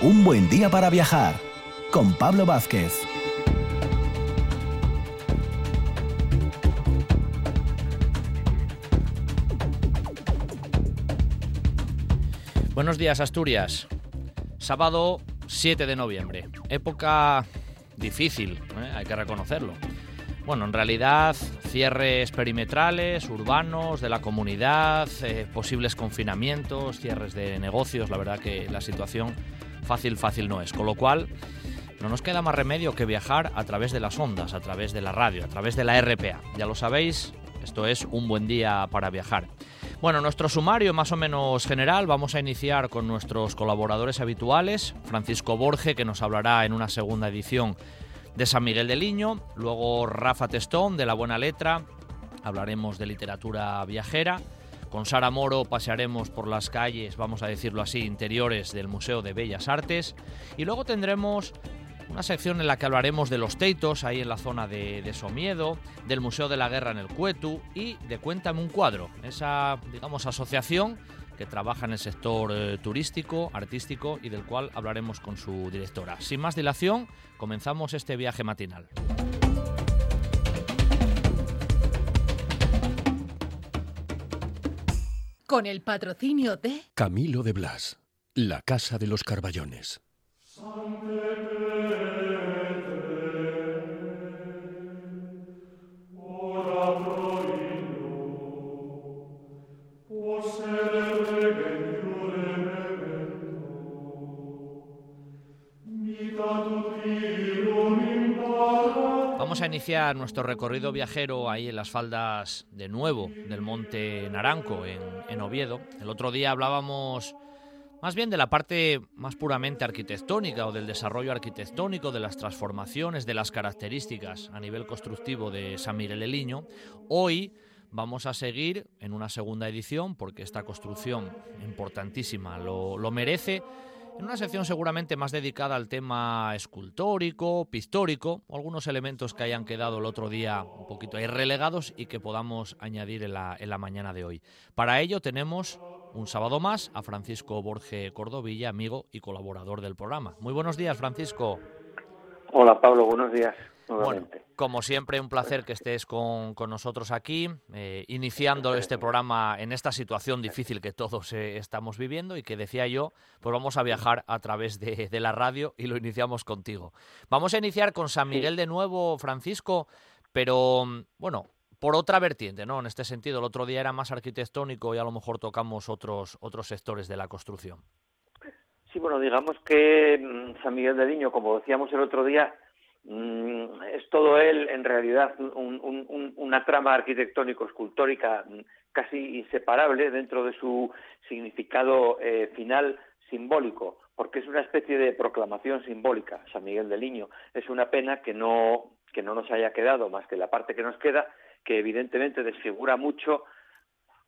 Un buen día para viajar con Pablo Vázquez. Buenos días Asturias. Sábado 7 de noviembre. Época difícil, ¿eh? hay que reconocerlo. Bueno, en realidad cierres perimetrales, urbanos, de la comunidad, eh, posibles confinamientos, cierres de negocios, la verdad que la situación fácil, fácil no es. Con lo cual, no nos queda más remedio que viajar a través de las ondas, a través de la radio, a través de la RPA. Ya lo sabéis, esto es un buen día para viajar. Bueno, nuestro sumario más o menos general, vamos a iniciar con nuestros colaboradores habituales, Francisco Borge, que nos hablará en una segunda edición de San Miguel de Liño, luego Rafa Testón de La Buena Letra, hablaremos de literatura viajera, con Sara Moro pasearemos por las calles, vamos a decirlo así, interiores del Museo de Bellas Artes y luego tendremos una sección en la que hablaremos de los teitos ahí en la zona de, de, Somiedo, del Museo de la Guerra en el Cuetu y de Cuéntame un cuadro, esa, digamos, asociación que trabaja en el sector eh, turístico, artístico y del cual hablaremos con su directora. Sin más dilación, comenzamos este viaje matinal. Con el patrocinio de Camilo de Blas, la Casa de los Carballones. Vamos a iniciar nuestro recorrido viajero ahí en las faldas de nuevo del Monte Naranco, en, en, Oviedo. El otro día hablábamos más bien de la parte más puramente arquitectónica o del desarrollo arquitectónico, de las transformaciones, de las características a nivel constructivo de San Miguel de Liño. Hoy vamos a seguir en una segunda edición porque esta construcción importantísima lo, lo merece en una sección seguramente más dedicada al tema escultórico, pictórico, algunos elementos que hayan quedado el otro día un poquito ahí relegados y que podamos añadir en la, en la mañana de hoy. Para ello tenemos un sábado más a Francisco Borge Cordovilla, amigo y colaborador del programa. Muy buenos días, Francisco. Hola, Pablo, buenos días. Bueno, como siempre, un placer que estés con, con nosotros aquí, eh, iniciando este programa en esta situación difícil que todos eh, estamos viviendo y que decía yo, pues vamos a viajar a través de, de, la radio y lo iniciamos contigo. Vamos a iniciar con San Miguel de nuevo, Francisco, pero bueno, por otra vertiente, ¿no? En este sentido, el otro día era más arquitectónico y a lo mejor tocamos otros, otros sectores de la construcción. Sí, bueno, digamos que mm, San Miguel de Liño, como decíamos el otro día, Mm, es todo él en realidad un, un, una trama arquitectónico-escultórica mm, casi inseparable dentro de su significado eh, final simbólico, porque es una especie de proclamación simbólica. San Miguel de Liño es una pena que no, que no nos haya quedado más que la parte que nos queda, que evidentemente desfigura mucho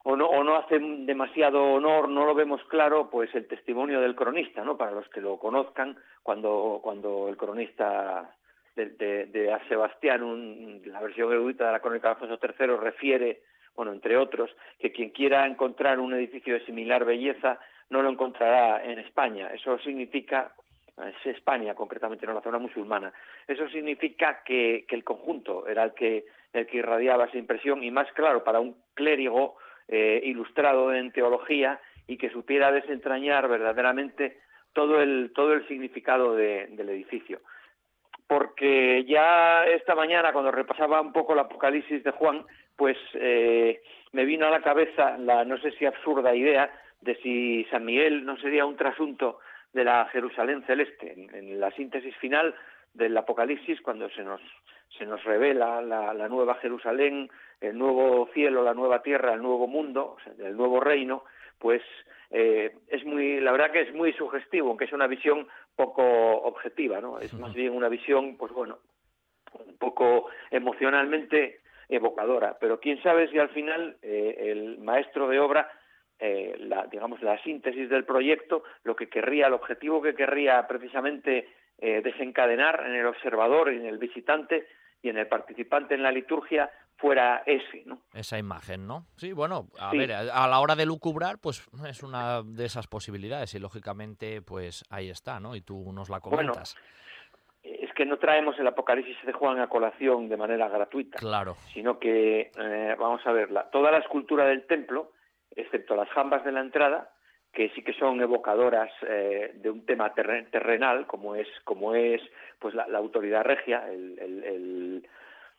o no, o no hace demasiado honor, no lo vemos claro, pues el testimonio del cronista, ¿no? Para los que lo conozcan, cuando, cuando el cronista de, a Sebastián, la versión erudita de la crónica de Alfonso III, refiere, bueno, entre otros, que quien quiera encontrar un edificio de similar belleza no lo encontrará en España. Eso significa, es España concretamente, no la zona musulmana, eso significa que, el conjunto era el que, irradiaba esa impresión y más claro para un clérigo eh, ilustrado en teología y que supiera desentrañar verdaderamente todo el, todo el significado de, del edificio porque ya esta mañana cuando repasaba un poco el Apocalipsis de Juan, pues eh, me vino a la cabeza la no sé si absurda idea de si San Miguel no sería un trasunto de la Jerusalén celeste. En, la síntesis final del Apocalipsis, cuando se nos, se nos revela la, nueva Jerusalén, el nuevo cielo, la nueva tierra, el nuevo mundo, el nuevo reino, pues eh, es muy, la verdad que es muy sugestivo, aunque es una visión poco objetiva, ¿no? Es más bien una visión, pues bueno, un poco emocionalmente evocadora. Pero quién sabe si al final eh, el maestro de obra, eh, la, digamos, la síntesis del proyecto, lo que querría, el objetivo que querría precisamente eh, desencadenar en el observador en el visitante y en el participante en la liturgia fuera ese, ¿no? Esa imagen, ¿no? Sí, bueno, a ver, a la hora de lucubrar, pues es una de esas posibilidades y lógicamente, pues ahí está, ¿no? Y tú nos la comentas. es que no traemos el Apocalipsis de Juan a colación de manera gratuita, claro. sino que, eh, vamos a ver, toda la escultura del templo, excepto las jambas de la entrada, que sí que son evocadoras eh, de un tema terrenal, como es, como es pues la, autoridad regia, el, el, el,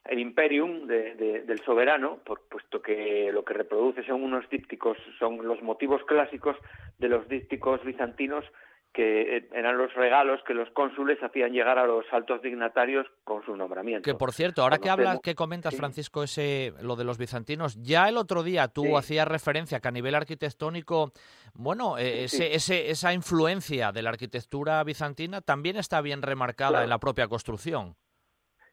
imperium del soberano, por, puesto que lo que reproduce son unos dípticos, son los motivos clásicos de los dípticos bizantinos que eh, eran los regalos que los cónsules hacían llegar a los altos dignatarios con su nombramiento. Que por cierto, ahora que hablas, que comentas, Francisco, ese lo de los bizantinos, ya el otro día tú hacías referencia que a nivel arquitectónico, bueno, eh, ese, esa influencia de la arquitectura bizantina también está bien remarcada en la propia construcción.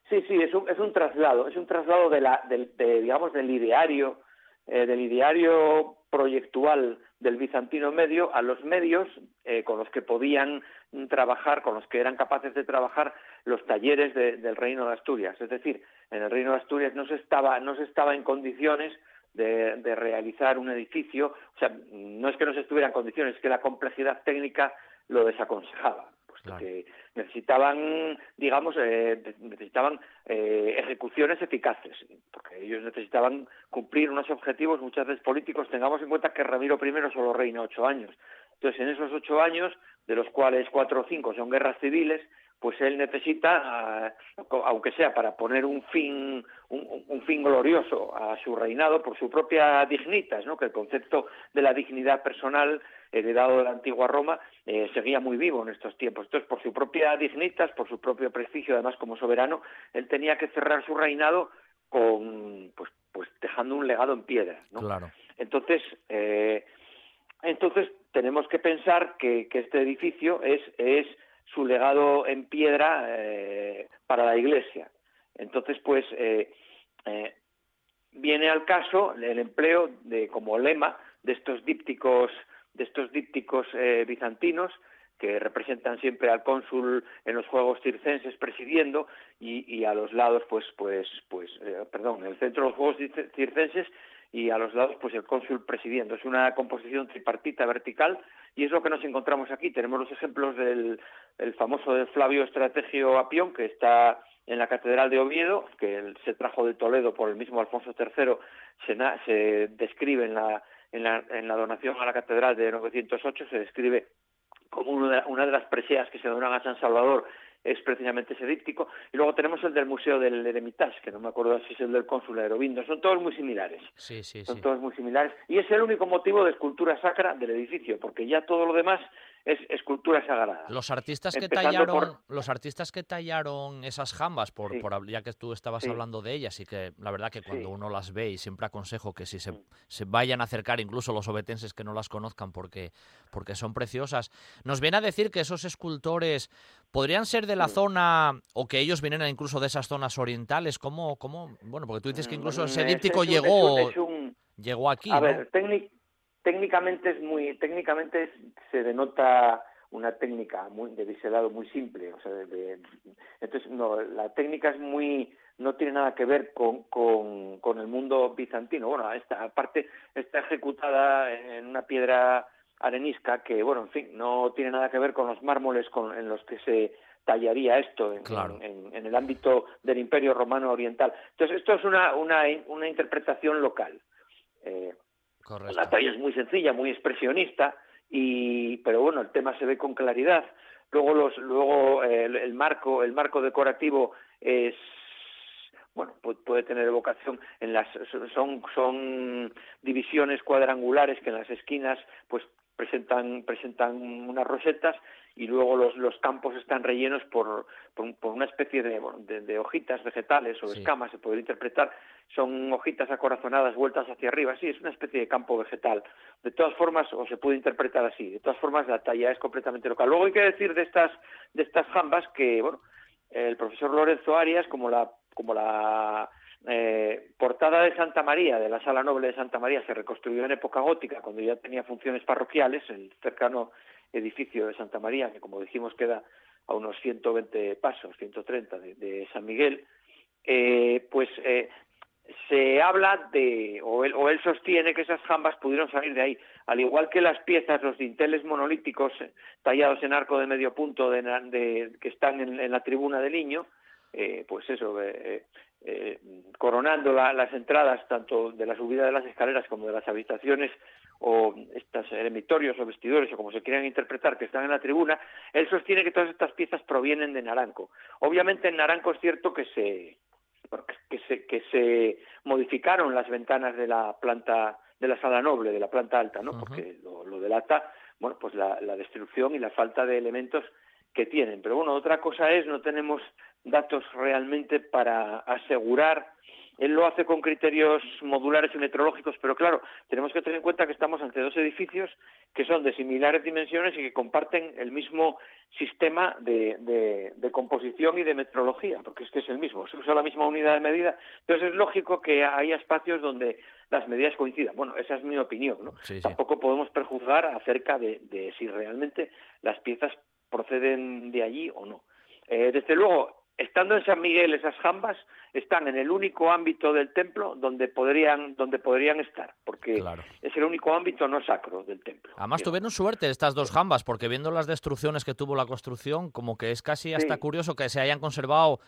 Sí, sí, es un, es un traslado, es un traslado de la, del, digamos, del ideario, eh, del ideario proyectual del bizantino medio a los medios eh, con los que podían trabajar, con los que eran capaces de trabajar los talleres del reino de Asturias. Es decir, en el reino de Asturias no se estaba, no se estaba en condiciones de, realizar un edificio, o sea, no es que no se estuviera en condiciones, es que la complejidad técnica lo desaconsejaba que necesitaban, digamos, eh, necesitaban eh, ejecuciones eficaces, porque ellos necesitaban cumplir unos objetivos muchas veces políticos. Tengamos en cuenta que Ramiro I solo reina ocho años. Entonces, en esos ocho años, de los cuales cuatro o cinco son guerras civiles, pues él necesita, ah, aunque sea para poner un fin, un, fin glorioso a su reinado por su propia dignitas, ¿no? que el concepto de la dignidad personal heredado de la antigua Roma eh, seguía muy vivo en estos tiempos. Entonces, por su propia dignitas, por su propio prestigio, además como soberano, él tenía que cerrar su reinado con, pues, pues dejando un legado en piedra. ¿no? Claro. Entonces, eh, entonces tenemos que pensar que, que este edificio es, es su legado en piedra eh, para la Iglesia. Entonces, pues, eh, eh, viene al caso el empleo de como lema de estos dípticos, de estos dípticos bizantinos que representan siempre al cónsul en los Juegos Circenses presidiendo y, a los lados, pues, pues, pues, perdón, en el centro de los Juegos Circenses y a los lados pues el cónsul presidiendo. Es una composición tripartita vertical y es lo que nos encontramos aquí. Tenemos los ejemplos del el famoso de Flavio Estrategio Apión, que está en la Catedral de Oviedo, que se trajo de Toledo por el mismo Alfonso III, se, se describe en la, en, la, en la donación a la Catedral de 908, se describe como una de, una de las preseas que se donan a San Salvador es precisamente ese díptico. Y luego tenemos el del Museo del Eremitage, que no me acuerdo si es el del cónsul de Aerovindo. Son todos muy similares. Sí, sí, Son todos muy similares. Y es el único motivo de escultura sacra del edificio, porque ya todo lo demás es escultura sagrada. Los artistas que tallaron, los artistas que tallaron esas jambas, por, ya que tú estabas hablando de ellas, y que la verdad que cuando uno las ve, y siempre aconsejo que si se, se, vayan a acercar, incluso los obetenses que no las conozcan, porque, porque son preciosas, nos viene a decir que esos escultores podrían ser de la zona, o que ellos vinieran incluso de esas zonas orientales, ¿cómo, cómo? Bueno, porque tú dices que incluso mm, ese díptico llegó, llegó aquí. A ver, técnicamente es muy técnicamente se denota una técnica muy de biselado muy simple o sea entonces no la técnica es muy no tiene nada que ver con, con, con el mundo bizantino. Bueno esta parte está ejecutada en una piedra arenisca que bueno en fin no tiene nada que ver con los mármoles con, en los que se tallaría esto en, en, en, el ámbito del Imperio Romano Oriental. Entonces esto es una una, una interpretación local. Eh, la talla es muy sencilla, muy expresionista, y, pero bueno, el tema se ve con claridad. Luego, los, luego el, marco, el marco decorativo es bueno, puede tener evocación en las son son divisiones cuadrangulares que en las esquinas pues presentan presentan unas rosetas y luego los, los campos están rellenos por, por, una especie de, de, hojitas vegetales o escamas, se puede interpretar, son hojitas acorazonadas vueltas hacia arriba, sí, es una especie de campo vegetal. De todas formas, o se puede interpretar así, de todas formas la talla es completamente local. Luego hay que decir de estas, de estas jambas que, bueno, el profesor Lorenzo Arias, como la, como la eh, portada de Santa María, de la Sala Noble de Santa María, se reconstruyó en época gótica, cuando ya tenía funciones parroquiales, el cercano edificio de Santa María, que como dijimos queda a unos 120 pasos, 130 de, San Miguel, eh, pues eh, se habla de, o él, o él sostiene que esas jambas pudieron salir de ahí, al igual que las piezas, los dinteles monolíticos eh, tallados en arco de medio punto de, que están en, la tribuna del Niño, eh, pues eso, eh, coronando las entradas tanto de la subida de las escaleras como de las habitaciones o estos eremitorios o vestidores o como se quieran interpretar que están en la tribuna, él sostiene que todas estas piezas provienen de Naranco. Obviamente en Naranco es cierto que se que se, que se modificaron las ventanas de la planta de la sala noble, de la planta alta, ¿no? Porque lo, lo, delata, bueno, pues la, la destrucción y la falta de elementos que tienen. Pero bueno, otra cosa es, no tenemos datos realmente para asegurar él lo hace con criterios modulares y metrológicos, pero claro, tenemos que tener en cuenta que estamos ante dos edificios que son de similares dimensiones y que comparten el mismo sistema de, composición y de metrología, porque es que es el mismo, se usa la misma unidad de medida, entonces es lógico que haya espacios donde las medidas coincidan. Bueno, esa es mi opinión, ¿no? Tampoco podemos prejuzgar acerca de, si realmente las piezas proceden de allí o no. Eh, desde luego, estando en San Miguel esas jambas están en el único ámbito del templo donde podrían donde podrían estar porque es el único ámbito no sacro del templo. Además tuvieron suerte estas dos jambas porque viendo las destrucciones que tuvo la construcción como que es casi hasta curioso que se hayan conservado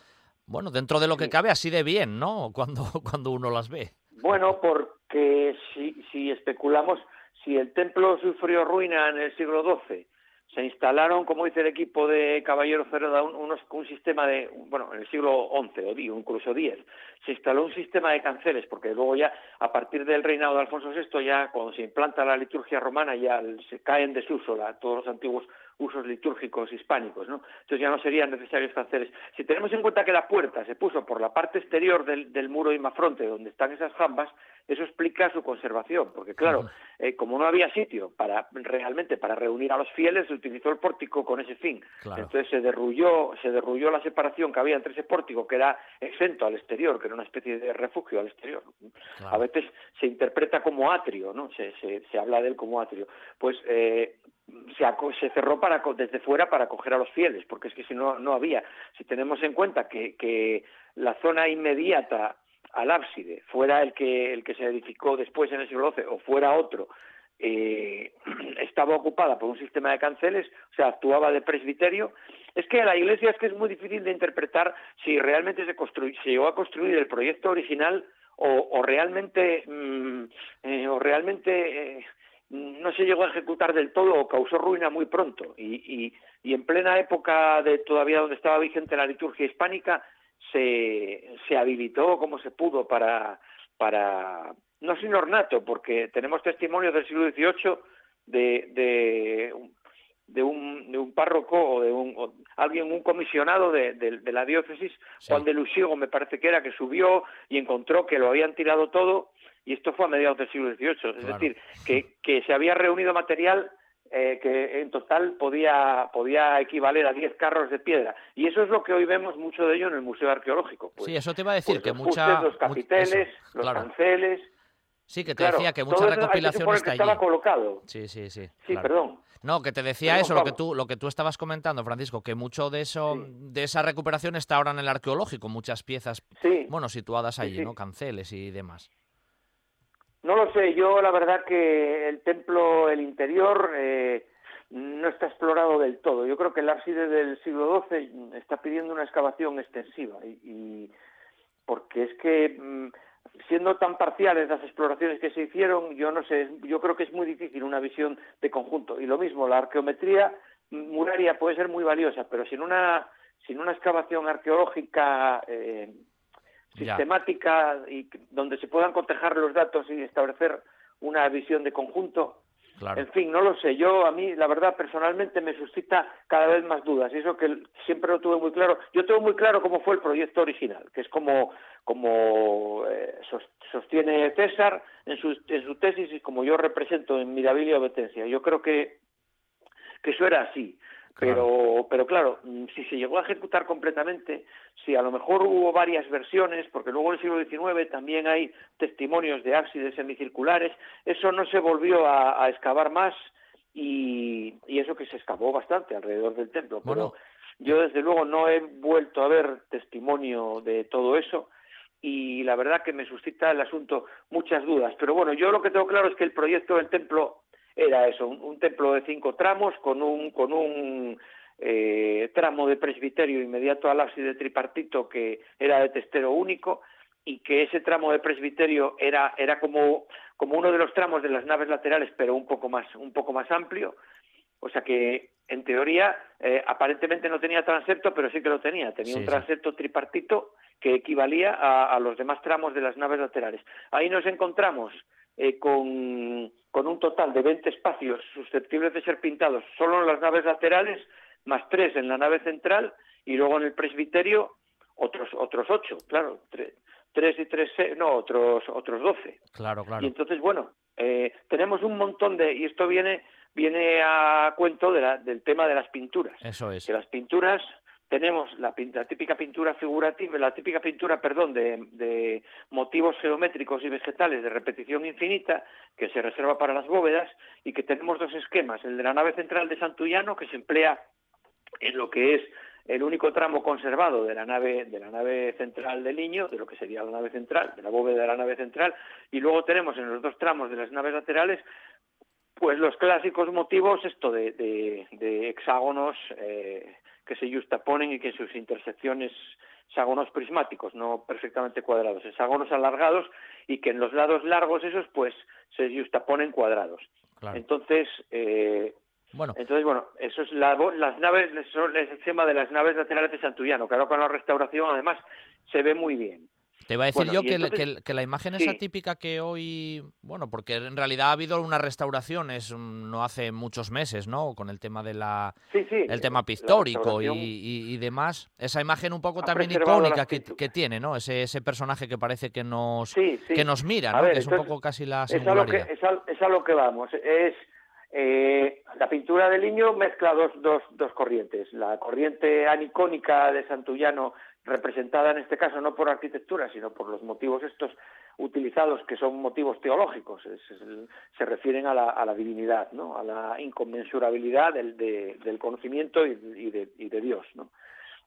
bueno dentro de lo que cabe así de bien, ¿no? Cuando cuando uno las ve. Bueno, porque si si especulamos si el templo sufrió ruina en el siglo XII se instalaron, como dice el equipo de Caballero Cerrada, un, un, sistema de, bueno, en el siglo XI o incluso X, se instaló un sistema de canceles, porque luego ya, a partir del reinado de Alfonso VI, ya cuando se implanta la liturgia romana, ya se caen en desuso todos los antiguos usos litúrgicos hispánicos, ¿no? Entonces ya no serían necesarios canceles. Si tenemos en cuenta que la puerta se puso por la parte exterior del, muro imafronte, donde están esas jambas, eso explica su conservación, porque claro, eh, como no había sitio para realmente para reunir a los fieles, se utilizó el pórtico con ese fin. Entonces se derrulló, se derrulló la separación que había entre ese pórtico que era exento al exterior, que era una especie de refugio al exterior. A veces se interpreta como atrio, ¿no? Se, se, se habla de él como atrio. Pues eh, se, se, cerró para, desde fuera para acoger a los fieles, porque es que si no, no había. Si tenemos en cuenta que, que la zona inmediata al ábside fuera el que, el que se edificó después en el siglo XII o fuera otro, eh, estaba ocupada por un sistema de canceles, o sea, actuaba de presbiterio. Es que la iglesia es que es muy difícil de interpretar si realmente se, se llegó a construir el proyecto original o, realmente, mm, eh, o realmente eh, no se llegó a ejecutar del todo o causó ruina muy pronto. Y, y, y en plena época de todavía donde estaba vigente la liturgia hispánica, se, se habilitó como se pudo para, para, no sin ornato, porque tenemos testimonios del siglo XVIII de, de, de, un, de un párroco o de un, alguien, un comisionado de, de, la diócesis, Juan de Luciego me parece que era, que subió y encontró que lo habían tirado todo, y esto fue a mediados del siglo XVIII, es decir, que, que se había reunido material eh, que en total podía, podía equivaler a 10 carros de piedra. Y eso es lo que hoy vemos mucho de ello en el Museo Arqueológico. Pues, sí, eso te iba a decir, pues que mucha... los capiteles, los canceles... Sí, que te decía que mucha recopilación está que estaba colocado. Sí, sí, sí. Sí, perdón. No, que te decía eso, lo que tú lo que tú estabas comentando, Francisco, que mucho de eso de esa recuperación está ahora en el arqueológico, muchas piezas, bueno, situadas allí, ¿no? Canceles y demás. No lo sé, yo la verdad que el templo, el interior, eh, no está explorado del todo. Yo creo que el ábside del siglo XII está pidiendo una excavación extensiva y, porque es que mm, siendo tan parciales las exploraciones que se hicieron, yo no sé, yo creo que es muy difícil una visión de conjunto. Y lo mismo, la arqueometría muraria puede ser muy valiosa, pero sin una sin una excavación arqueológica eh, sistemática y donde se puedan cotejar los datos y establecer una visión de conjunto. En fin, no lo sé. Yo, a mí, la verdad, personalmente me suscita cada vez más dudas. Y eso que siempre lo tuve muy claro. Yo tengo muy claro cómo fue el proyecto original, que es como, como eh, sostiene César en su, en su tesis y como yo represento en Mirabilia Obetencia. Yo creo que, que eso era así. Pero, pero claro, mm, si se llegó a ejecutar completamente, si a lo mejor hubo varias versiones, porque luego en el siglo XIX también hay testimonios de ábsides semicirculares, eso no se volvió a, excavar más y, y, eso que se excavó bastante alrededor del templo. Pero yo desde luego no he vuelto a ver testimonio de todo eso y la verdad que me suscita el asunto muchas dudas. Pero bueno, yo lo que tengo claro es que el proyecto del templo era eso, un, templo de cinco tramos con un, con un eh, tramo de presbiterio inmediato al ábside tripartito que era de testero único y que ese tramo de presbiterio era, era como, como uno de los tramos de las naves laterales, pero un poco más, un poco más amplio. O sea que, en teoría, eh, aparentemente no tenía transepto, pero sí que lo tenía. Tenía un transepto tripartito que equivalía a, los demás tramos de las naves laterales. Ahí nos encontramos eh, con, con, un total de 20 espacios susceptibles de ser pintados solo en las naves laterales, más tres en la nave central, y luego en el presbiterio otros otros ocho, claro, tres y tres, no, otros otros doce. Claro, claro. Y entonces, bueno, eh, tenemos un montón de, y esto viene viene a cuento de la, del tema de las pinturas. Eso es. Que las pinturas tenemos la, típica pintura figurativa, la típica pintura, perdón, de, motivos geométricos y vegetales de repetición infinita que se reserva para las bóvedas y que tenemos dos esquemas, el de la nave central de Santullano que se emplea en lo que es el único tramo conservado de la nave central del Niño, de lo que sería la nave central, de la bóveda de la nave central, y luego tenemos en los dos tramos de las naves laterales pues los clásicos motivos esto de, de, hexágonos eh, que se justaponen y que en sus intersecciones hexágonos prismáticos, no perfectamente cuadrados, hexágonos alargados y que en los lados largos esos pues se justaponen cuadrados. Entonces, eh, bueno. Entonces, bueno, eso es la, las naves, son el esquema de las naves laterales de Santullano, que ahora con la restauración además se ve muy bien. Te iba a decir yo que, que, la imagen esa típica que hoy, bueno, porque en realidad ha habido una restauración, es no hace muchos meses, ¿no? Con el tema de la, el tema pictórico y, y, demás. Esa imagen un poco también icónica que, que, tiene, ¿no? Ese, ese personaje que parece que nos, que nos mira, ¿no? que es un poco casi la singularidad. Es a lo que, es a lo que vamos. Es eh, la pintura del niño mezcla dos, dos, dos corrientes. La corriente anicónica de Santullano, representada en este caso no por arquitectura, sino por los motivos estos utilizados, que son motivos teológicos, se refieren a la, a la, divinidad, ¿no? a la inconmensurabilidad del, del conocimiento y, de, y de Dios. ¿no?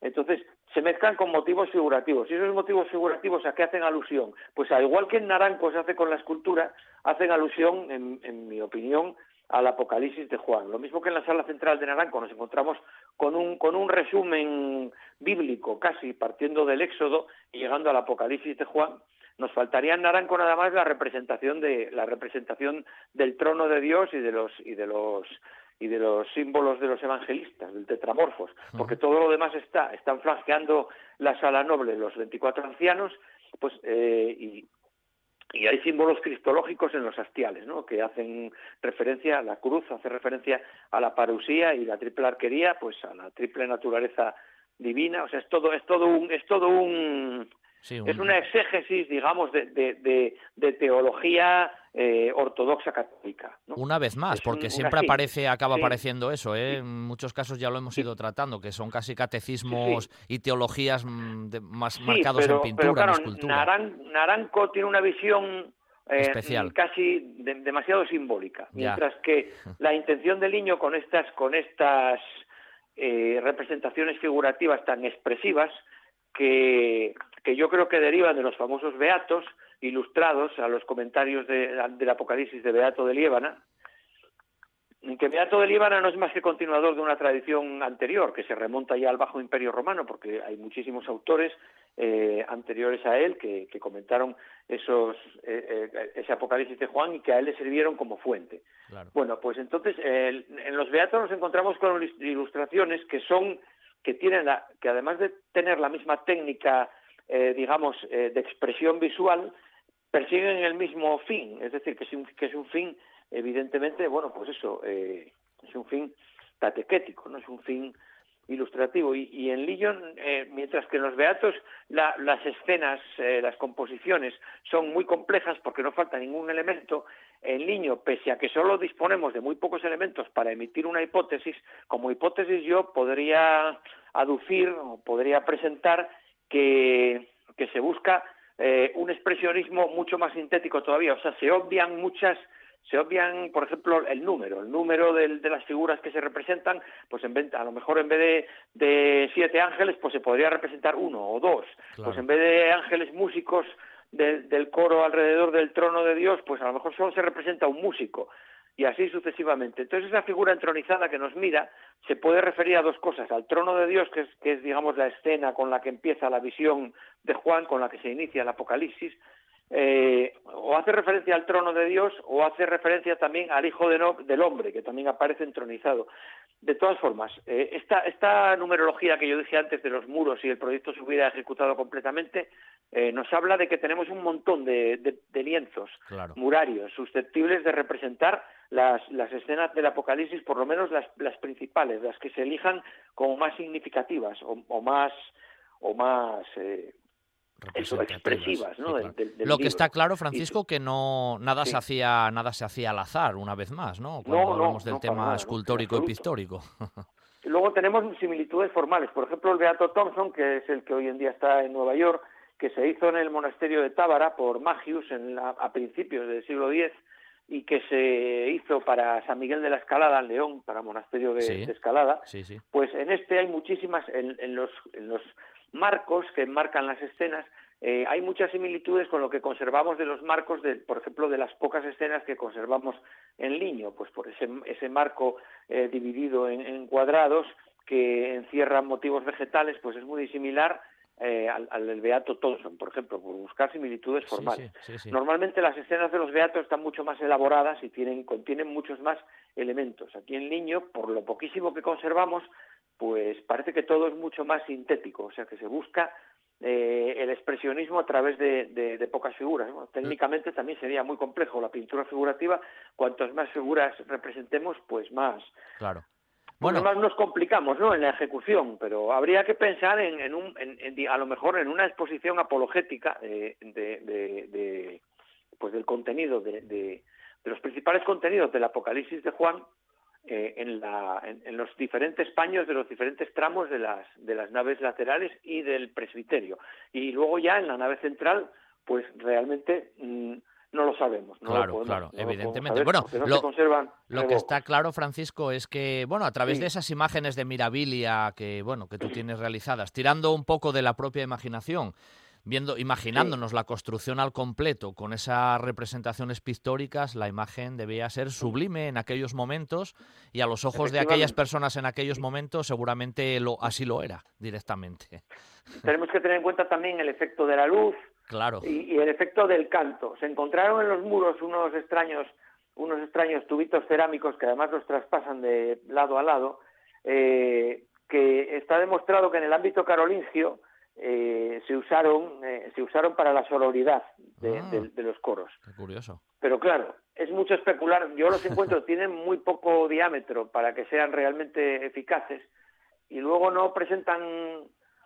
Entonces, se mezclan con motivos figurativos. ¿Y esos motivos figurativos a qué hacen alusión? Pues al igual que en Naranco se hace con la escultura, hacen alusión, en, en mi opinión, al Apocalipsis de Juan. Lo mismo que en la sala central de Naranco nos encontramos con un, con un resumen bíblico, casi partiendo del Éxodo y llegando al Apocalipsis de Juan, nos faltaría en Naranco nada más la representación de la representación del trono de Dios y de los y de los y de los símbolos de los evangelistas, del tetramorfos, porque todo lo demás está, están flanqueando la sala noble los 24 ancianos, pues eh, y, y hay símbolos cristológicos en los hastiales, ¿no? que hacen referencia a la cruz, hace referencia a la parusía y la triple arquería, pues a la triple naturaleza divina, o sea, es todo, es todo un, es todo un, es una exégesis, digamos, de, de, de, teología eh, ortodoxa católica. Una vez más, porque siempre aparece, acaba apareciendo eso, ¿eh? en muchos casos ya lo hemos ido tratando, que son casi catecismos y teologías mm, más marcados en pintura, en escultura. Naranco tiene una visión eh, Especial. casi demasiado simbólica, mientras que la intención del niño con estas, con estas representaciones figurativas tan expresivas que que yo creo que derivan de los famosos beatos ilustrados a los comentarios del Apocalipsis de Beato de Liébana, que Beato de Líbana no es más que continuador de una tradición anterior, que se remonta ya al Bajo Imperio Romano, porque hay muchísimos autores eh, anteriores a él que, comentaron esos, eh, eh, ese Apocalipsis de Juan y que a él le sirvieron como fuente. Bueno, pues entonces en los Beatos nos encontramos con ilustraciones que son, que tienen la, que además de tener la misma técnica eh, digamos, eh, de expresión visual, persiguen el mismo fin, es decir, que es un, que es un fin, evidentemente, bueno, pues eso, eh, es un fin catequético, no es un fin ilustrativo. Y, en Lillon, mientras que en los Beatos las escenas, las composiciones son muy complejas porque no falta ningún elemento, en Liño, pese a que solo disponemos de muy pocos elementos para emitir una hipótesis, como hipótesis yo podría aducir o podría presentar que, se busca eh, un expresionismo mucho más sintético todavía, o sea, se obvian muchas se obvian, por ejemplo, el número, el número de, las figuras que se representan, pues en vez, a lo mejor en vez de, siete ángeles, pues se podría representar uno o dos. Pues en vez de ángeles músicos del coro alrededor del trono de Dios, pues a lo mejor solo se representa un músico y así sucesivamente. Entonces esa figura entronizada que nos mira se puede referir a dos cosas, al trono de Dios, que es, que es digamos la escena con la que empieza la visión de Juan, con la que se inicia el Apocalipsis, eh, o hace referencia al trono de Dios o hace referencia también al Hijo del Hombre, que también aparece entronizado. De todas formas, eh, esta, numerología que yo dije antes de los muros y el proyecto se hubiera ejecutado completamente, eh, nos habla de que tenemos un montón de, lienzos murarios susceptibles de representar las, escenas del Apocalipsis, por lo menos las, principales, las que se elijan como más significativas o, más o más expresivas, ¿no? Lo que está claro, Francisco, que no nada se hacía nada se hacía al azar una vez más, ¿no? Cuando hablamos del tema escultórico y pictórico. Luego tenemos similitudes formales, por ejemplo, el Beato Thompson, que es el que hoy en día está en Nueva York, que se hizo en el monasterio de Tábara por Magius en a principios del siglo X y que se hizo para San Miguel de la Escalada en León, para monasterio de, Escalada, pues en este hay muchísimas, en, los, en los marcos que marcan las escenas, eh, hay muchas similitudes con lo que conservamos de los marcos, de, por ejemplo, de las pocas escenas que conservamos en Liño, pues por ese, ese marco eh, dividido en, cuadrados que encierran motivos vegetales, pues es muy similar eh, al, del Beato Thompson, por ejemplo, por buscar similitudes formales. Normalmente las escenas de los Beatos están mucho más elaboradas y tienen, contienen muchos más elementos. Aquí en Liño, por lo poquísimo que conservamos, pues parece que todo es mucho más sintético, o sea que se busca eh, el expresionismo a través de, pocas figuras. técnicamente también sería muy complejo la pintura figurativa, cuantas más figuras representemos, pues más. Claro. Bueno, más nos complicamos, ¿no? En la ejecución, pero habría que pensar en, un, a lo mejor en una exposición apologética de, de pues del contenido de, los principales contenidos del Apocalipsis de Juan eh, en, la, en, los diferentes paños de los diferentes tramos de las, de las naves laterales y del presbiterio. Y luego ya en la nave central, pues realmente mm, no lo sabemos. claro, claro, evidentemente. bueno, lo, que está claro, Francisco, es que, bueno, a través de esas imágenes de Mirabilia que, bueno, que tú tienes realizadas, tirando un poco de la propia imaginación, viendo, imaginándonos la construcción al completo con esas representaciones pictóricas, la imagen debía ser sublime en aquellos momentos y a los ojos de aquellas personas en aquellos momentos seguramente lo, así lo era directamente. Tenemos que tener en cuenta también el efecto de la luz claro. y, el efecto del canto. Se encontraron en los muros unos extraños, unos extraños tubitos cerámicos que además los traspasan de lado a lado, eh, que está demostrado que en el ámbito carolingio eh, se usaron eh, se usaron para la sororidad de, ah. los coros. curioso. Pero claro, es mucho especular. Yo los encuentro tienen muy poco diámetro para que sean realmente eficaces y luego no presentan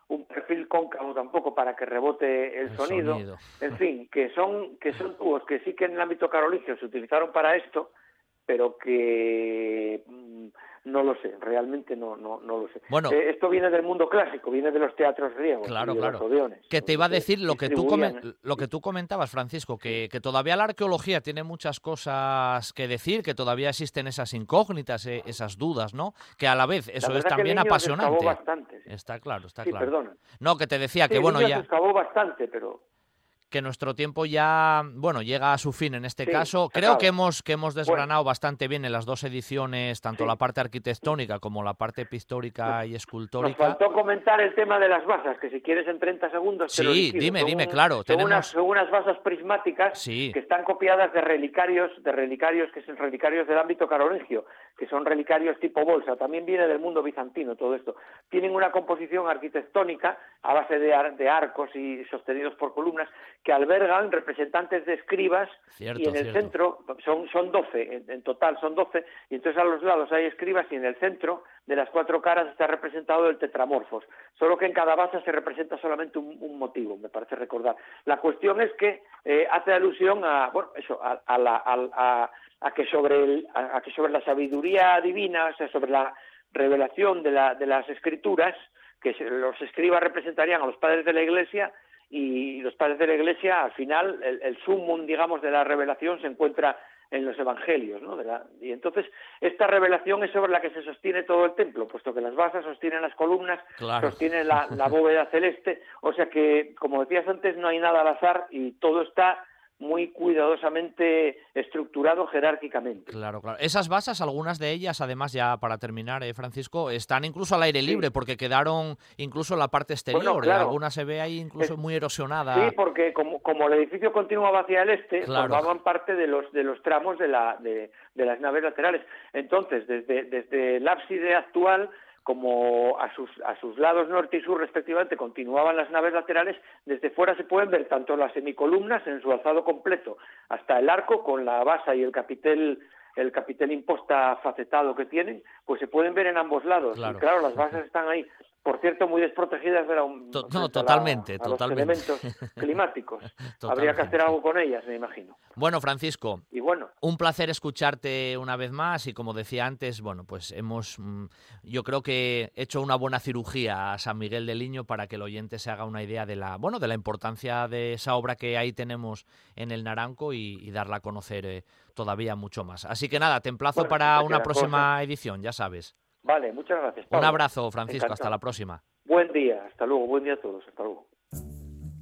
un perfil cóncavo tampoco para que rebote el, sonido. En fin, que son que son tubos que sí que en el ámbito carolingio se utilizaron para esto, pero que mm, no lo sé, realmente no, no, no lo sé. Bueno, eh, esto viene del mundo clásico, viene de los teatros griegos. Claro, claro. que te iba a decir lo que, tú lo que tú comentabas, Francisco, que, que, todavía la arqueología tiene muchas cosas que decir, que todavía existen esas incógnitas, eh, esas dudas, ¿no? Que a la vez eso es también apasionante. Bastante, Está claro, está sí, claro. Perdona. No, que te decía que bueno ya. Se bastante, pero que nuestro tiempo ya, bueno, llega a su fin en este caso. Creo que hemos, que hemos desgranado bastante bien en las dos ediciones, tanto la parte arquitectónica como la parte pictórica y escultórica. Nos faltó comentar el tema de las basas, que si quieres en 30 segundos. Sí, dime, dime, claro. Son, tenemos... unas, basas prismáticas que están copiadas de relicarios, de relicarios que son relicarios del ámbito carolingio, que son relicarios tipo bolsa. También viene del mundo bizantino todo esto. Tienen una composición arquitectónica a base de, de arcos y sostenidos por columnas que albergan representantes de escribas y en el centro son, son 12, en, total son 12, y entonces a los lados hay escribas y en el centro de las cuatro caras está representado el tetramorfos, solo que en cada base se representa solamente un, motivo, me parece recordar. La cuestión es que eh, hace alusión a, bueno, eso, a, la, a, que sobre el, a, que sobre la sabiduría divina, o sea, sobre la revelación de, la, de las escrituras, que los escribas representarían a los padres de la Iglesia, y los padres de la Iglesia, al final, el, el sumum, digamos, de la revelación se encuentra en los evangelios, ¿no? y entonces esta revelación es sobre la que se sostiene todo el templo, puesto que las basas sostienen las columnas, sostiene la, la bóveda celeste, o sea que, como decías antes, no hay nada al azar y todo está muy cuidadosamente estructurado jerárquicamente. Claro, claro. Esas basas, algunas de ellas, además, ya para terminar, eh, Francisco, están incluso al aire libre, porque quedaron incluso la parte exterior. Algunas se ve ahí incluso muy erosionada. Sí, porque como, como el edificio continuaba hacia el este, formaban parte de los, de los tramos de, la, de, de las naves laterales. Entonces, desde, desde el ábside actual como a sus, a sus lados norte y sur respectivamente continuaban las naves laterales, desde fuera se pueden ver tanto las semicolumnas en su alzado completo hasta el arco con la base y el capitel el capitel imposta facetado que tienen, pues se pueden ver en ambos lados. Y claro, las bases están ahí por cierto, muy desprotegidas de la, no, totalmente, los elementos climáticos. Habría que hacer algo con ellas, me imagino. Bueno, Francisco, y bueno, un placer escucharte una vez más y como decía antes, bueno, pues hemos, mm, yo creo que hecho una buena cirugía a San Miguel del Liño para que el oyente se haga una idea de la, bueno, de la importancia de esa obra que ahí tenemos en el Naranco y, darla a conocer eh, todavía mucho más. Así que nada, te emplazo para una próxima edición, ya sabes. Vale, muchas gracias. Un abrazo, Francisco. Hasta la próxima. Buen día. Hasta luego. Buen día a todos. Hasta luego.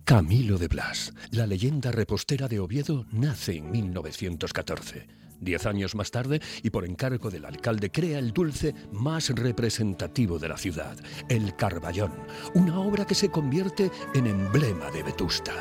Camilo de Blas, la leyenda repostera de Oviedo, nace en 1914. Diez años más tarde, y por encargo del alcalde, crea el dulce más representativo de la ciudad, el Carballón, una obra que se convierte en emblema de Vetusta.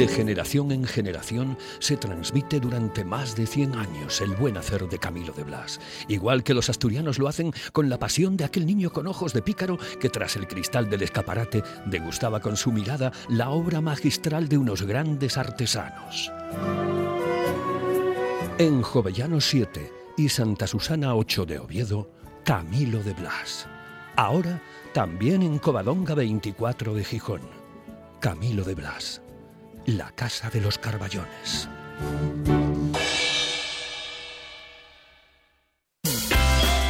De generación en generación se transmite durante más de 100 años el buen hacer de Camilo de Blas, igual que los asturianos lo hacen con la pasión de aquel niño con ojos de pícaro que tras el cristal del escaparate degustaba con su mirada la obra magistral de unos grandes artesanos. En Jovellano 7 y Santa Susana 8 de Oviedo, Camilo de Blas. Ahora también en Covadonga 24 de Gijón. Camilo de Blas la Casa de los Carballones.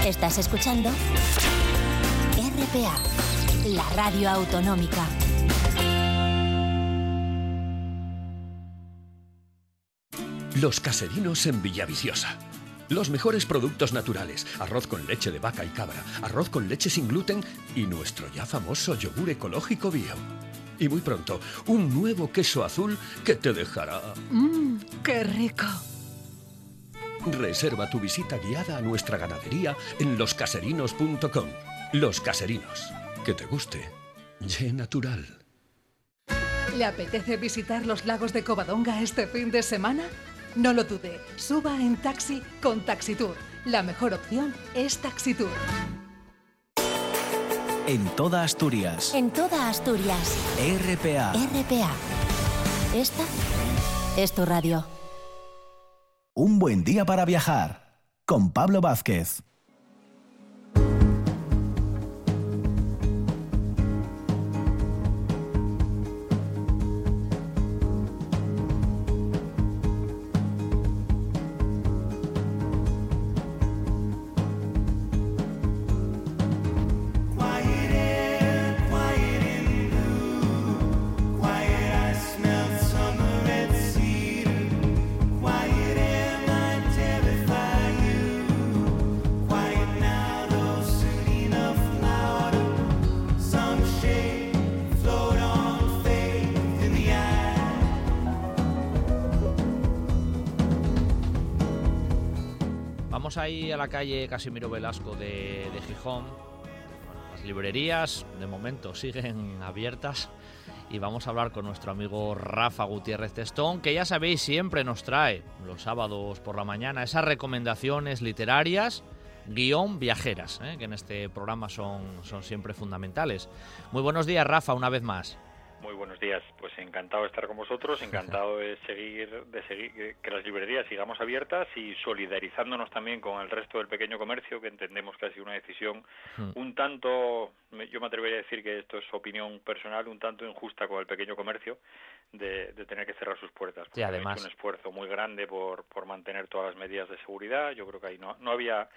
Estás escuchando RPA, la radio autonómica. Los caserinos en Villaviciosa. Los mejores productos naturales, arroz con leche de vaca y cabra, arroz con leche sin gluten y nuestro ya famoso yogur ecológico bio. Y muy pronto, un nuevo queso azul que te dejará... ¡Mmm, qué rico! Reserva tu visita guiada a nuestra ganadería en loscaserinos.com. Los Caserinos. Que te guste. Ye natural. ¿Le apetece visitar los lagos de Covadonga este fin de semana? No lo dude, suba en taxi con Taxitour. La mejor opción es Taxitour. En toda Asturias. En toda Asturias. RPA. RPA. Esta es tu radio. Un buen día para viajar. Con Pablo Vázquez. Ahí a la calle Casimiro Velasco de, Gijón. las librerías de momento siguen abiertas y vamos a hablar con nuestro amigo Rafa Gutiérrez Testón, que ya sabéis siempre nos trae los sábados por la mañana esas recomendaciones literarias, guion viajeras, ¿eh? que en este programa son, son siempre fundamentales. Muy buenos días Rafa, una vez más. Muy buenos días, pues encantado de estar con vosotros, encantado de seguir, de seguir que las librerías sigamos abiertas y solidarizándonos también con el resto del pequeño comercio, que entendemos que ha sido una decisión hmm. un tanto, yo me atrevería a decir que esto es opinión personal, un tanto injusta con el pequeño comercio de, tener que cerrar sus puertas. Sí, además. Un esfuerzo muy grande por, por mantener todas las medidas de seguridad. Yo creo que ahí no, no había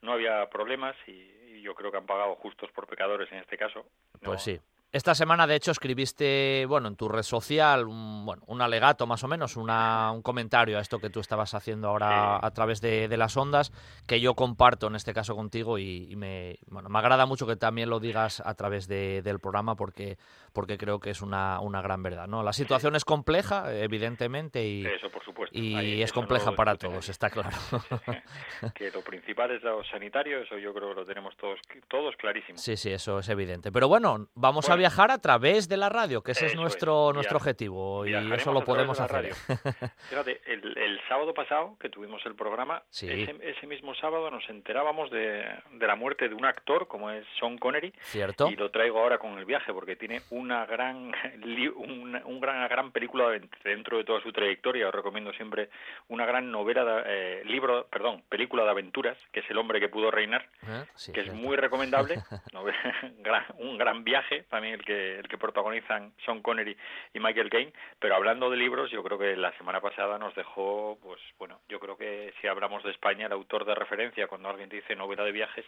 no había problemas y, yo creo que han pagado justos por pecadores en este caso. pues sí Esta semana, de hecho, escribiste, bueno, en tu red social, un, bueno, un alegato más o menos, una, un comentario a esto que tú estabas haciendo ahora a través de, de, las ondas, que yo comparto en este caso contigo y, y, me, bueno, me agrada mucho que también lo digas a través de, del programa porque, porque creo que es una, una gran verdad, ¿no? La situación es compleja, evidentemente, y, eso, por supuesto. y Ahí, es compleja no para todos, está claro. que lo principal es lo sanitario, eso yo creo que lo tenemos todos, todos clarísimo. Sí, sí, eso es evidente. Pero bueno, vamos bueno, a viajar a través de la radio, que ese es nuestro, es. nuestro objetivo y eso lo podemos hacer. Fíjate, el, el, sábado pasado que tuvimos el programa, sí. ese, ese, mismo sábado nos enterábamos de, de, la muerte de un actor como es Sean Connery. Cierto. Y lo traigo ahora con el viaje porque tiene una gran, una, un gran, una gran película dentro de toda su trayectoria. Os recomiendo siempre una gran novela, de, eh, libro, perdón, película de aventuras, que es El hombre que pudo reinar, ¿Eh? sí, que es muy recomendable. un gran viaje, también el que el que protagonizan Sean Connery y Michael Caine, pero hablando de libros, yo creo que la semana pasada nos dejó, pues bueno, yo creo que si hablamos de España, el autor de referencia, cuando alguien te dice novela de viajes,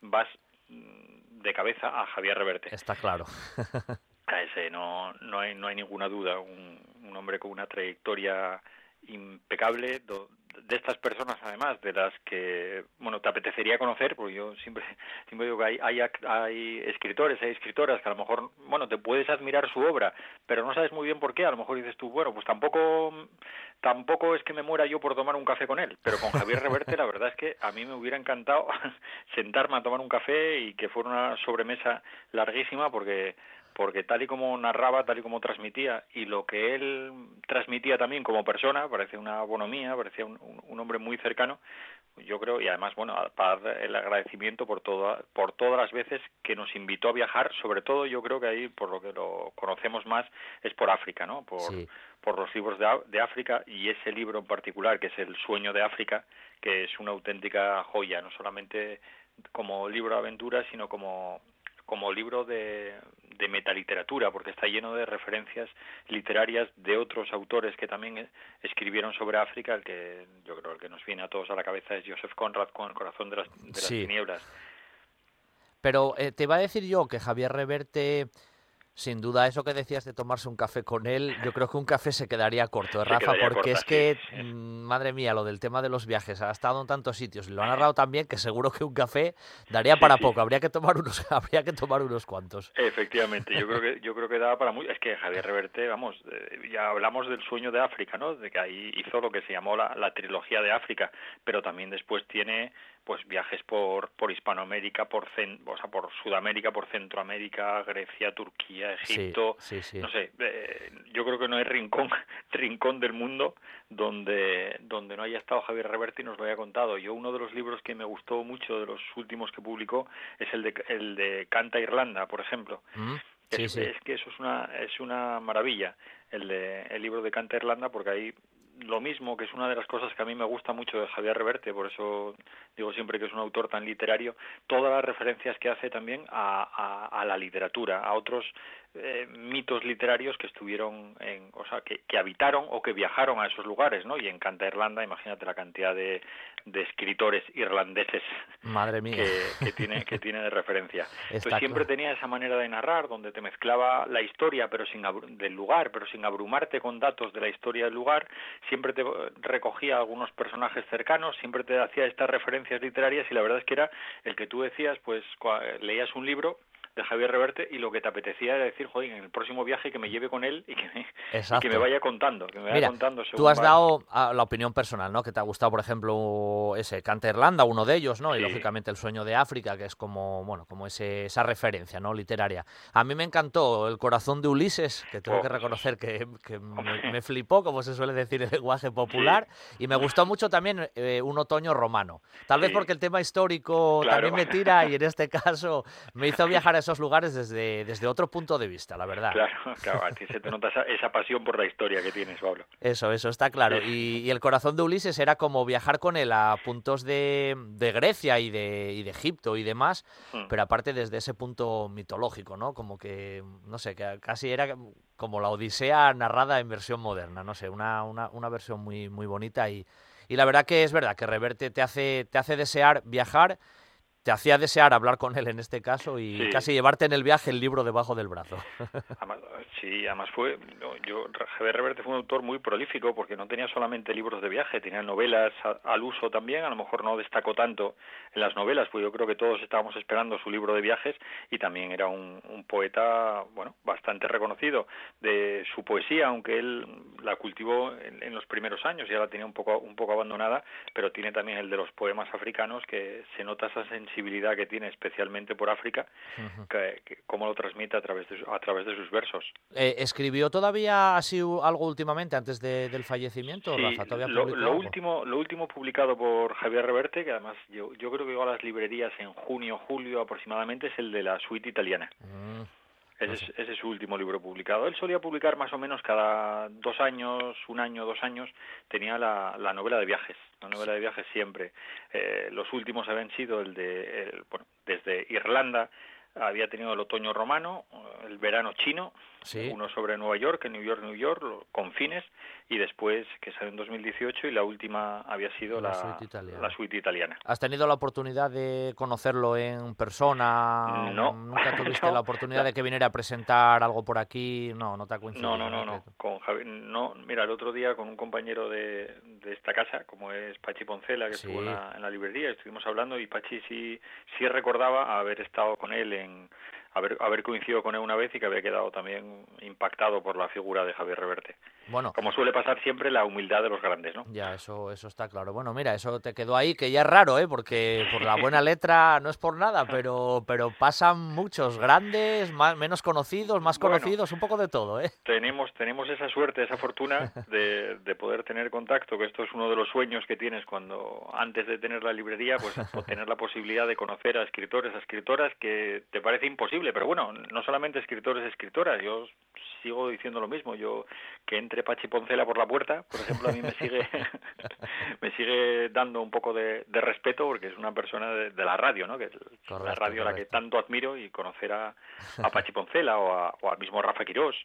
vas de cabeza a Javier Reverte. Está claro. A ese no, no, hay, no hay ninguna duda, un, hombre con una trayectoria impecable, de estas personas además de las que bueno te apetecería conocer porque yo siempre siempre digo que hay, hay hay escritores hay escritoras que a lo mejor bueno te puedes admirar su obra pero no sabes muy bien por qué. A lo mejor dices tú bueno pues tampoco tampoco es que me muera yo por tomar un café con él pero con Javier Reverte la verdad es que a mí me hubiera encantado sentarme a tomar un café y que fuera una sobremesa larguísima porque porque tal y como narraba, tal y como transmitía, y lo que él transmitía también como persona, parecía una bonomía, parecía un, un, hombre muy cercano, yo creo, y además, bueno, para el agradecimiento por, todo, por todas las veces que nos invitó a viajar, sobre todo yo creo que ahí, por lo que lo conocemos más, es por África, ¿no? Por, sí. por los libros de, de África y ese libro en particular, que es El sueño de África, que es una auténtica joya, no solamente como libro de aventuras, sino como como libro de, de metaliteratura, porque está lleno de referencias literarias de otros autores que también escribieron sobre África, el que yo creo el que nos viene a todos a la cabeza es Joseph Conrad con El corazón de las, de las sí. tinieblas. Pero eh, te iba a decir yo que Javier Reverte sin duda, eso que decías de tomarse un café con él, yo creo que un café se quedaría corto, ¿eh, Rafa, quedaría porque corta, es que, sí. Mmm, madre mía, lo del tema de los viajes, ha estado en tantos sitios y lo ha narrado también que seguro que un café daría Sí, para sí. poco, habría que tomar unos, habría que tomar unos cuantos. Efectivamente, yo creo que yo creo que daba para mucho. Es que Javier Reverte, vamos, eh, ya hablamos del sueño de África, ¿no? De que ahí hizo lo que se llamó la, la trilogía de África, pero también después tiene pues viajes por por Hispanoamérica, por cen, o sea, por Sudamérica, por Centroamérica, Grecia, Turquía, Egipto, sí, sí, sí. no sé, eh, yo creo que no hay rincón rincón del mundo donde donde no haya estado Javier Reverte y nos lo haya contado. Yo uno de los libros que me gustó mucho de los últimos que publicó es el de el de Canta Irlanda, por ejemplo. ¿Mm? Sí, es, sí. es que eso es una es una maravilla el de el libro de Canta Irlanda porque ahí lo mismo, que es una de las cosas que a mí me gusta mucho de Javier Reverte, por eso digo siempre que es un autor tan literario, todas las referencias que hace también a, a, a la literatura, a otros eh, mitos literarios que estuvieron en, o sea, que, que, habitaron o que viajaron a esos lugares, ¿no? Y en Canta Irlanda, imagínate la cantidad de, de escritores irlandeses Madre mía. Que, que, tiene que tiene de referencia. Está Entonces siempre claro. tenía esa manera de narrar donde te mezclaba la historia, pero sin del lugar, pero sin abrumarte con datos de la historia del lugar, siempre te recogía algunos personajes cercanos, siempre te hacía estas referencias literarias y la verdad es que era el que tú decías, pues leías un libro de Javier Reverte y lo que te apetecía era decir, joder, en el próximo viaje que me lleve con él y que me, y que me vaya contando, que me vaya Mira, contando. Tú has va. dado a, la opinión personal, ¿no? Que te ha gustado, por ejemplo, ese Canta Irlanda, uno de ellos, ¿no? Sí. Y lógicamente El sueño de África, que es como, bueno, como ese, esa referencia, ¿no? Literaria. A mí me encantó El corazón de Ulises, que tengo Oh, que reconocer que, que me, me, flipó, como se suele decir en el lenguaje popular, sí. y me gustó mucho también eh, Un otoño romano. Tal sí. vez porque el tema histórico claro. también me tira y en este caso me hizo viajar a esos lugares desde desde, otro punto de vista, la verdad. Claro, claro, a ti se te nota esa, esa, pasión por la historia que tienes, Pablo. Eso, eso está claro. Y, y, el corazón de Ulises era como viajar con él a puntos de, de Grecia y de, y de, Egipto y demás, hmm. pero aparte desde ese punto mitológico, ¿no? Como que, no sé, que casi era como la Odisea narrada en versión moderna, no sé, una, una, una versión muy, muy bonita y, y la verdad que es verdad que Reverte te hace, te hace desear viajar te hacía desear hablar con él en este caso y casi llevarte en el viaje el libro debajo del brazo. sí, además fue, yo, Javier Reverte fue un autor muy prolífico porque no tenía solamente libros de viaje, tenía novelas al uso también, a lo mejor no destacó tanto en las novelas, pues yo creo que todos estábamos esperando su libro de viajes y también era un, poeta, bueno, bastante reconocido de su poesía, aunque él la cultivó en, los primeros años, ya la tenía un poco, un poco abandonada, pero tiene también el de los poemas africanos que se nota esa sensibilidad sensibilidad que tiene especialmente por África, que, cómo lo transmite a través de, a través de sus versos. Eh, ¿Escribió todavía así algo últimamente antes del fallecimiento, lo, último, lo último publicado por Javier Reverte, que además yo, yo creo que llegó a las librerías en junio, julio aproximadamente, es el de la suite italiana. Mm. Ese es, su último libro publicado. Él solía publicar más o menos cada dos años, un año, dos años, tenía la, novela de viajes, la novela de viajes siempre. Eh, los últimos habían sido el de, bueno, desde Irlanda, había tenido el otoño romano, el verano chino, uno sobre Nueva York, New York, New York, Confines, y después que salió en 2018 y la última había sido la, la, suite, italiana. ¿Has tenido la oportunidad de conocerlo en persona? No. ¿Nunca tuviste la oportunidad de que viniera a presentar algo por aquí? No, no te ha coincidido. No, no, no, no. Con no. Mira, el otro día con un compañero de, de esta casa, como es Pachi Poncela, que estuvo en la, en la librería, estuvimos hablando y Pachi sí, sí recordaba haber estado con él en haber, haber coincidido con él una vez y que había quedado también impactado por la figura de Javier Reverte. Bueno, como suele pasar siempre la humildad de los grandes, ¿no? Ya, eso, eso está claro. Bueno, mira, eso te quedó ahí, que ya es raro, ¿eh? Porque por la buena letra no es por nada, pero, pero pasan muchos grandes, más, menos conocidos, más conocidos, un poco de todo, ¿eh? Tenemos, tenemos esa suerte, esa fortuna de, de poder tener contacto, que esto es uno de los sueños que tienes cuando antes de tener la librería, pues tener la posibilidad de conocer a escritores, a escritoras que te parece imposible, pero bueno, no solamente escritores, escritoras, yo sigo diciendo lo mismo, yo que entre Pachi Poncela por la puerta, por ejemplo, a mí me sigue me sigue dando un poco de, respeto porque es una persona de, la radio, ¿no? Que es la radio a la que tanto admiro y conocer a, a Pachi Poncela o, o al mismo Rafa Quirós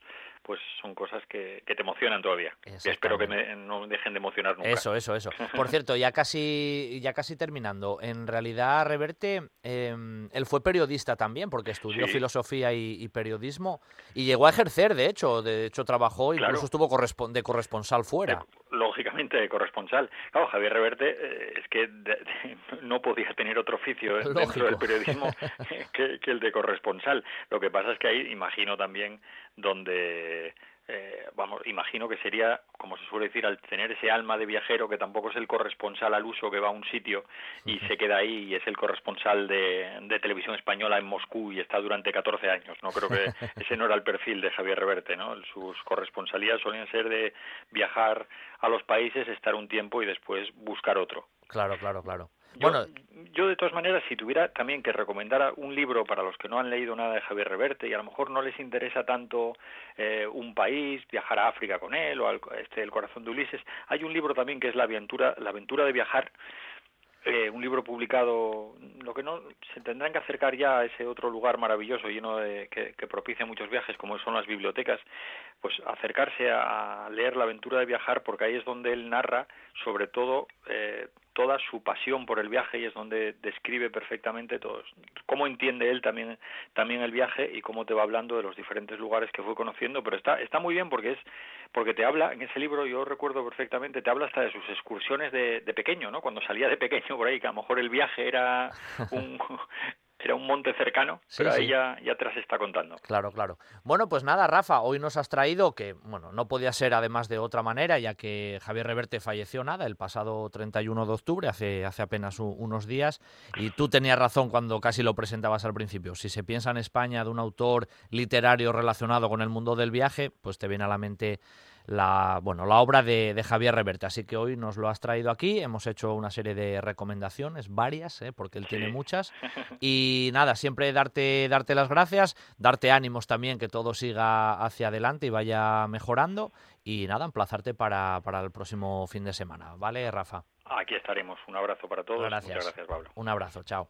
pues son cosas que, te emocionan todavía. Y espero que me, no dejen de emocionar nunca. Eso, eso, eso. Por cierto, ya casi, ya casi terminando, en realidad Reverte, em, él fue periodista también, porque estudió filosofía y, periodismo y llegó a ejercer, de hecho, de hecho trabajó, incluso estuvo de corresponsal fuera. lógicamente, de corresponsal. Claro, Javier Reverte eh, es que no podía tener otro oficio dentro del periodismo que, que el de corresponsal. Lo que pasa es que ahí imagino también donde eh, vamos, imagino que sería, como se suele decir, al tener ese alma de viajero que tampoco es el corresponsal al uso que va a un sitio y se queda ahí y es el corresponsal de, de, televisión española en Moscú y está durante 14 años. No creo que ese no era el perfil de Javier Reverte, ¿no? Sus corresponsalías solían ser de viajar a los países, estar un tiempo y después buscar otro. Claro, claro, claro. Yo, bueno, yo de todas maneras, si tuviera también que recomendar un libro para los que no han leído nada de Javier Reverte y a lo mejor no les interesa tanto eh, un país, viajar a África con él o al, este El corazón de Ulises, hay un libro también que es La aventura, la aventura de viajar, eh, un libro publicado, lo que no se tendrán que acercar ya a ese otro lugar maravilloso lleno de que, que propicia muchos viajes como son las bibliotecas, pues acercarse a leer la aventura de viajar porque ahí es donde él narra sobre todo eh, toda su pasión por el viaje y es donde describe perfectamente todo, cómo entiende él también, también el viaje y cómo te va hablando de los diferentes lugares que fue conociendo, pero está, está muy bien porque es, porque te habla, en ese libro yo recuerdo perfectamente, te habla hasta de sus excursiones de, de pequeño, ¿no? Cuando salía de pequeño por ahí, que a lo mejor el viaje era un, era un monte cercano, pero ahí Ya, atrás está contando. Claro, claro. Bueno, pues nada, Rafa, hoy nos has traído que, bueno, no podía ser además de otra manera, ya que Javier Reverte falleció nada el pasado 31 de octubre, hace, hace apenas unos días, y tú tenías razón cuando casi lo presentabas al principio. Si se piensa en España de un autor literario relacionado con el mundo del viaje, pues te viene a la mente la, bueno, la obra de, Javier Reverte. Así que hoy nos lo has traído aquí. Hemos hecho una serie de recomendaciones, varias, ¿eh? porque él tiene muchas. Y nada, siempre darte, darte las gracias, darte ánimos también que todo siga hacia adelante y vaya mejorando. Y nada, emplazarte para, para el próximo fin de semana. ¿Vale, Rafa? Aquí estaremos. Un abrazo para todos. Gracias. Muchas gracias, Pablo. Un abrazo. Chao.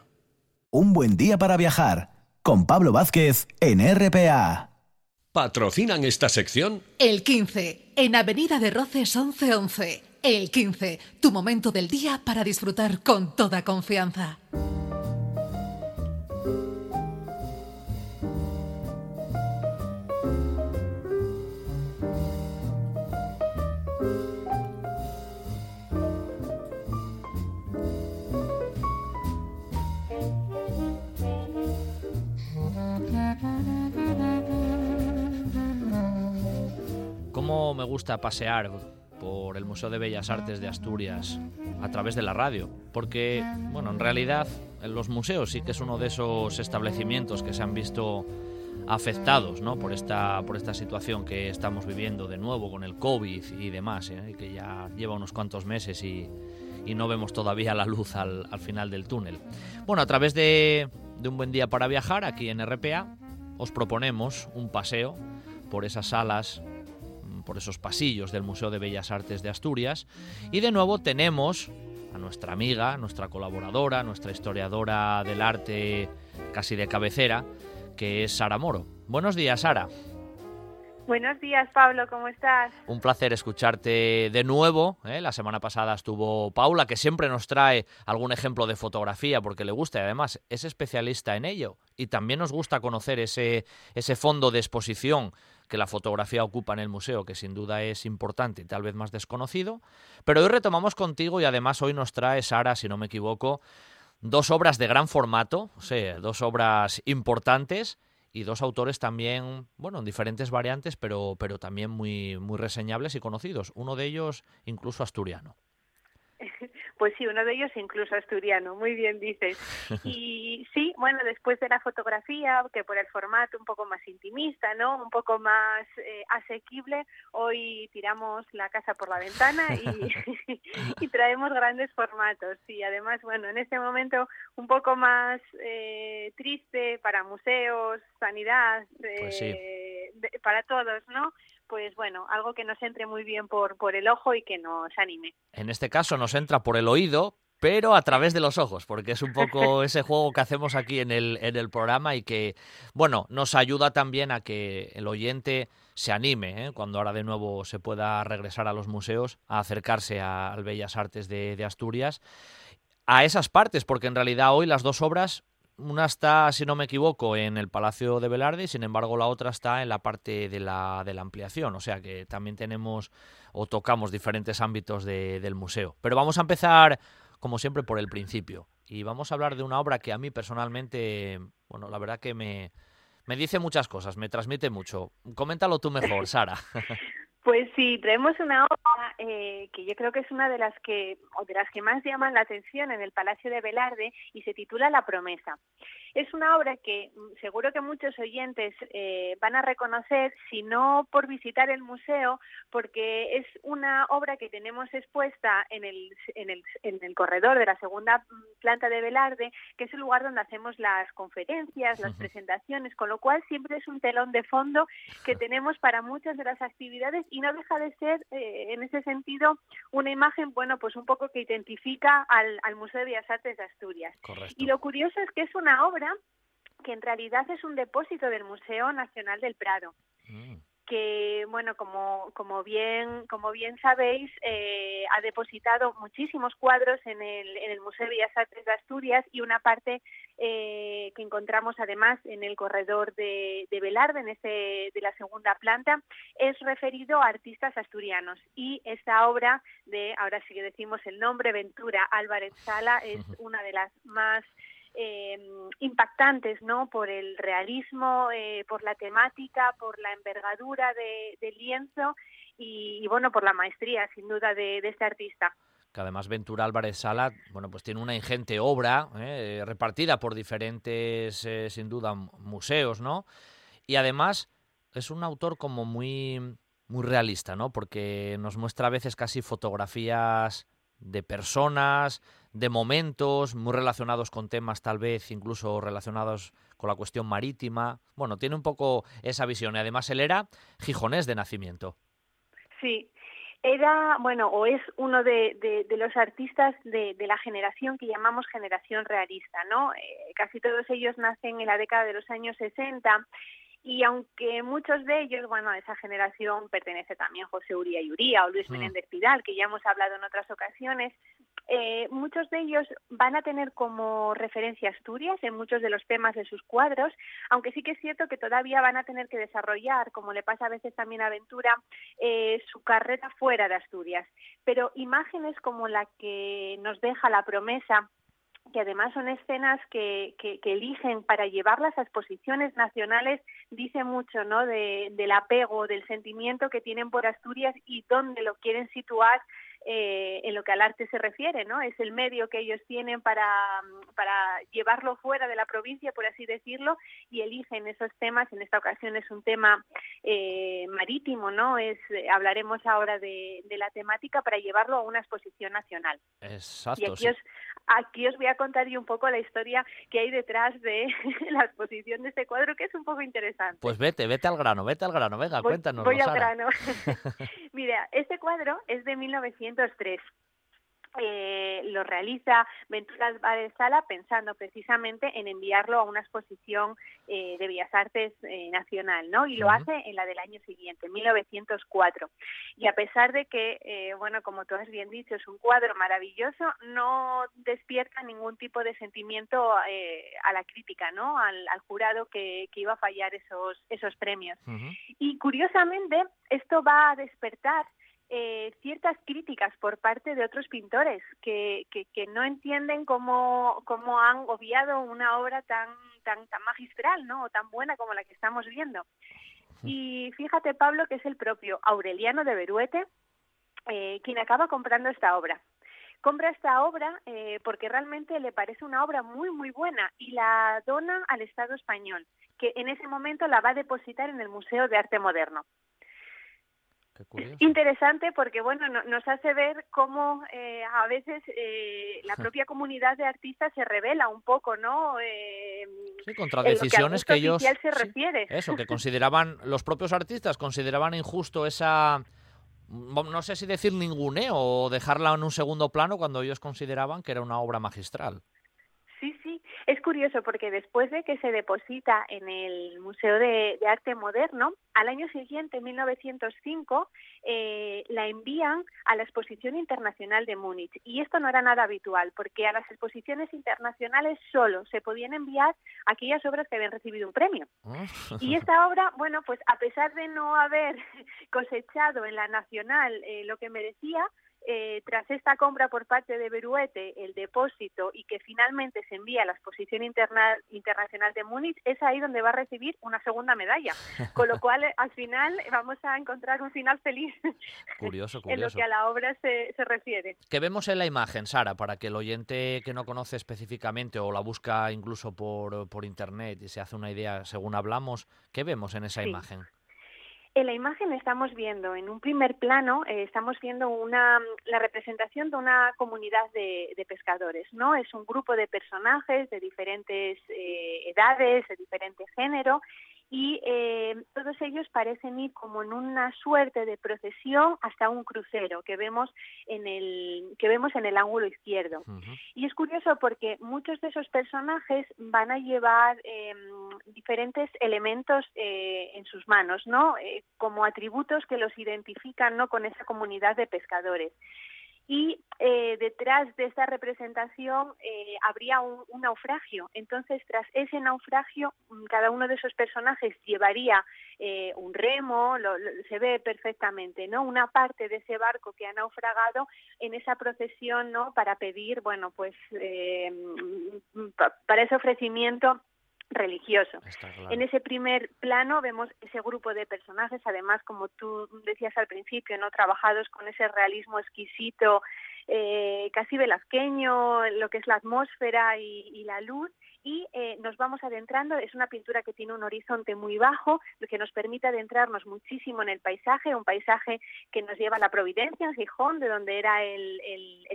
Un buen día para viajar con Pablo Vázquez en RPA. ¿Patrocinan esta sección? El 15, en Avenida de Roces 1111. El 15, tu momento del día para disfrutar con toda confianza. Me gusta pasear por el Museo de Bellas Artes de Asturias a través de la radio, porque, bueno, en realidad los museos sí que es uno de esos establecimientos que se han visto afectados ¿no? por, esta, por esta situación que estamos viviendo de nuevo con el COVID y demás, ¿eh? que ya lleva unos cuantos meses y, y no vemos todavía la luz al, al final del túnel. Bueno, a través de, de un buen día para viajar aquí en RPA, os proponemos un paseo por esas salas por esos pasillos del Museo de Bellas Artes de Asturias. Y de nuevo tenemos a nuestra amiga, nuestra colaboradora, nuestra historiadora del arte casi de cabecera, que es Sara Moro. Buenos días, Sara. Buenos días, Pablo, ¿cómo estás? Un placer escucharte de nuevo. ¿eh? La semana pasada estuvo Paula, que siempre nos trae algún ejemplo de fotografía porque le gusta y además es especialista en ello. Y también nos gusta conocer ese, ese fondo de exposición que la fotografía ocupa en el museo, que sin duda es importante y tal vez más desconocido. Pero hoy retomamos contigo y además hoy nos trae Sara, si no me equivoco, dos obras de gran formato, o dos obras importantes y dos autores también, bueno, en diferentes variantes, pero, pero también muy, muy reseñables y conocidos. Uno de ellos incluso asturiano. Pues sí, uno de ellos incluso asturiano, muy bien dices. Y sí, bueno, después de la fotografía, que por el formato un poco más intimista, ¿no? Un poco más eh, asequible, hoy tiramos la casa por la ventana y, y, traemos grandes formatos. Y además, bueno, en este momento un poco más eh, triste para museos, sanidad, eh, Pues sí. de- para todos, ¿no? Pues bueno, algo que nos entre muy bien por, por el ojo y que nos anime. En este caso nos entra por el oído, pero a través de los ojos, porque es un poco ese juego que hacemos aquí en el, en el programa y que, bueno, nos ayuda también a que el oyente se anime, ¿eh? cuando ahora de nuevo se pueda regresar a los museos, a acercarse a- al Bellas Artes de, de Asturias, a esas partes, porque en realidad hoy las dos obras, una está, si no me equivoco, en el Palacio de Velarde y sin embargo la otra está en la parte de la, de la ampliación, o sea que también tenemos o tocamos diferentes ámbitos de- del museo. Pero vamos a empezar, como siempre, por el principio. Y vamos a hablar de una obra que a mí personalmente, bueno, la verdad que me, me dice muchas cosas, me transmite mucho. Coméntalo tú mejor, Sara. Pues sí, traemos una obra eh, que yo creo que es una de las que o de las que más llaman la atención en el Palacio de Velarde y se titula La promesa. Es una obra que mm, seguro que muchos oyentes eh, van a reconocer, si no por visitar el museo, porque es una obra que tenemos expuesta en el, en el, en el corredor de la segunda mm, planta de Velarde, que es el lugar donde hacemos las conferencias, las presentaciones, con lo cual siempre es un telón de fondo que tenemos para muchas de las actividades y no deja de ser, eh, en ese sentido, una imagen, bueno, pues un poco que identifica al, Museo de Bellas Artes de Asturias. Y lo curioso es que es una obra que en realidad es un depósito del Museo Nacional del Prado. Mm que bueno como como bien como bien sabéis eh, ha depositado muchísimos cuadros en el, en el Museo de Bellas Artes de Asturias y una parte eh, que encontramos además en el corredor de, de Velarde en ese de la segunda planta es referido a artistas asturianos. Y esta obra de ahora sí que decimos el nombre Ventura Álvarez Sala es una de las más eh, impactantes, ¿no? Por el realismo, eh, por la temática, por la envergadura de, del lienzo y, bueno, por la maestría, sin duda, de, este artista que además Ventura Álvarez Sala, bueno, pues tiene una ingente obra eh, repartida por diferentes, sin duda, museos, ¿no? Y además es un autor como muy, muy realista, ¿no? Porque nos muestra a veces casi fotografías de personas, de momentos muy relacionados con temas tal vez incluso relacionados con la cuestión marítima. Bueno, tiene un poco esa visión y además él era gijonés de nacimiento. Sí, era, bueno, o es uno de, de, los artistas de, de, la generación que llamamos generación realista, ¿no? Eh, casi todos ellos nacen en la década de los años 60 y aunque muchos de ellos, bueno, a esa generación pertenece también José Uría y Uría o Luis mm. Menéndez Pidal, que ya hemos hablado en otras ocasiones, eh, muchos de ellos van a tener como referencia Asturias en muchos de los temas de sus cuadros, aunque sí que es cierto que todavía van a tener que desarrollar, como le pasa a veces también a Ventura, eh, su carrera fuera de Asturias. Pero imágenes como la que nos deja la promesa que además son escenas que, eligen para llevarlas a exposiciones nacionales, dice mucho ¿no? De, del apego, del sentimiento que tienen por Asturias y dónde lo quieren situar eh, en lo que al arte se refiere, ¿no? Es el medio que ellos tienen para, para llevarlo fuera de la provincia, por así decirlo, y eligen esos temas. En esta ocasión es un tema eh, marítimo, ¿no? Es hablaremos ahora de, de, la temática para llevarlo a una exposición nacional. Exacto. Y aquí, os, aquí os voy a contar yo un poco la historia que hay detrás de la exposición de este cuadro, que es un poco interesante. Pues vete, vete al grano, vete al grano, venga, cuéntanos. Voy al grano. Mira, este cuadro es de 1903 eh, lo realiza Ventura Álvarez Sala pensando precisamente en enviarlo a una exposición eh, de Bellas Artes eh, Nacional, ¿no? Y lo hace en la del año siguiente, 1904. Y a pesar de que, eh, bueno, como tú has bien dicho, es un cuadro maravilloso, no despierta ningún tipo de sentimiento a la crítica, ¿no? Al, jurado que, iba a fallar esos, esos premios. Y curiosamente, esto va a despertar eh, ciertas críticas por parte de otros pintores que, que, no entienden cómo, cómo, han obviado una obra tan, tan, tan magistral ¿no? o tan buena como la que estamos viendo. Y fíjate, Pablo, que es el propio Aureliano de Beruete eh, quien acaba comprando esta obra. Compra esta obra eh, porque realmente le parece una obra muy, muy buena y la dona al Estado español, que en ese momento la va a depositar en el Museo de Arte Moderno. Interesante porque bueno nos hace ver cómo eh, a veces eh, la propia comunidad de artistas se revela un poco, ¿no? Eh, sí, contra decisiones que, ellos se refiere. Eso que consideraban los propios artistas consideraban injusto esa no sé si decir ninguneo o dejarla en un segundo plano cuando ellos consideraban que era una obra magistral. Es curioso porque después de que se deposita en el Museo de, Arte Moderno, al año siguiente, en 1905, eh, la envían a la Exposición Internacional de Múnich. Y esto no era nada habitual, porque a las exposiciones internacionales solo se podían enviar aquellas obras que habían recibido un premio. Ah. Y esta obra, bueno, pues a pesar de no haber cosechado en la nacional eh, lo que merecía, eh, tras esta compra por parte de Beruete, el depósito y que finalmente se envía a la exposición internacional de Múnich, es ahí donde va a recibir una segunda medalla. Con lo cual, al final, vamos a encontrar un final feliz curioso, curioso. en lo que a la obra se, se refiere. ¿Qué vemos en la imagen, Sara, para que el oyente que no conoce específicamente o la busca incluso por, por internet y se hace una idea según hablamos, ¿qué vemos en esa imagen? En la imagen estamos viendo, en un primer plano, eh, estamos viendo una, la representación de una comunidad de, pescadores, ¿no? Es un grupo de personajes de diferentes eh, edades, de diferente género, y eh, todos ellos parecen ir como en una suerte de procesión hasta un crucero que vemos en el que vemos en el ángulo izquierdo. Y es curioso porque muchos de esos personajes van a llevar em, diferentes elementos eh, en sus manos no eh, como atributos que los identifican no con esa comunidad de pescadores y eh, detrás de esta representación eh, habría un, naufragio. Entonces, tras ese naufragio, mm, cada uno de esos personajes llevaría eh, un remo, se ve perfectamente, ¿no? Una parte de ese barco que ha naufragado en esa procesión, ¿no? Para pedir, bueno, pues mm, para ese ofrecimiento religioso. En ese primer plano vemos ese grupo de personajes, además, como tú decías al principio, no trabajados con ese realismo exquisito, eh, casi velasqueño, lo que es la atmósfera y la luz, y eh, nos vamos adentrando. Es una pintura que tiene un horizonte muy bajo, lo que nos permite adentrarnos muchísimo en el paisaje, un paisaje que nos lleva a la Providencia, en Gijón, de donde era el,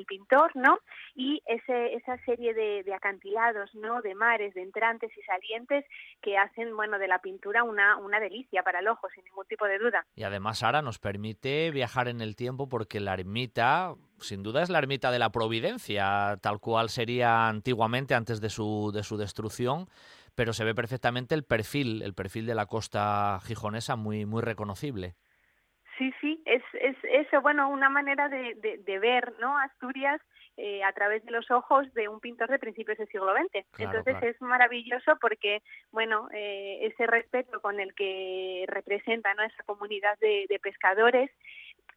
pintor, ¿no? Y ese, esa serie de, de, acantilados, ¿no? De mares, de entrantes y salientes que hacen, bueno, de la pintura una, una delicia para el ojo, sin ningún tipo de duda. Y además, ahora nos permite viajar en el tiempo porque la ermita sin duda es la ermita de la Providencia, tal cual sería antiguamente antes de su, de su destrucción, pero se ve perfectamente el perfil, el perfil de la costa gijonesa muy, muy reconocible. Sí, sí, es, es eso, bueno, una manera de, de, ver, ¿no? Asturias eh, a través de los ojos de un pintor de principios del siglo XX. Entonces es maravilloso porque, bueno, eh, ese respeto con el que representa ¿no? esa comunidad de, de pescadores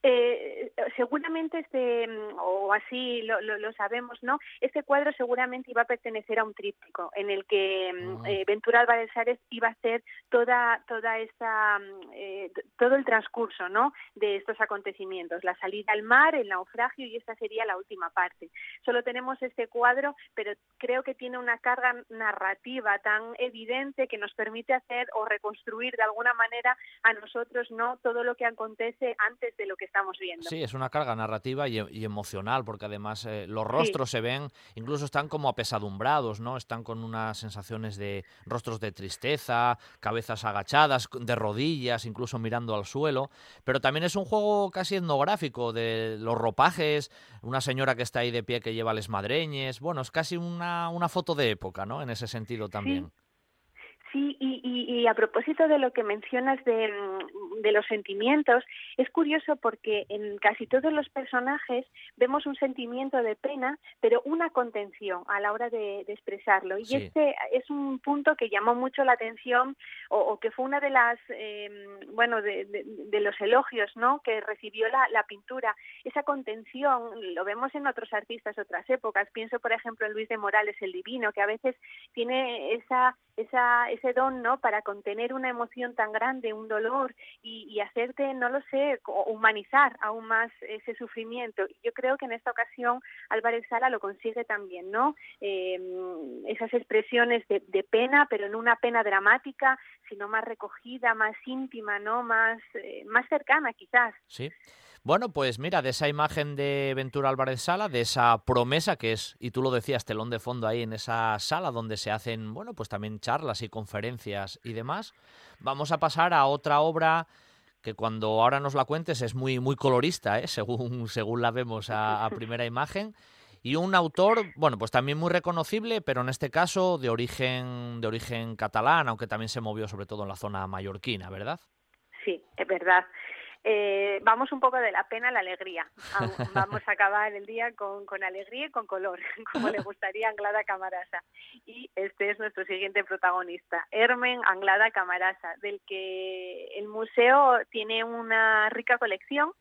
eh, seguramente este o así lo, lo, sabemos no este cuadro seguramente iba a pertenecer a un tríptico en el que mm, ah. eh, Ventura Álvarez Sárez iba a hacer toda toda esta mm, eh, todo el transcurso no de estos acontecimientos la salida al mar el naufragio y esta sería la última parte. Solo tenemos este cuadro pero creo que tiene una carga narrativa tan evidente que nos permite hacer o reconstruir de alguna manera a nosotros no todo lo que acontece antes de lo que estamos viendo. Sí, es una carga narrativa y, emocional, porque además eh, los rostros se ven, incluso están como apesadumbrados, ¿no? Están con unas sensaciones de rostros de tristeza, cabezas agachadas, de rodillas, incluso mirando al suelo. Pero también es un juego casi etnográfico de los ropajes, una señora que está ahí de pie que lleva les madreñes. Bueno, es casi una, una foto de época, ¿no? En ese sentido también. Sí, y, y, a propósito de lo que mencionas de, mm, de, los sentimientos, es curioso porque en casi todos los personajes vemos un sentimiento de pena, pero una contención a la hora de, expresarlo. Y este es un punto que llamó mucho la atención o, que fue una de las, eh, bueno, de, de, los elogios, ¿no? Que recibió la, la pintura. Esa contención lo vemos en otros artistas, otras épocas. Pienso, por ejemplo, en Luis de Morales, el Divino, que a veces tiene esa, esa ese don, ¿no? Para contener una emoción tan grande, un dolor y, hacerte, no lo sé, humanizar aún más ese sufrimiento. Yo creo que en esta ocasión Álvarez Sala lo consigue también, ¿no? Em, esas expresiones de, pena, pero no una pena dramática, sino más recogida, más íntima, ¿no? Más, eh, más cercana, quizás. Sí. Bueno, pues mira, de esa imagen de Ventura Álvarez Sala, de esa promesa que es, y tú lo decías, telón de fondo ahí en esa sala donde se hacen, bueno, pues también charlas y conferencias y demás, vamos a pasar a otra obra que cuando ahora nos la cuentes es muy, muy colorista, ¿eh? según, según la vemos a, primera imagen. Y un autor, bueno, pues también muy reconocible, pero en este caso de origen, de origen catalán, aunque también se movió sobre todo en la zona mallorquina, ¿verdad? Sí, es verdad eh, vamos un poco de la pena a la alegría. Vamos a acabar el día con, con alegría y con color, como le gustaría a Anglada Camarasa. Y este es nuestro siguiente protagonista, Hermen Anglada Camarasa, del que el museo tiene una rica colección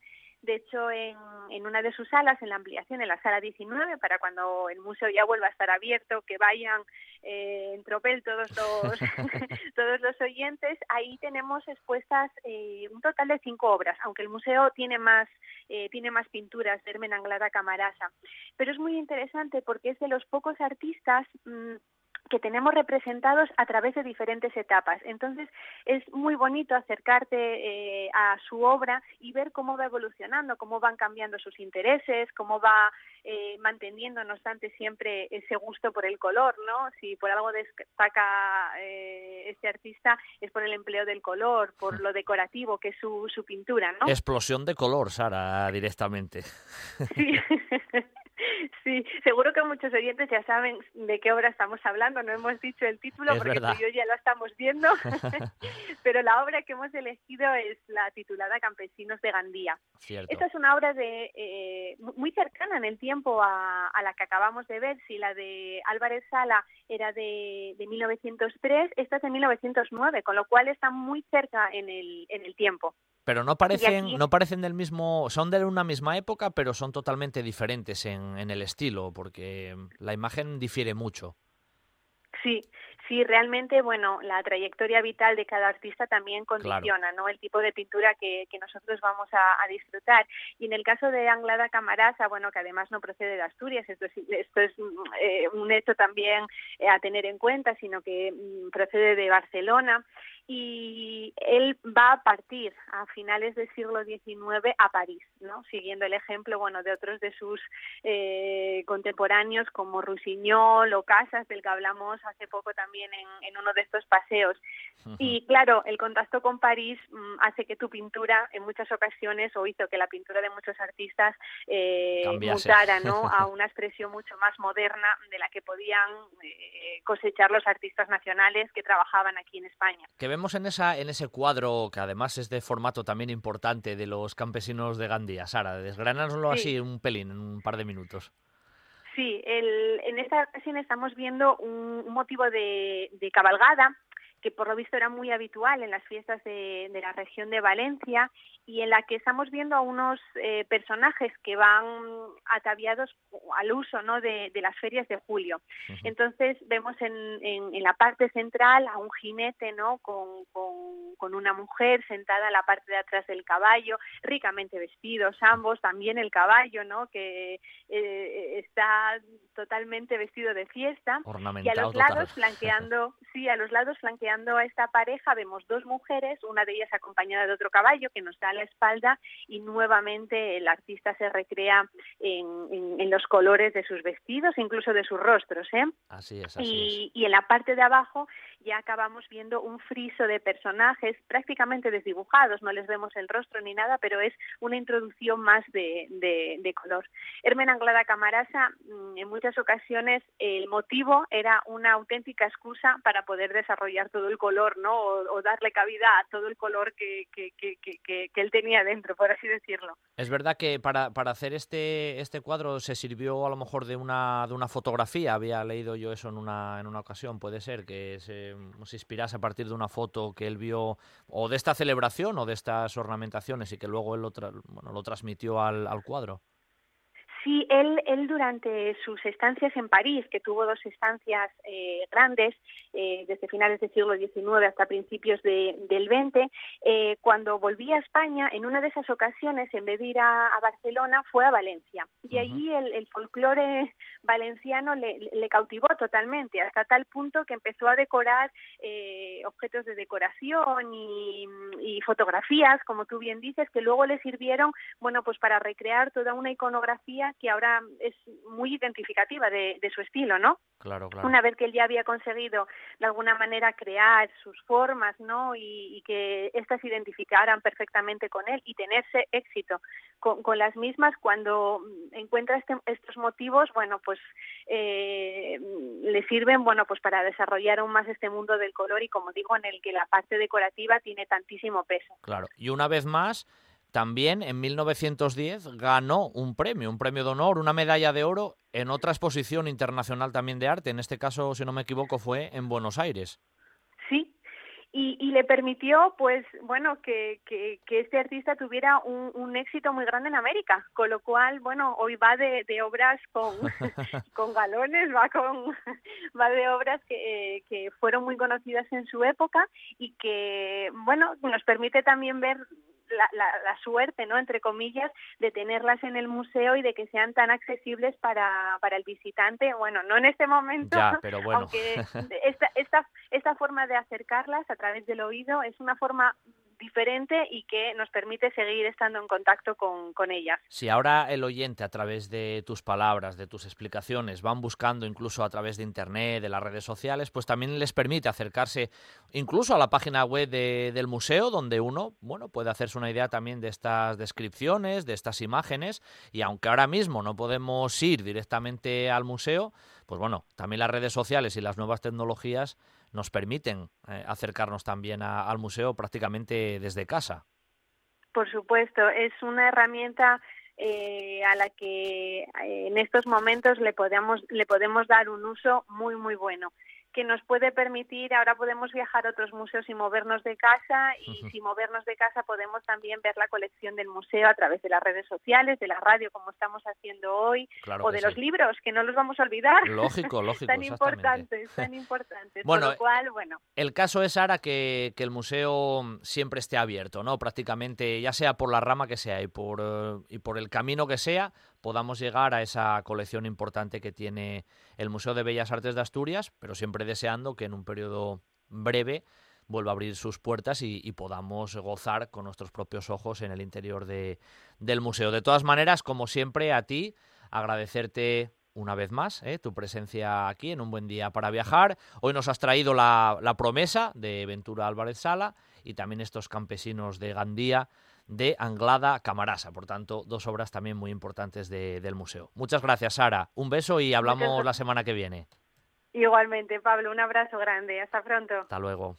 De hecho, en, en, una de sus salas, en la ampliación, en la sala 19, para cuando el museo ya vuelva a estar abierto, que vayan eh, en tropel todos los, todos los oyentes, ahí tenemos expuestas eh, un total de cinco obras, aunque el museo tiene más, eh, tiene más pinturas de Hermen Anglada Camarasa. Pero es muy interesante porque es de los pocos artistas mmm, que tenemos representados a través de diferentes etapas. Entonces, es muy bonito acercarte eh, a su obra y ver cómo va evolucionando, cómo van cambiando sus intereses, cómo va eh, manteniendo, no obstante, siempre ese gusto por el color, ¿no? Si por algo destaca eh, este artista es por el empleo del color, por lo decorativo que es su, su pintura, ¿no? Explosión de color, Sara, directamente. Sí. Sí, seguro que muchos oyentes ya saben de qué obra estamos hablando. No hemos dicho el título es porque tú y yo ya lo estamos viendo. Pero la obra que hemos elegido es la titulada Campesinos de Gandía. Cierto. Esta es una obra de eh, muy cercana en el tiempo a, a, la que acabamos de ver. Si la de Álvarez Sala era de, de 1903, esta es de 1909, con lo cual está muy cerca en el, en el tiempo. Pero no parecen, aquí... no parecen del mismo, son de una misma época, pero son totalmente diferentes en, en el estilo, porque la imagen difiere mucho. Sí, sí, realmente, bueno, la trayectoria vital de cada artista también condiciona, claro. ¿no? El tipo de pintura que, que nosotros vamos a, a, disfrutar. Y en el caso de Anglada Camarasa, bueno, que además no procede de Asturias, esto es, esto es eh, un hecho también eh, a tener en cuenta, sino que mm, procede de Barcelona y él va a partir a finales del siglo XIX a París, ¿no? Siguiendo el ejemplo, bueno, de otros de sus eh, contemporáneos como Rusiñol o Casas, del que hablamos hace poco también en, en uno de estos paseos. Uh -huh. Y claro, el contacto con París mmm, hace que tu pintura en muchas ocasiones, o hizo que la pintura de muchos artistas eh, mutara, ¿no? A una expresión mucho más moderna de la que podían eh, cosechar los artistas nacionales que trabajaban aquí en España. Que vemos en, esa, en ese cuadro, que además es de formato también importante, de los campesinos de Gandía. Sara, desgránanoslo sí. así un pelín, en un par de minutos. Sí, el, en esta ocasión estamos viendo un, un motivo de, de cabalgada que por lo visto era muy habitual en las fiestas de, de, la región de Valencia y en la que estamos viendo a unos eh, personajes que van ataviados al uso ¿no? de, de las ferias de julio. Uh -huh. Entonces vemos en, en, en, la parte central a un jinete ¿no? Con, con, con, una mujer sentada en la parte de atrás del caballo, ricamente vestidos ambos, también el caballo ¿no? que eh, está totalmente vestido de fiesta y a los total. lados flanqueando, sí, a los lados flanqueando a esta pareja vemos dos mujeres, una de ellas acompañada de otro caballo que nos da la espalda y nuevamente el artista se recrea en, en, en los colores de sus vestidos, incluso de sus rostros. ¿eh? Así es, así y, es. y en la parte de abajo ya acabamos viendo un friso de personajes prácticamente desdibujados, no les vemos el rostro ni nada, pero es una introducción más de, de, color. Hermen Anglada Camarasa, mm, en muchas ocasiones el motivo era una auténtica excusa para poder desarrollar todo el color, ¿no? O, o darle cabida a todo el color que, que, que, que, él tenía dentro, por así decirlo. Es verdad que para, para hacer este, este cuadro se sirvió a lo mejor de una, de una fotografía, había leído yo eso en una, en una ocasión, puede ser que se, se inspirase a partir de una foto que él vio o de esta celebración o de estas ornamentaciones y que luego él lo, bueno, lo transmitió al, al cuadro. Sí, él, él durante sus estancias en París, que tuvo dos estancias eh, grandes, eh, desde finales del siglo XIX hasta principios de, del XX, eh, cuando volvía a España, en una de esas ocasiones, en vez de ir a, a Barcelona, fue a Valencia. Y uh -huh. allí el, el folclore valenciano le, le, cautivó totalmente, hasta tal punto que empezó a decorar eh, objetos de decoración y, y fotografías, como tú bien dices, que luego le sirvieron, bueno, pues para recrear toda una iconografía que ahora es muy identificativa de, de, su estilo, ¿no? Claro, claro. Una vez que él ya había conseguido de alguna manera crear sus formas, ¿no? Y, y que éstas se identificaran perfectamente con él y tenerse éxito con, con las mismas cuando encuentra este, estos motivos, bueno, pues eh, le sirven, bueno, pues para desarrollar aún más este mundo del color y como digo, en el que la parte decorativa tiene tantísimo peso. Claro, y una vez más también en 1910 ganó un premio, un premio de honor, una medalla de oro en otra exposición internacional también de arte. En este caso, si no me equivoco, fue en Buenos Aires. Sí, y, le permitió, pues, bueno, que, que, este artista tuviera un, éxito muy grande en América, con lo cual, bueno, hoy va de, obras con, con galones, va con va de obras que, que fueron muy conocidas en su época y que, bueno, nos permite también ver la, la, suerte, ¿no? Entre comillas, de tenerlas en el museo y de que sean tan accesibles para, para el visitante. Bueno, no en este momento, pero bueno. aunque esta, esta, esta forma de acercarlas a través del oído es una forma diferente y que nos permite seguir estando en contacto con, con ellas. Si ahora el oyente a través de tus palabras, de tus explicaciones, van buscando incluso a través de Internet, de las redes sociales, pues también les permite acercarse incluso a la página web del museo, donde uno bueno, puede hacerse una idea también de estas descripciones, de estas imágenes, y aunque ahora mismo no podemos ir directamente al museo, pues bueno, también las redes sociales y las nuevas tecnologías nos permiten eh, acercarnos también al museo prácticamente desde casa. Por supuesto, es una herramienta eh, a la que eh, en estos momentos le podemos, le podemos dar un uso muy, muy bueno que nos puede permitir, ahora podemos viajar a otros museos y movernos de casa y sin movernos de casa podemos también ver la colección del museo a través de las redes sociales, de la radio como estamos haciendo hoy o de los libros, que no los vamos a olvidar. Lógico, lógico. tan importantes, tan importantes. Bueno, lo cual, bueno. El caso es ahora que, que, el museo siempre esté abierto, ¿no? Prácticamente, ya sea por la rama que sea y por, eh, y por el camino que sea, podamos llegar a esa colección importante que tiene el Museo de Bellas Artes de Asturias, pero siempre deseando que en un periodo breve vuelva a abrir sus puertas y, podamos gozar con nuestros propios ojos en el interior de, del museo. De todas maneras, como siempre, a ti agradecerte una vez más ¿eh? tu presencia aquí en un buen día para viajar. Hoy nos has traído la, la promesa de Ventura Álvarez Sala y también estos campesinos de Gandía de Anglada Camarasa. Por tanto, dos obras también muy importantes del museo. Muchas gracias, Sara. Un beso y hablamos la semana que viene. Igualmente, Pablo, un abrazo grande. Hasta pronto. Hasta luego.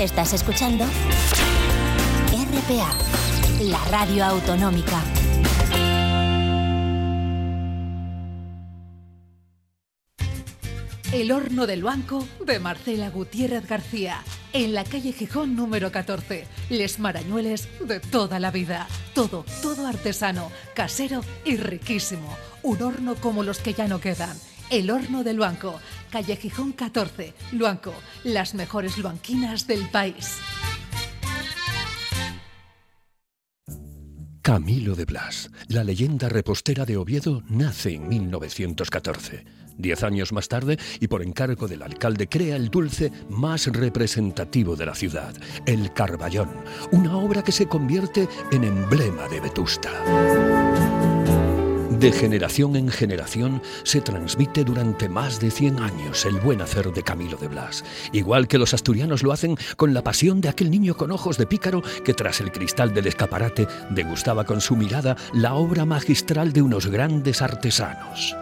Estás escuchando RPA, la radio autonómica. El horno del banco de Marcela Gutiérrez García, en la calle Gijón número 14. Les marañueles de toda la vida. Todo, todo artesano, casero y riquísimo. Un horno como los que ya no quedan el Horno del Luanco, calle Gijón 14, Luanco, las mejores luanquinas del país. Camilo de Blas, la leyenda repostera de Oviedo, nace en 1914. Diez años más tarde, y por encargo del alcalde, crea el dulce más representativo de la ciudad, el Carballón, una obra que se convierte en emblema de Vetusta. De generación en generación se transmite durante más de 100 años el buen hacer de Camilo de Blas, igual que los asturianos lo hacen con la pasión de aquel niño con ojos de pícaro que tras el cristal del escaparate degustaba con su mirada la obra magistral de unos grandes artesanos.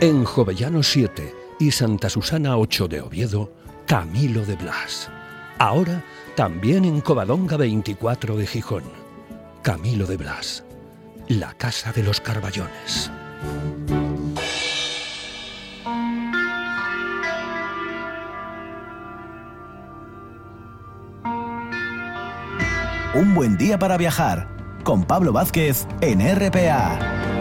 En Jovellano 7 y Santa Susana 8 de Oviedo, Camilo de Blas. Ahora también en Covadonga 24 de Gijón, Camilo de Blas la Casa de los Carballones. Un buen día para viajar con Pablo Vázquez en RPA.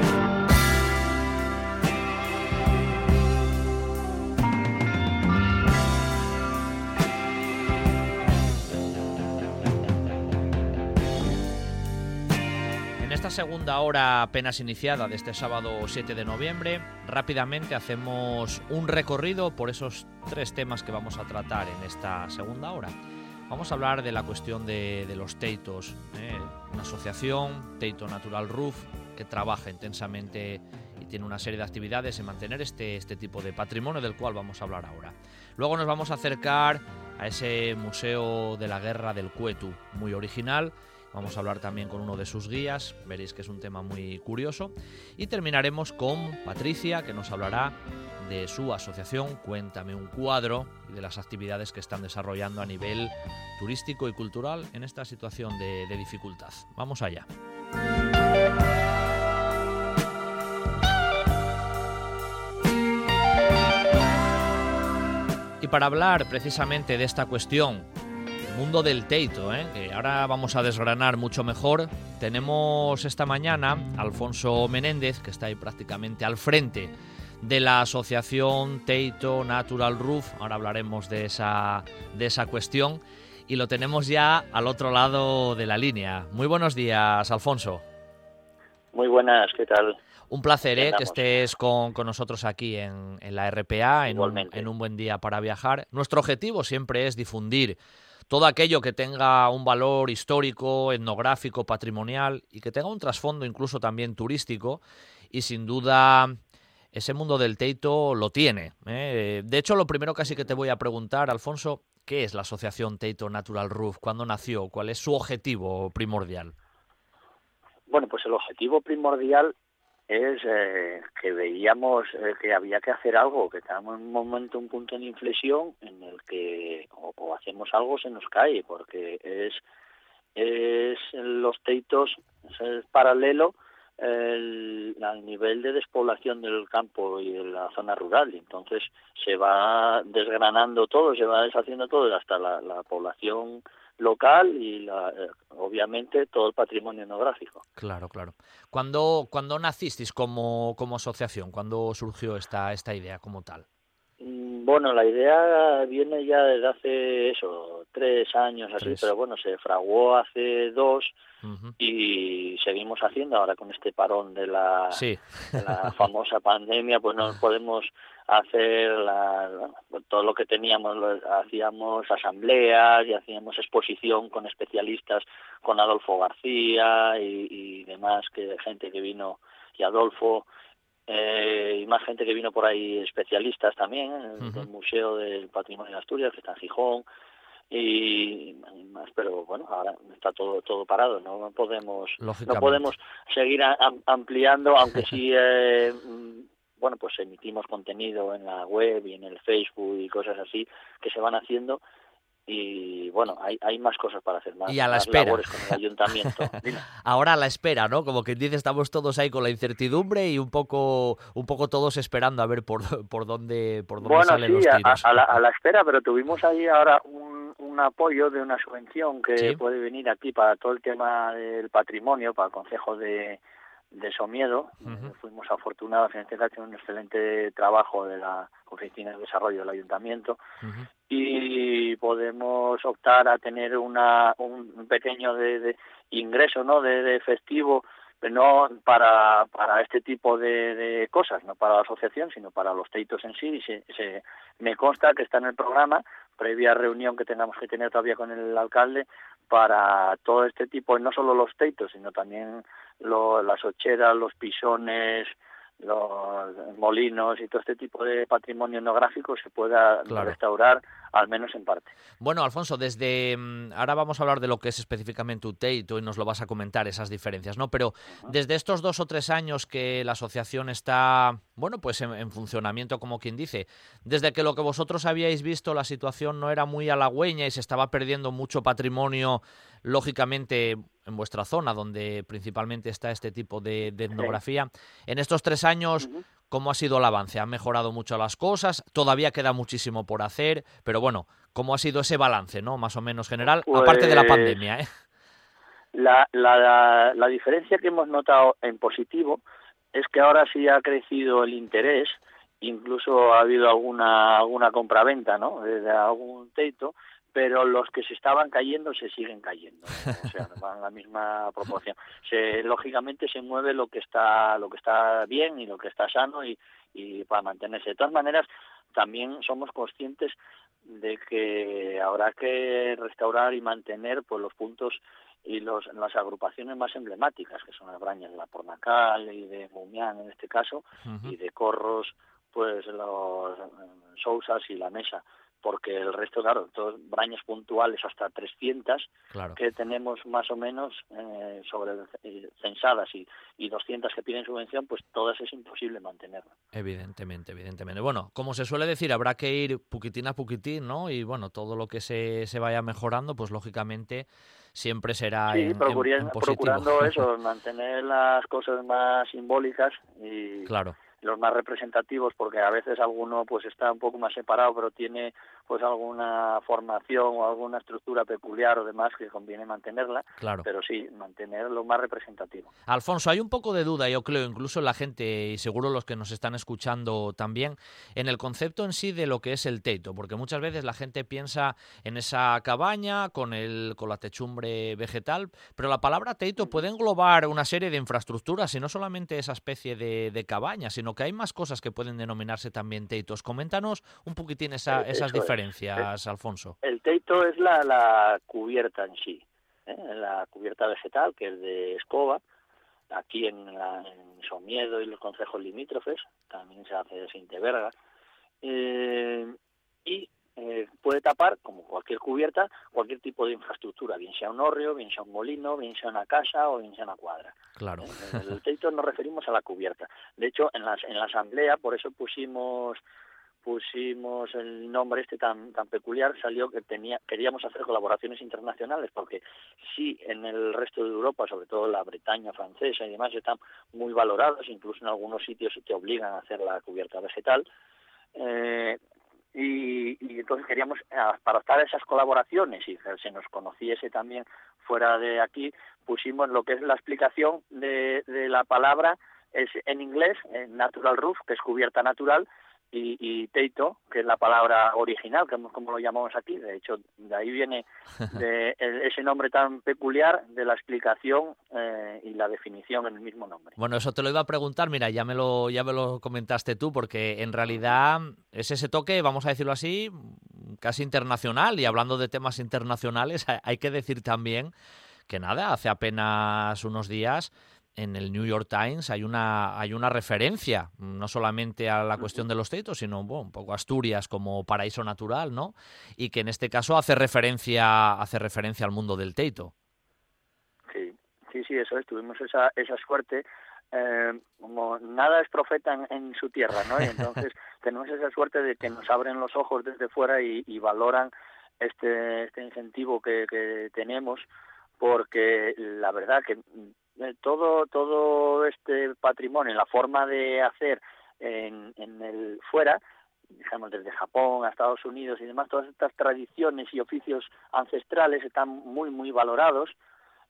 Segunda hora apenas iniciada de este sábado 7 de noviembre, rápidamente hacemos un recorrido por esos tres temas que vamos a tratar en esta segunda hora. Vamos a hablar de la cuestión de, los teitos, ¿eh? una asociación, Teito Natural Roof, que trabaja intensamente y tiene una serie de actividades en mantener este, este tipo de patrimonio del cual vamos a hablar ahora. Luego nos vamos a acercar a ese Museo de la Guerra del Cuetu, muy original. Vamos a hablar también con uno de sus guías, veréis que es un tema muy curioso. Y terminaremos con Patricia, que nos hablará de su asociación Cuéntame un cuadro de las actividades que están desarrollando a nivel turístico y cultural en esta situación de, dificultad. Vamos allá. Y para hablar precisamente de esta cuestión, mundo del teito, ¿eh? que ahora vamos a desgranar mucho mejor, tenemos esta mañana a Alfonso Menéndez, que está ahí prácticamente al frente de la asociación Teito Natural Roof. Ahora hablaremos de esa, de esa cuestión. Y lo tenemos ya al otro lado de la línea. Muy buenos días, Alfonso. Muy buenas, ¿qué tal? Un placer ¿eh? que estés con, con, nosotros aquí en, en la RPA, en un, en un, buen día para viajar. Nuestro objetivo siempre es difundir todo aquello que tenga un valor histórico, etnográfico, patrimonial y que tenga un trasfondo incluso también turístico. Y sin duda ese mundo del Teito lo tiene. ¿eh? De hecho, lo primero casi que te voy a preguntar, Alfonso, ¿qué es la Asociación Teito Natural Roof? ¿Cuándo nació? ¿Cuál es su objetivo primordial? Bueno, pues el objetivo primordial es eh, que veíamos eh, que había que hacer algo, que estábamos en un momento, un punto de inflexión en el que o, hacemos algo se nos cae, porque es, es los teitos, es paralelo el, al nivel de despoblación del campo y de la zona rural. Y entonces se va desgranando todo, se va deshaciendo todo hasta la población local y la, eh, obviamente todo el patrimonio etnográfico. Claro, claro. ¿Cuándo, cuando nacisteis como, como asociación? ¿Cuándo surgió esta, esta idea como tal? Bueno, la idea viene ya desde hace eso, tres años así, tres. pero bueno, se fraguó hace dos uh -huh. y seguimos haciendo ahora con este parón de la, sí. de la famosa pandemia, pues no podemos hacer la, todo lo que teníamos, lo, hacíamos asambleas y hacíamos exposición con especialistas, con Adolfo García y, y demás, que gente que vino y Adolfo eh, y más gente que vino por ahí, especialistas también, uh -huh. del Museo del Patrimonio de Asturias, que está en Gijón, y, más, pero bueno, ahora está todo todo parado, no podemos no podemos seguir a, a, ampliando, aunque sí, eh, bueno, pues emitimos contenido en la web y en el Facebook y cosas así que se van haciendo, y bueno, hay, hay más cosas para hacer, más, y a la más espera. labores con el ayuntamiento. Ahora a la espera, ¿no? Como que dice, estamos todos ahí con la incertidumbre y un poco un poco todos esperando a ver por, por dónde por dónde bueno, salen sí, los tiros. A, a, la, a la espera, pero tuvimos ahí ahora un, un apoyo de una subvención que ¿Sí? puede venir aquí para todo el tema del patrimonio, para el Consejo de, de Somiedo. Uh -huh. Fuimos afortunados en este caso un excelente trabajo de la Oficina de Desarrollo del Ayuntamiento uh -huh. y podemos optar a tener una un pequeño de, de ingreso no de, de festivo no para, para este tipo de, de, cosas, no para la asociación, sino para los teitos en sí. Y se, se, me consta que está en el programa, previa reunión que tengamos que tener todavía con el alcalde, para todo este tipo, no solo los teitos, sino también lo, las ocheras, los pisones, los molinos y todo este tipo de patrimonio etnográfico se pueda claro. restaurar al menos en parte. Bueno, Alfonso, desde mm, ahora vamos a hablar de lo que es específicamente UTEITO y nos lo vas a comentar esas diferencias, ¿no? Pero desde estos dos o tres años que la asociación está, bueno, pues en, en, funcionamiento, como quien dice, desde que lo que vosotros habíais visto la situación no era muy halagüeña y se estaba perdiendo mucho patrimonio, lógicamente en vuestra zona, donde principalmente está este tipo de, de etnografía. Sí. En estos tres años, uh -huh. ¿Cómo ha sido el avance? ¿Han mejorado mucho las cosas? Todavía queda muchísimo por hacer, pero bueno, ¿cómo ha sido ese balance, no? Más o menos general, pues... aparte de la pues pandemia, ¿eh? La, la, la, diferencia que hemos notado en positivo es que ahora sí ha crecido el interés, incluso ha habido alguna alguna compraventa, ¿no? De algún teito, pero los que se estaban cayendo se siguen cayendo, o sea, van la misma proporción. Se, lógicamente se mueve lo que está lo que está bien y lo que está sano y, y para mantenerse. De todas maneras, también somos conscientes de que habrá que restaurar y mantener pues los puntos y los, las agrupaciones más emblemáticas, que son las brañas de la Pornacal y de Mumián en este caso, y de Corros, pues los eh, Sousas y la Mesa porque el resto, claro, todos brañas puntuales hasta 300 que tenemos más o menos eh, sobre eh, censadas y, y 200 que piden subvención, pues todas es imposible mantenerlo. Evidentemente, evidentemente. Bueno, como se suele decir, habrá que ir puquitín a puquitín, ¿no? Y bueno, todo lo que se, se vaya mejorando, pues lógicamente siempre será sí, procurando eso, mantener las cosas más simbólicas y... Claro los más representativos porque a veces alguno pues está un poco más separado pero tiene pues alguna formación o alguna estructura peculiar o demás que conviene mantenerla claro. pero sí mantener lo más representativo. Alfonso hay un poco de duda yo creo incluso la gente y seguro los que nos están escuchando también en el concepto en sí de lo que es el teito porque muchas veces la gente piensa en esa cabaña con el con la techumbre vegetal pero la palabra teito puede englobar una serie de infraestructuras y no solamente esa especie de, de cabaña sino que hay más cosas que pueden denominarse también teitos. Coméntanos un poquitín esa, eh, esas diferencias, Alfonso. El teito es la, la cubierta en sí, ¿eh? la cubierta vegetal, que es de escoba, aquí en, la, en Somiedo y los concejos limítrofes, también se hace de Sinteverga, eh, y eh, puede tapar, como cualquier cubierta, cualquier tipo de infraestructura, bien sea un hórreo, bien sea un molino, bien sea una casa o bien sea una cuadra. Claro. En el teito nos referimos a la cubierta. De hecho, en, las, en la asamblea, por eso pusimos pusimos el nombre este tan tan peculiar salió que tenía queríamos hacer colaboraciones internacionales porque sí en el resto de Europa sobre todo la Bretaña francesa y demás están muy valorados incluso en algunos sitios te obligan a hacer la cubierta vegetal. Eh, y, entonces queríamos, eh, para estar esas colaboraciones y que se nos conociese también fuera de aquí, pusimos lo que es la explicación de, la palabra es en inglés, en natural roof, que es cubierta natural, y, y, teito, que es la palabra original, que como lo llamamos aquí. De hecho, de ahí viene de ese nombre tan peculiar de la explicación eh, y la definición en el mismo nombre. Bueno, eso te lo iba a preguntar, mira, ya me lo, ya me lo comentaste tú, porque en realidad es ese toque, vamos a decirlo así, casi internacional, y hablando de temas internacionales, hay que decir también que nada, hace apenas unos días en el New York Times hay una, hay una referencia, no solamente a la cuestión de los teitos, sino un poco Asturias como paraíso natural, ¿no? Y que en este caso hace referencia, hace referencia al mundo del teito. Sí, sí, sí, eso es, tuvimos esa, esa suerte. Eh, como nada es profeta en, su tierra, ¿no? Y entonces tenemos esa suerte de que nos abren los ojos desde fuera y, y valoran este, este incentivo que, que tenemos porque la verdad que todo todo este patrimonio, la forma de hacer en, en el fuera, digamos desde Japón a Estados Unidos y demás, todas estas tradiciones y oficios ancestrales están muy muy valorados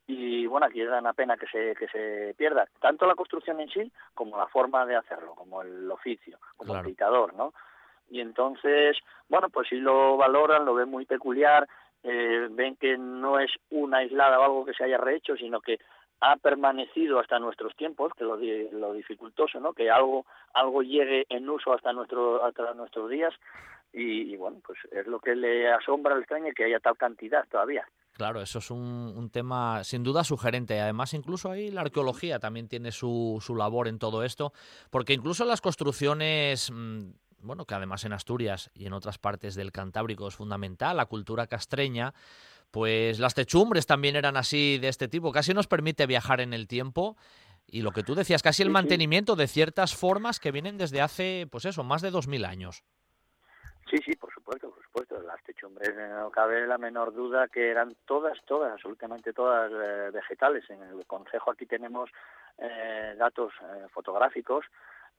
y bueno aquí da una pena que se que se pierda tanto la construcción en sí como la forma de hacerlo, como el oficio, como el picador, ¿no? Y entonces, bueno, pues si lo valoran, lo ven muy peculiar, eh, ven que no es una aislada o algo que se haya rehecho, sino que ha permanecido hasta nuestros tiempos, que lo, lo dificultoso, ¿no? Que algo algo llegue en uso hasta nuestro hasta nuestros días y, bueno, pues es lo que le asombra, le extraña que haya tal cantidad todavía. Claro, eso es un, un, tema sin duda sugerente. Además, incluso ahí la arqueología también tiene su, su labor en todo esto, porque incluso las construcciones mm, bueno, que además en Asturias y en otras partes del Cantábrico es fundamental, la cultura castreña, pues las techumbres también eran así de este tipo. Casi nos permite viajar en el tiempo y lo que tú decías, casi el mantenimiento de ciertas formas que vienen desde hace, pues eso, más de dos mil años. Sí, sí, por supuesto, por supuesto. Las techumbres, no cabe la menor duda que eran todas, todas, absolutamente todas eh, vegetales. En el Consejo aquí tenemos eh, datos eh, fotográficos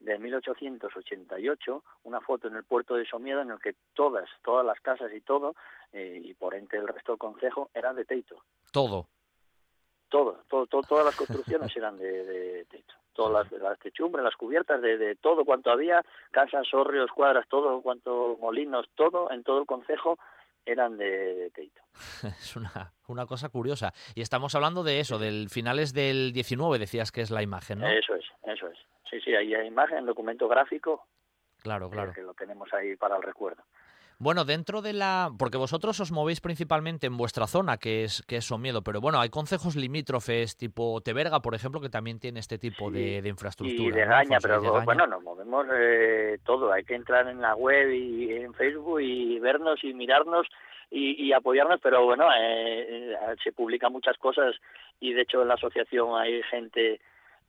de 1888, una foto en el puerto de Somiedo en el que todas, todas las casas y todo, eh, y por ente el resto del concejo, eran de teito. Todo. Todo, todo, todas las construcciones eran de, de techo. Todas las, las, techumbres, las cubiertas, de, de, todo cuanto había, casas, hórreos, cuadras, todo cuanto molinos, todo en todo el concejo eran de, teito. Es una, una cosa curiosa. Y estamos hablando de eso, del finales del 19, decías que es la imagen, ¿no? Eso es, eso es. Sí, sí, ahí hay imagen, documento gráfico. Claro, claro. Que lo tenemos ahí para el recuerdo. Bueno, dentro de la... Porque vosotros os movéis principalmente en vuestra zona, que es, que es Somiedo, pero bueno, hay concejos limítrofes tipo Teberga, por ejemplo, que también tiene este tipo de, infraestructura. Y de Gaña, pero bueno, nos movemos eh, todo. Hay que entrar en la web y en Facebook y vernos y mirarnos y, apoyarnos, pero bueno, eh, eh, se publican muchas cosas y de hecho en la asociación hay gente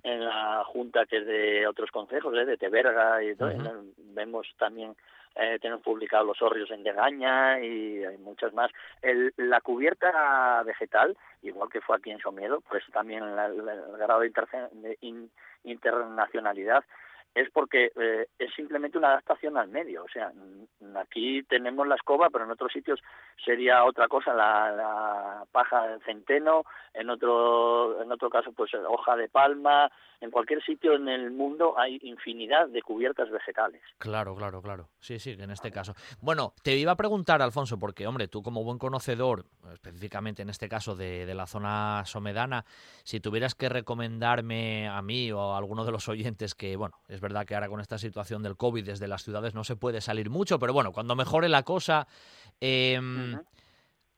en la junta que es de otros consejos, ¿eh? de Teberga y todo. Vemos también, eh, tenemos publicados los horrios en Degaña y hay muchas más. El, la cubierta vegetal, igual que fue aquí en Somiedo, por eso también el, grado de internacionalidad es porque eh, es simplemente una adaptación al medio. O sea, aquí tenemos la escoba, pero en otros sitios sería otra cosa, la, paja de centeno, en otro, en otro caso, pues hoja de palma. En cualquier sitio en el mundo hay infinidad de cubiertas vegetales. Claro, claro, claro. Sí, sí, en este caso. Bueno, te iba a preguntar, Alfonso, porque, hombre, tú como buen conocedor, específicamente en este caso de, de la zona somedana, si tuvieras que recomendarme a mí o a alguno de los oyentes que, bueno, es verdad que ahora con esta situación del COVID desde las ciudades no se puede salir mucho, pero bueno, cuando mejore la cosa, em,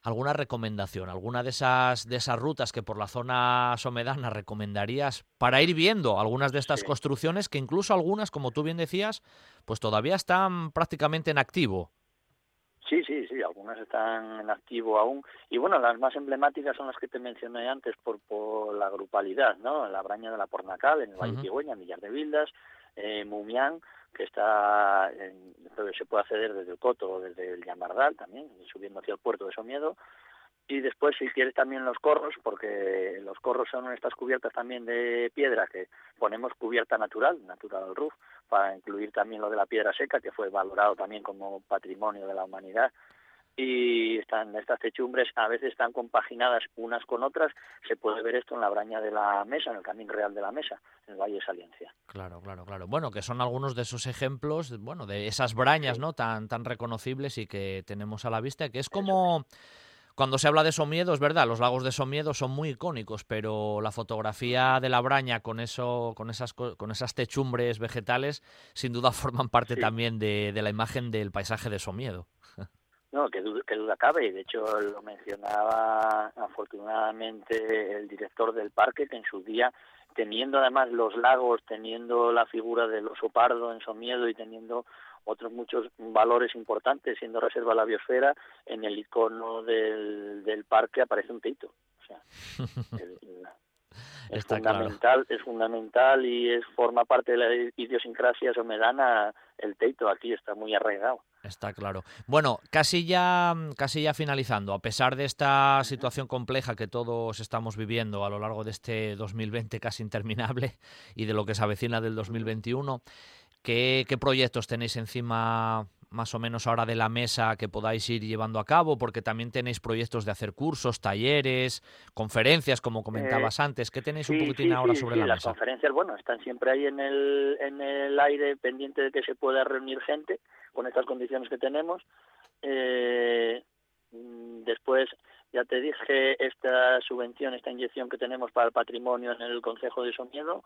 ¿alguna recomendación? ¿Alguna de esas, de esas rutas que por la zona somedana recomendarías para ir viendo algunas de estas construcciones que incluso algunas, como tú bien decías, pues todavía están prácticamente en activo? Sí, sí, sí, algunas están en activo aún. Y bueno, las más emblemáticas son las que te mencioné antes por, por la grupalidad, ¿no? La Braña de la Pornacal, en el Valle de Millar de Vildas, eh, Mumián, que está en, se puede acceder desde el Coto o desde el Llambardal también, subiendo hacia el puerto de Somiedo. Y después, si quieres, también los corros, porque los corros son estas cubiertas también de piedra, que ponemos cubierta natural, natural roof, para incluir también lo de la piedra seca, que fue valorado también como patrimonio de la humanidad y están estas techumbres a veces están compaginadas unas con otras se puede ver esto en la braña de la mesa en el camino real de la mesa en el valle de Saliencia. Claro claro claro. Bueno que son algunos de esos ejemplos bueno de esas brañas no tan tan reconocibles y que tenemos a la vista que es como cuando se habla de Somiedo, es verdad, los lagos de Somiedo son muy icónicos, pero la fotografía de la Braña con eso, con esas, con esas techumbres vegetales, sin duda forman parte también de, de, la imagen del paisaje de Somiedo. No, que duda, que duda cabe, y de hecho lo mencionaba afortunadamente el director del parque, que en su día, teniendo además los lagos, teniendo la figura del oso pardo en Somiedo y teniendo otros muchos valores importantes, siendo reserva la biosfera, en el icono del, del parque aparece un teito. O sea, es fundamental, es fundamental y es forma parte de la idiosincrasia somedana el teito aquí está muy arraigado. Está claro. Bueno, casi ya, casi ya finalizando, a pesar de esta situación compleja que todos estamos viviendo a lo largo de este 2020 casi interminable y de lo que se avecina del 2021, ¿qué, qué proyectos tenéis encima más o menos ahora de la mesa que podáis ir llevando a cabo? Porque también tenéis proyectos de hacer cursos, talleres, conferencias, como comentabas eh, antes. ¿Qué tenéis un poquitín ahora sobre la mesa? Las conferencias, bueno, están siempre ahí en el, en el aire pendiente de que se pueda reunir gente con estas condiciones que tenemos. Eh, mm, después, ya te dije, esta subvención, esta inyección que tenemos para el patrimonio en el Consejo de Somiedo.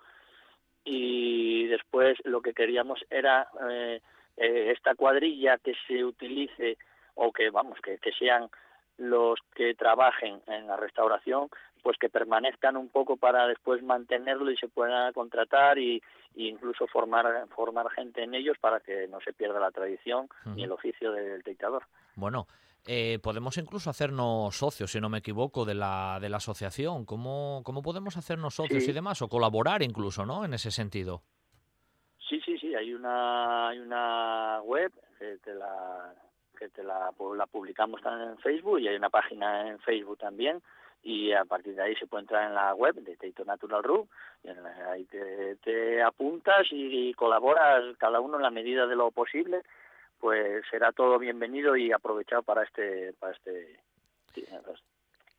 Y después lo que queríamos era... Eh, eh, esta cuadrilla que se utilice o que vamos que, que sean los que trabajen en la restauración pues que permanezcan un poco para después mantenerlo y se puedan contratar y, incluso formar formar gente en ellos para que no se pierda la tradición ni el oficio del dictador. Bueno, eh, podemos incluso hacernos socios, si no me equivoco, de la, de la asociación. ¿Cómo, cómo podemos hacernos socios y demás? O colaborar incluso, ¿no? En ese sentido. Sí, sí, sí, hay una, hay una web que te la que te la, la publicamos también en Facebook y hay una página en Facebook también y a partir de ahí se puede entrar en la web de Teito Natural Room y ahí te, apuntas y, colaboras cada uno en la medida de lo posible pues será todo bienvenido y aprovechado para este para este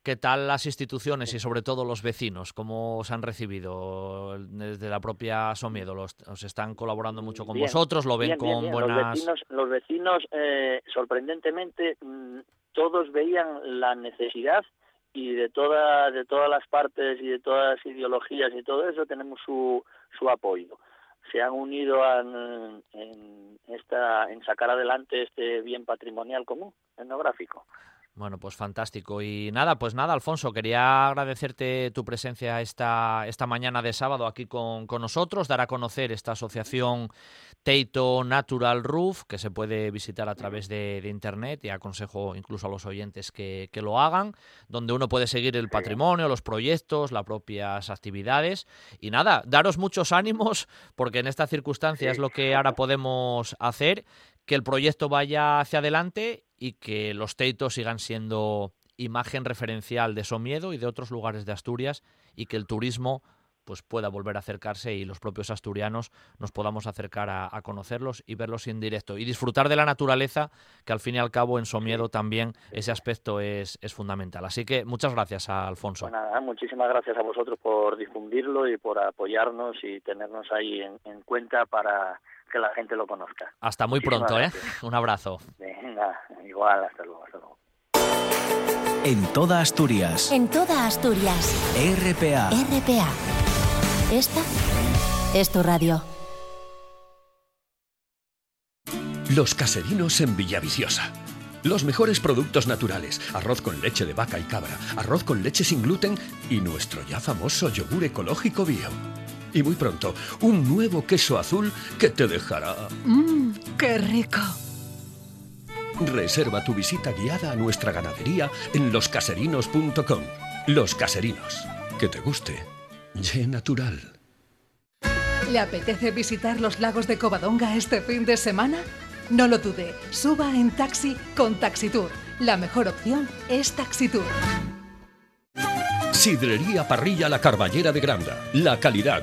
¿Qué tal las instituciones y sobre todo los vecinos? ¿Cómo os han recibido desde la propia Somiedo? ¿Los, ¿Os están colaborando mucho con vosotros? ¿Lo ven con buenas...? Los vecinos, eh, sorprendentemente, mm, todos veían la necesidad y de, toda, de todas las partes y de todas las ideologías y todo eso tenemos su, su apoyo. Se han unido en, esta, en sacar adelante este bien patrimonial común etnográfico. Bueno, pues fantástico. Y nada, pues nada, Alfonso, quería agradecerte tu presencia esta, esta mañana de sábado aquí con, nosotros, dar a conocer esta asociación Teito Natural Roof, que se puede visitar a través de, internet y aconsejo incluso a los oyentes que, que, lo hagan, donde uno puede seguir el patrimonio, los proyectos, las propias actividades. Y nada, daros muchos ánimos, porque en esta circunstancia es lo que ahora podemos hacer que el proyecto vaya hacia adelante y que los teitos sigan siendo imagen referencial de Somiedo y de otros lugares de Asturias y que el turismo pues pueda volver a acercarse y los propios asturianos nos podamos acercar a, conocerlos y verlos en directo y disfrutar de la naturaleza, que al fin y al cabo en Somiedo también ese aspecto es, es fundamental. Así que muchas gracias a Alfonso. Pues muchísimas gracias a vosotros por difundirlo y por apoyarnos y tenernos ahí en cuenta para que la gente lo conozca. Hasta muy pronto, ¿eh? Un abrazo. Venga, igual, hasta luego, hasta luego. En toda Asturias. En toda Asturias. RPA. RPA. Esta es tu radio. Los caserinos en Villaviciosa. Los mejores productos naturales, arroz con leche de vaca y cabra, arroz con leche sin gluten y nuestro ya famoso yogur ecológico bio. Y muy pronto, un nuevo queso azul que te dejará... ¡Mmm, qué rico! Reserva tu visita guiada a nuestra ganadería en loscaserinos.com. Los Caserinos. Que te guste. Ye natural. ¿Le apetece visitar los lagos de Covadonga este fin de semana? No lo dude, suba en taxi con Taxitour. La mejor opción es Taxitour. Sidrería Parrilla La Carballera de Granda. La calidad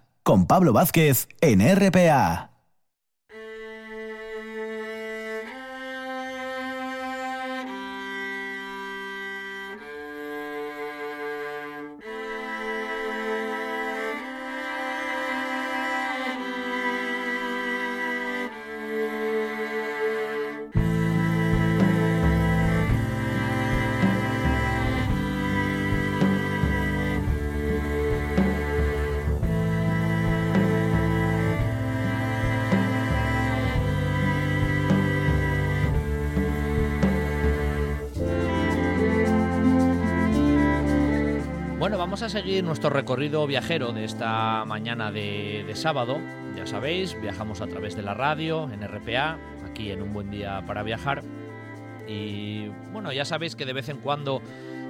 con Pablo Vázquez en RPA. Seguir nuestro recorrido viajero de esta mañana de, sábado. Ya sabéis, viajamos a través de la radio, en RPA, aquí en Un Buen Día para Viajar. Y bueno, ya sabéis que de vez en cuando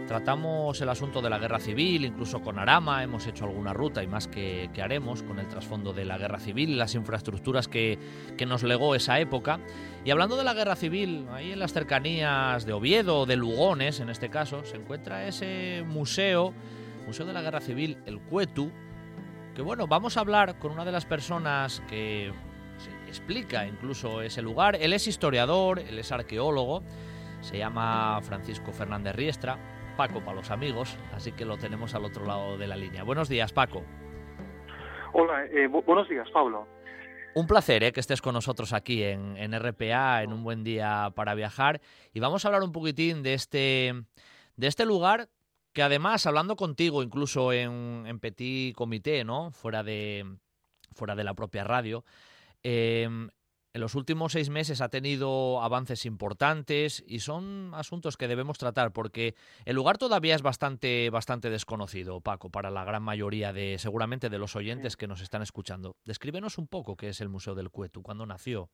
tratamos el asunto de la guerra civil, incluso con Arama hemos hecho alguna ruta y más que, haremos con el trasfondo de la guerra civil y las infraestructuras que, que, nos legó esa época. Y hablando de la guerra civil, ahí en las cercanías de Oviedo, de Lugones en este caso, se encuentra ese museo Museo de la Guerra Civil, el Cuetu, que bueno, vamos a hablar con una de las personas que explica incluso ese lugar. Él es historiador, él es arqueólogo, se llama Francisco Fernández Riestra, Paco para los amigos, así que lo tenemos al otro lado de la línea. Buenos días, Paco. Hola, eh, buenos días, Pablo. Un placer eh, que estés con nosotros aquí en, en, RPA, en un buen día para viajar. Y vamos a hablar un poquitín de este, de este lugar que además, hablando contigo, incluso en, en Petit Comité, ¿no? Fuera de, fuera de la propia radio, em, en los últimos seis meses ha tenido avances importantes y son asuntos que debemos tratar porque el lugar todavía es bastante, bastante desconocido, Paco, para la gran mayoría de, seguramente, de los oyentes que nos están escuchando. Descríbenos un poco qué es el Museo del Cuetu, cuándo nació.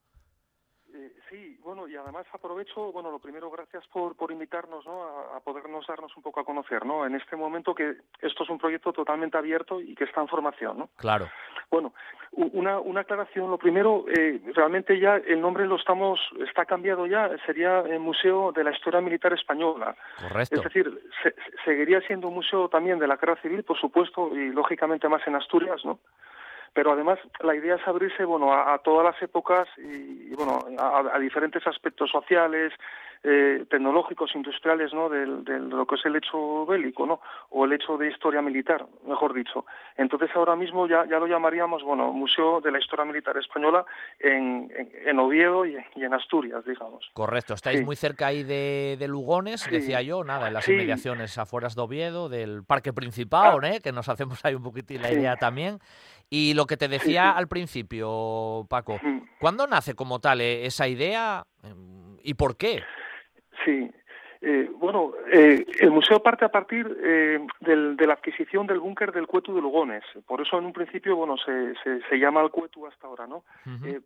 Y además aprovecho, bueno, lo primero, gracias por, por invitarnos ¿no? a, podernos darnos un poco a conocer, ¿no? En este momento que esto es un proyecto totalmente abierto y que está en formación, ¿no? Claro. Bueno, una, una aclaración, lo primero, eh, realmente ya el nombre lo estamos, está cambiado ya, sería el Museo de la Historia Militar Española. Correcto. Es decir, seguiría siendo un museo también de la guerra civil, por supuesto, y lógicamente más en Asturias, ¿no? Pero además la idea es abrirse, bueno, a, todas las épocas y, bueno, a, diferentes aspectos sociales, eh, tecnológicos, industriales, ¿no? De, lo que es el hecho bélico, ¿no? O el hecho de historia militar, mejor dicho. Entonces ahora mismo ya, ya lo llamaríamos, bueno, Museo de la Historia Militar Española en, en, Oviedo y, en Asturias, digamos. Correcto, estáis muy cerca ahí de, Lugones, decía yo, nada, en las inmediaciones afueras de Oviedo, del Parque Principal, ah. ¿eh? Que nos hacemos ahí un poquitín la idea también. Y lo que te decía al principio, Paco, ¿cuándo nace como tal eh, esa idea y por qué? Sí, eh, bueno, eh, el museo parte a partir eh, de la adquisición del búnker del Cuetu de Lugones. Por eso, en un principio, bueno, se, se, llama el Cuetu hasta ahora, ¿no?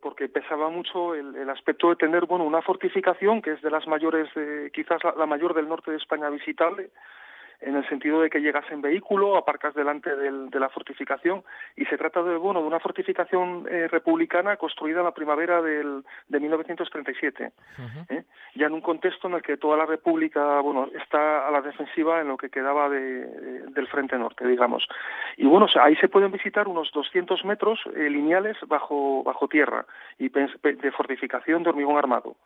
porque pesaba mucho el, aspecto de tener, bueno, una fortificación que es de las mayores, quizás la, mayor del norte de España visitable, en el sentido de que llegas en vehículo, aparcas delante de la fortificación y se trata de bueno de una fortificación eh, republicana construida en la primavera del, de 1937, ¿eh? ya en un contexto en el que toda la República bueno está a la defensiva en lo que quedaba de, del frente norte, digamos. Y bueno, ahí se pueden visitar unos 200 metros eh, lineales bajo bajo tierra y de fortificación de hormigón armado.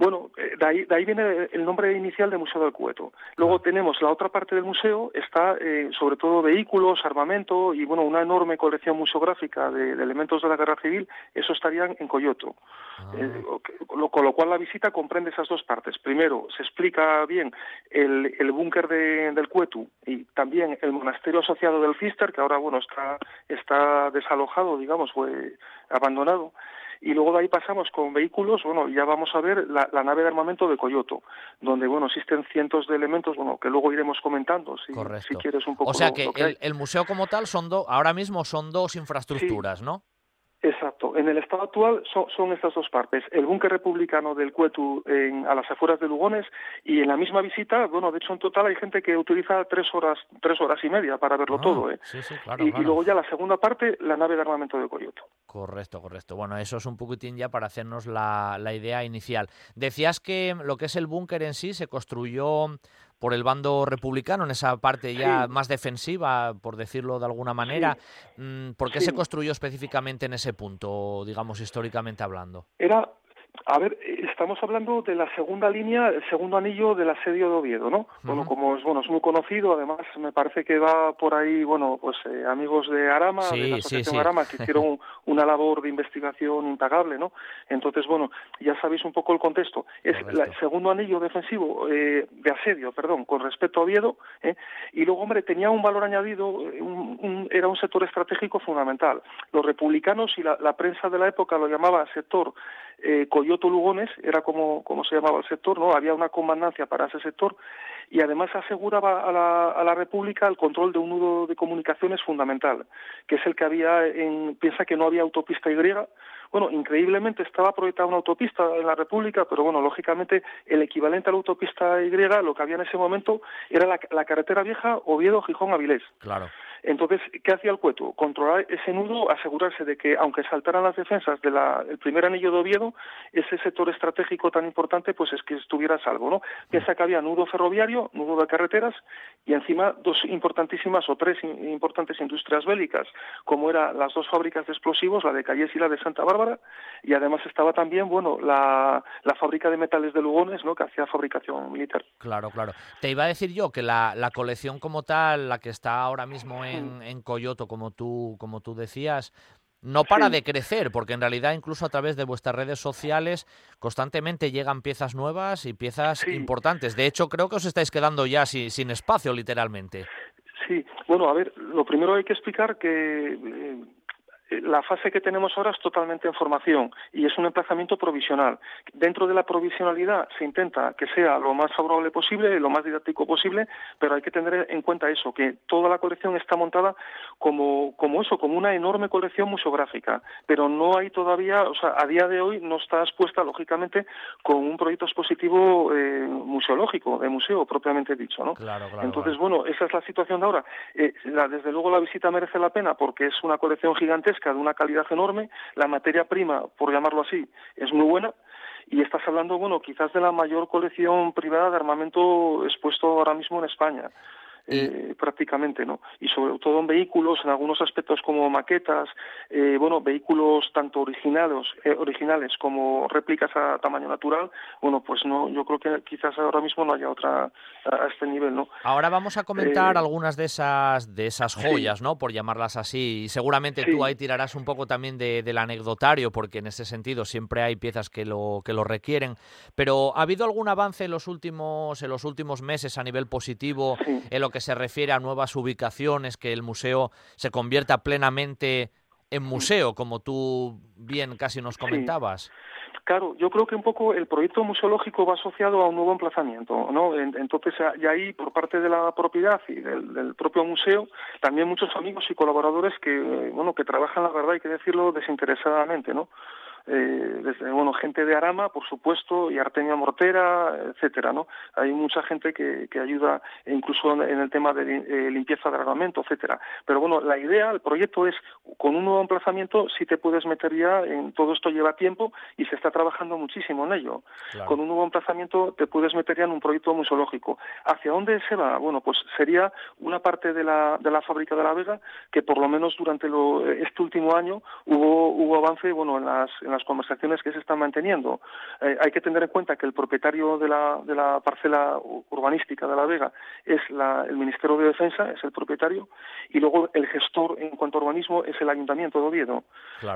Bueno, eh, de ahí, de ahí viene el nombre inicial de Museo del Cueto. Luego tenemos la otra parte del museo, está eh, sobre todo vehículos, armamento y bueno, una enorme colección museográfica de, elementos de la guerra civil, eso estarían en Coyoto. Ah. Eh, con lo cual la visita comprende esas dos partes. Primero, se explica bien el, el búnker de, del Cueto y también el monasterio asociado del Cister, que ahora bueno está, está desalojado, digamos, fue abandonado y luego de ahí pasamos con vehículos, bueno, ya vamos a ver la, nave de armamento de Coyoto, donde, bueno, existen cientos de elementos, bueno, que luego iremos comentando, si, si quieres un poco. O sea que, el, museo como tal son dos, ahora mismo son dos infraestructuras, ¿no? Exacto. En el estado actual son, estas dos partes. El búnker republicano del Cuetu en, a las afueras de Lugones y en la misma visita, bueno, de hecho en total hay gente que utiliza tres horas, tres horas y media para verlo ah, todo. ¿eh? Sí, sí, claro, y, y, luego ya la segunda parte, la nave de armamento de Coyoto. Correcto, correcto. Bueno, eso es un poquitín ya para hacernos la, la idea inicial. Decías que lo que es el búnker en sí se construyó por el bando republicano, en esa parte ya más defensiva, por decirlo de alguna manera. Mm, ¿Por qué se construyó específicamente en ese punto, digamos, históricamente hablando? Era a ver, estamos hablando de la segunda línea, el segundo anillo del asedio de Oviedo, ¿no? Bueno, como es bueno, es muy conocido, además me parece que va por ahí, bueno, pues eh, amigos de Arama, de la Asociación Arama, que hicieron una labor de investigación impagable, ¿no? Entonces, bueno, ya sabéis un poco el contexto. Es el segundo anillo defensivo eh, de asedio, perdón, con respecto a Oviedo, ¿eh? y luego, hombre, tenía un valor añadido, era un sector estratégico fundamental. Los republicanos y la, la prensa de la época lo llamaba sector eh, Coyoto Lugones, era como, como se llamaba el sector, ¿no? Había una comandancia para ese sector y además aseguraba a la, a la República el control de un nudo de comunicaciones fundamental, que es el que había en, piensa que no había autopista Y, bueno, increíblemente estaba proyectada una autopista en la República, pero bueno, lógicamente el equivalente a la autopista Y, lo que había en ese momento, era la, la carretera vieja Oviedo-Gijón-Avilés. Claro. Entonces, ¿qué hacía el Cueto? Controlar ese nudo, asegurarse de que, aunque saltaran las defensas del primer anillo de Oviedo, ese sector estratégico tan importante, pues es que estuviera salvo, ¿no? Piensa que había nudo ferroviario, nudo de carreteras, y encima dos importantísimas o tres importantes industrias bélicas, como eran las dos fábricas de explosivos, la de Calles y la de Santa Bárbara, y además estaba también, bueno, la, fábrica de metales de Lugones, ¿no? Que hacía fabricación militar. Claro, claro. Te iba a decir yo que la, la colección como tal, la que está ahora mismo en en, Coyoto, como tú, como tú decías, no para de crecer, porque en realidad incluso a través de vuestras redes sociales constantemente llegan piezas nuevas y piezas importantes. De hecho, creo que os estáis quedando ya sin, espacio, literalmente. Sí, bueno, a ver, lo primero hay que explicar que eh, la fase que tenemos ahora es totalmente en formación y es un emplazamiento provisional. Dentro de la provisionalidad se intenta que sea lo más favorable posible, lo más didáctico posible, pero hay que tener en cuenta eso, que toda la colección está montada como, como eso, como una enorme colección museográfica, pero no hay todavía, o sea, a día de hoy no está expuesta, lógicamente, con un proyecto expositivo eh, museológico, de museo propiamente dicho, ¿no? Claro, claro, Entonces, bueno, esa es la situación de ahora. Eh, desde luego la visita merece la pena porque es una colección gigantesca de una calidad enorme, la materia prima, por llamarlo así, es muy buena, y estás hablando, bueno, quizás de la mayor colección privada de armamento expuesto ahora mismo en España. Eh, prácticamente, ¿no? Y sobre todo en vehículos, en algunos aspectos como maquetas, eh, bueno, vehículos tanto originales, eh, originales como réplicas a tamaño natural, bueno, pues no, yo creo que quizás ahora mismo no haya otra a, este nivel, ¿no? Ahora vamos a comentar algunas de esas de esas joyas, ¿no? Por llamarlas así. Y seguramente tú ahí tirarás un poco también de, del anecdotario, porque en ese sentido siempre hay piezas que lo que lo requieren. Pero ¿ha habido algún avance en los últimos en los últimos meses a nivel positivo en lo que se refiere a nuevas ubicaciones, que el museo se convierta plenamente en museo, como tú bien casi nos comentabas. Claro, yo creo que un poco el proyecto museológico va asociado a un nuevo emplazamiento, ¿no? Entonces, y ahí, por parte de la propiedad y del, propio museo, también muchos amigos y colaboradores que, bueno, que trabajan, la verdad, hay que decirlo, desinteresadamente, ¿no? Eh, desde bueno gente de Arama por supuesto y Artemia Mortera etcétera no hay mucha gente que, que ayuda incluso en el tema de eh, limpieza de armamento etcétera. Pero bueno la idea el proyecto es con un nuevo emplazamiento si te puedes meter ya en todo esto lleva tiempo y se está trabajando muchísimo en ello. Con un nuevo emplazamiento te puedes meter ya en un proyecto museológico hacia dónde se va bueno pues sería una parte de la de la fábrica de la Vega que por lo menos durante lo, este último año hubo hubo avance bueno en las en las conversaciones que se están manteniendo. Eh, hay que tener en cuenta que el propietario de la, de la parcela urbanística de La Vega es el Ministerio de Defensa, es el propietario, y luego el gestor en cuanto a urbanismo es el Ayuntamiento de Oviedo.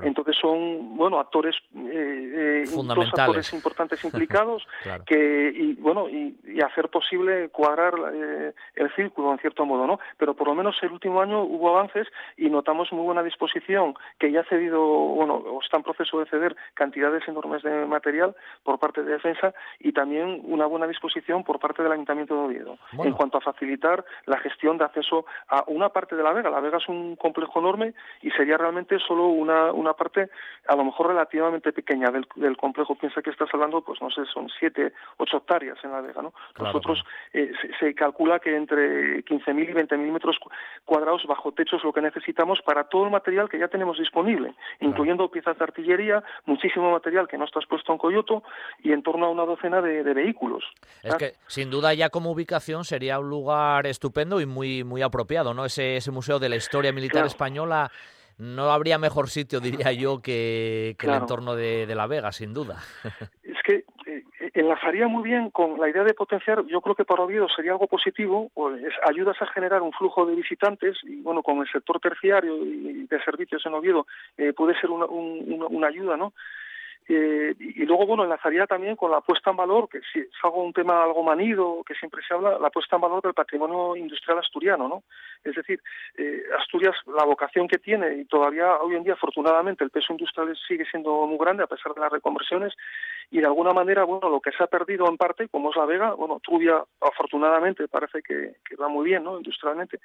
Entonces son, bueno, actores, eh, eh dos actores importantes implicados que, y bueno, y, hacer posible cuadrar eh, el círculo en cierto modo, ¿no? Pero por lo menos el último año hubo avances y notamos muy buena disposición que ya ha cedido, bueno, o está en proceso de ceder cantidades enormes de material por parte de defensa y también una buena disposición por parte del Ayuntamiento de Oviedo en cuanto a facilitar la gestión de acceso a una parte de la Vega. La Vega es un complejo enorme y sería realmente solo una, una parte a lo mejor relativamente pequeña del, complejo. Piensa que estás hablando, pues no sé, son siete, ocho hectáreas en la Vega. ¿no? Nosotros eh, se, calcula que entre 15.000 y 20.000 metros cuadrados bajo techo es lo que necesitamos para todo el material que ya tenemos disponible, incluyendo piezas de artillería, muchísimo material que no está expuesto en Coyoto y en torno a una docena de, vehículos. Es que sin duda ya como ubicación sería un lugar estupendo y muy, muy apropiado, ¿no? Ese, ese Museo de la Historia Militar Española no habría mejor sitio, diría yo, que, el entorno de, de, La Vega, sin duda. Enlazaría muy bien con la idea de potenciar, yo creo que para Oviedo sería algo positivo, pues ayudas a generar un flujo de visitantes y bueno, con el sector terciario y de servicios en Oviedo eh, puede ser una, una ayuda, ¿no? Eh, y luego, bueno, enlazaría también con la puesta en valor, que si es algo un tema algo manido, que siempre se habla, la puesta en valor del patrimonio industrial asturiano, ¿no? Es decir, eh, Asturias, la vocación que tiene, y todavía hoy en día, afortunadamente, el peso industrial sigue siendo muy grande a pesar de las reconversiones, y de alguna manera, bueno, lo que se ha perdido en parte, como es la Vega, bueno, Trubia, afortunadamente, parece que, que va muy bien, ¿no? Industrialmente,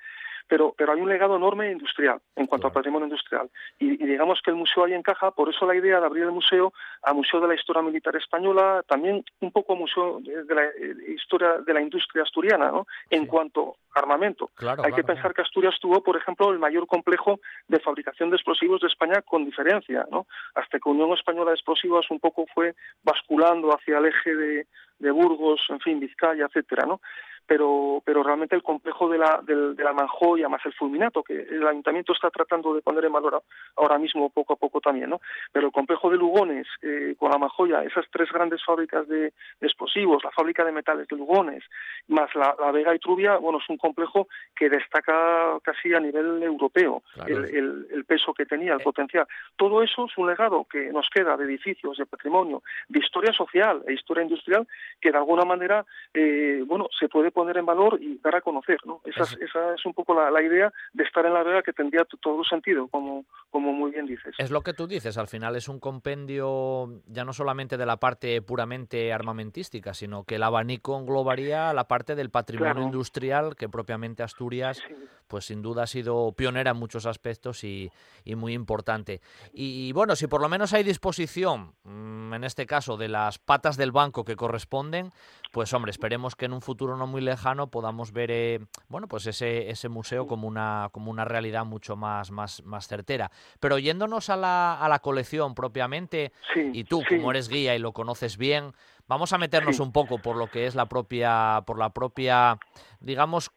pero, pero hay un legado enorme industrial en cuanto al patrimonio industrial. Y, digamos que el museo ahí encaja, por eso la idea de abrir el museo a Museo de la Historia Militar Española, también un poco Museo de la eh, Historia de la Industria Asturiana, ¿no? En cuanto a armamento. hay que pensar que Asturias tuvo, por ejemplo, el mayor complejo de fabricación de explosivos de España con diferencia, ¿no? Hasta que Unión Española de Explosivos un poco fue basculando hacia el eje de, de Burgos, en fin, Vizcaya, etcétera, ¿no? Pero, pero realmente el complejo de la, de, de la Manjoya más el Fulminato, que el Ayuntamiento está tratando de poner en valor ahora mismo poco a poco también, ¿no? Pero el complejo de Lugones eh, con la Manjoya, esas tres grandes fábricas de, explosivos, la fábrica de metales de Lugones, más la, Vega y Trubia, bueno, es un complejo que destaca casi a nivel europeo el, el, peso que tenía, el eh. potencial. Todo eso es un legado que nos queda de edificios, de patrimonio, de historia social e historia industrial que de alguna manera, eh, bueno, se puede poner en valor y dar a conocer, ¿no? Esa es, esa es un poco la, idea de estar en la Vega que tendría todo sentido, como, como muy bien dices. Es lo que tú dices, al final es un compendio ya no solamente de la parte puramente armamentística, sino que el abanico englobaría la parte del patrimonio industrial que propiamente Asturias, pues sin duda ha sido pionera en muchos aspectos y, y muy importante. Y, bueno, si por lo menos hay disposición, mm, en este caso, de las patas del banco que corresponden, pues hombre, esperemos que en un futuro no muy lejano podamos ver eh, bueno pues ese, ese museo como una, como una realidad mucho más, más, más certera. Pero yéndonos a la, a la colección propiamente, y tú como eres guía y lo conoces bien, vamos a meternos un poco por lo que es la propia, por la propia, digamos,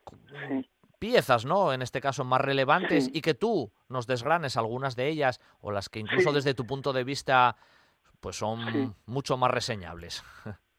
piezas, ¿no? En este caso, más relevantes y que tú nos desgranes algunas de ellas o las que incluso desde tu punto de vista pues son mucho más reseñables.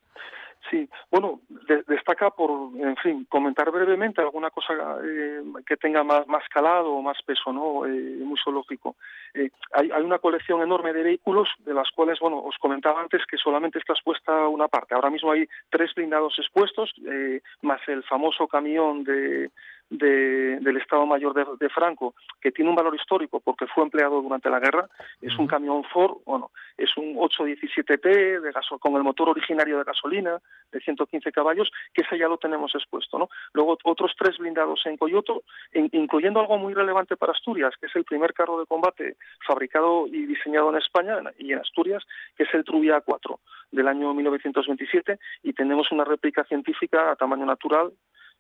Sí, bueno, destaca por, en fin, comentar brevemente alguna cosa eh, que tenga más, más calado o más peso, ¿no? Eh, museológico. Eh, hay, hay, una colección enorme de vehículos, de las cuales, bueno, os comentaba antes que solamente está expuesta una parte. Ahora mismo hay tres blindados expuestos, eh, más el famoso camión de, del Estado Mayor de, Franco, que tiene un valor histórico porque fue empleado durante la guerra, es un camión Ford, bueno, es un 817P de con el motor originario de gasolina de 115 caballos, que ese ya lo tenemos expuesto, ¿no? Luego otros tres blindados en Coyoto, incluyendo algo muy relevante para Asturias, que es el primer carro de combate fabricado y diseñado en España y en Asturias, que es el Trubia 4 del año 1927 y tenemos una réplica científica a tamaño natural,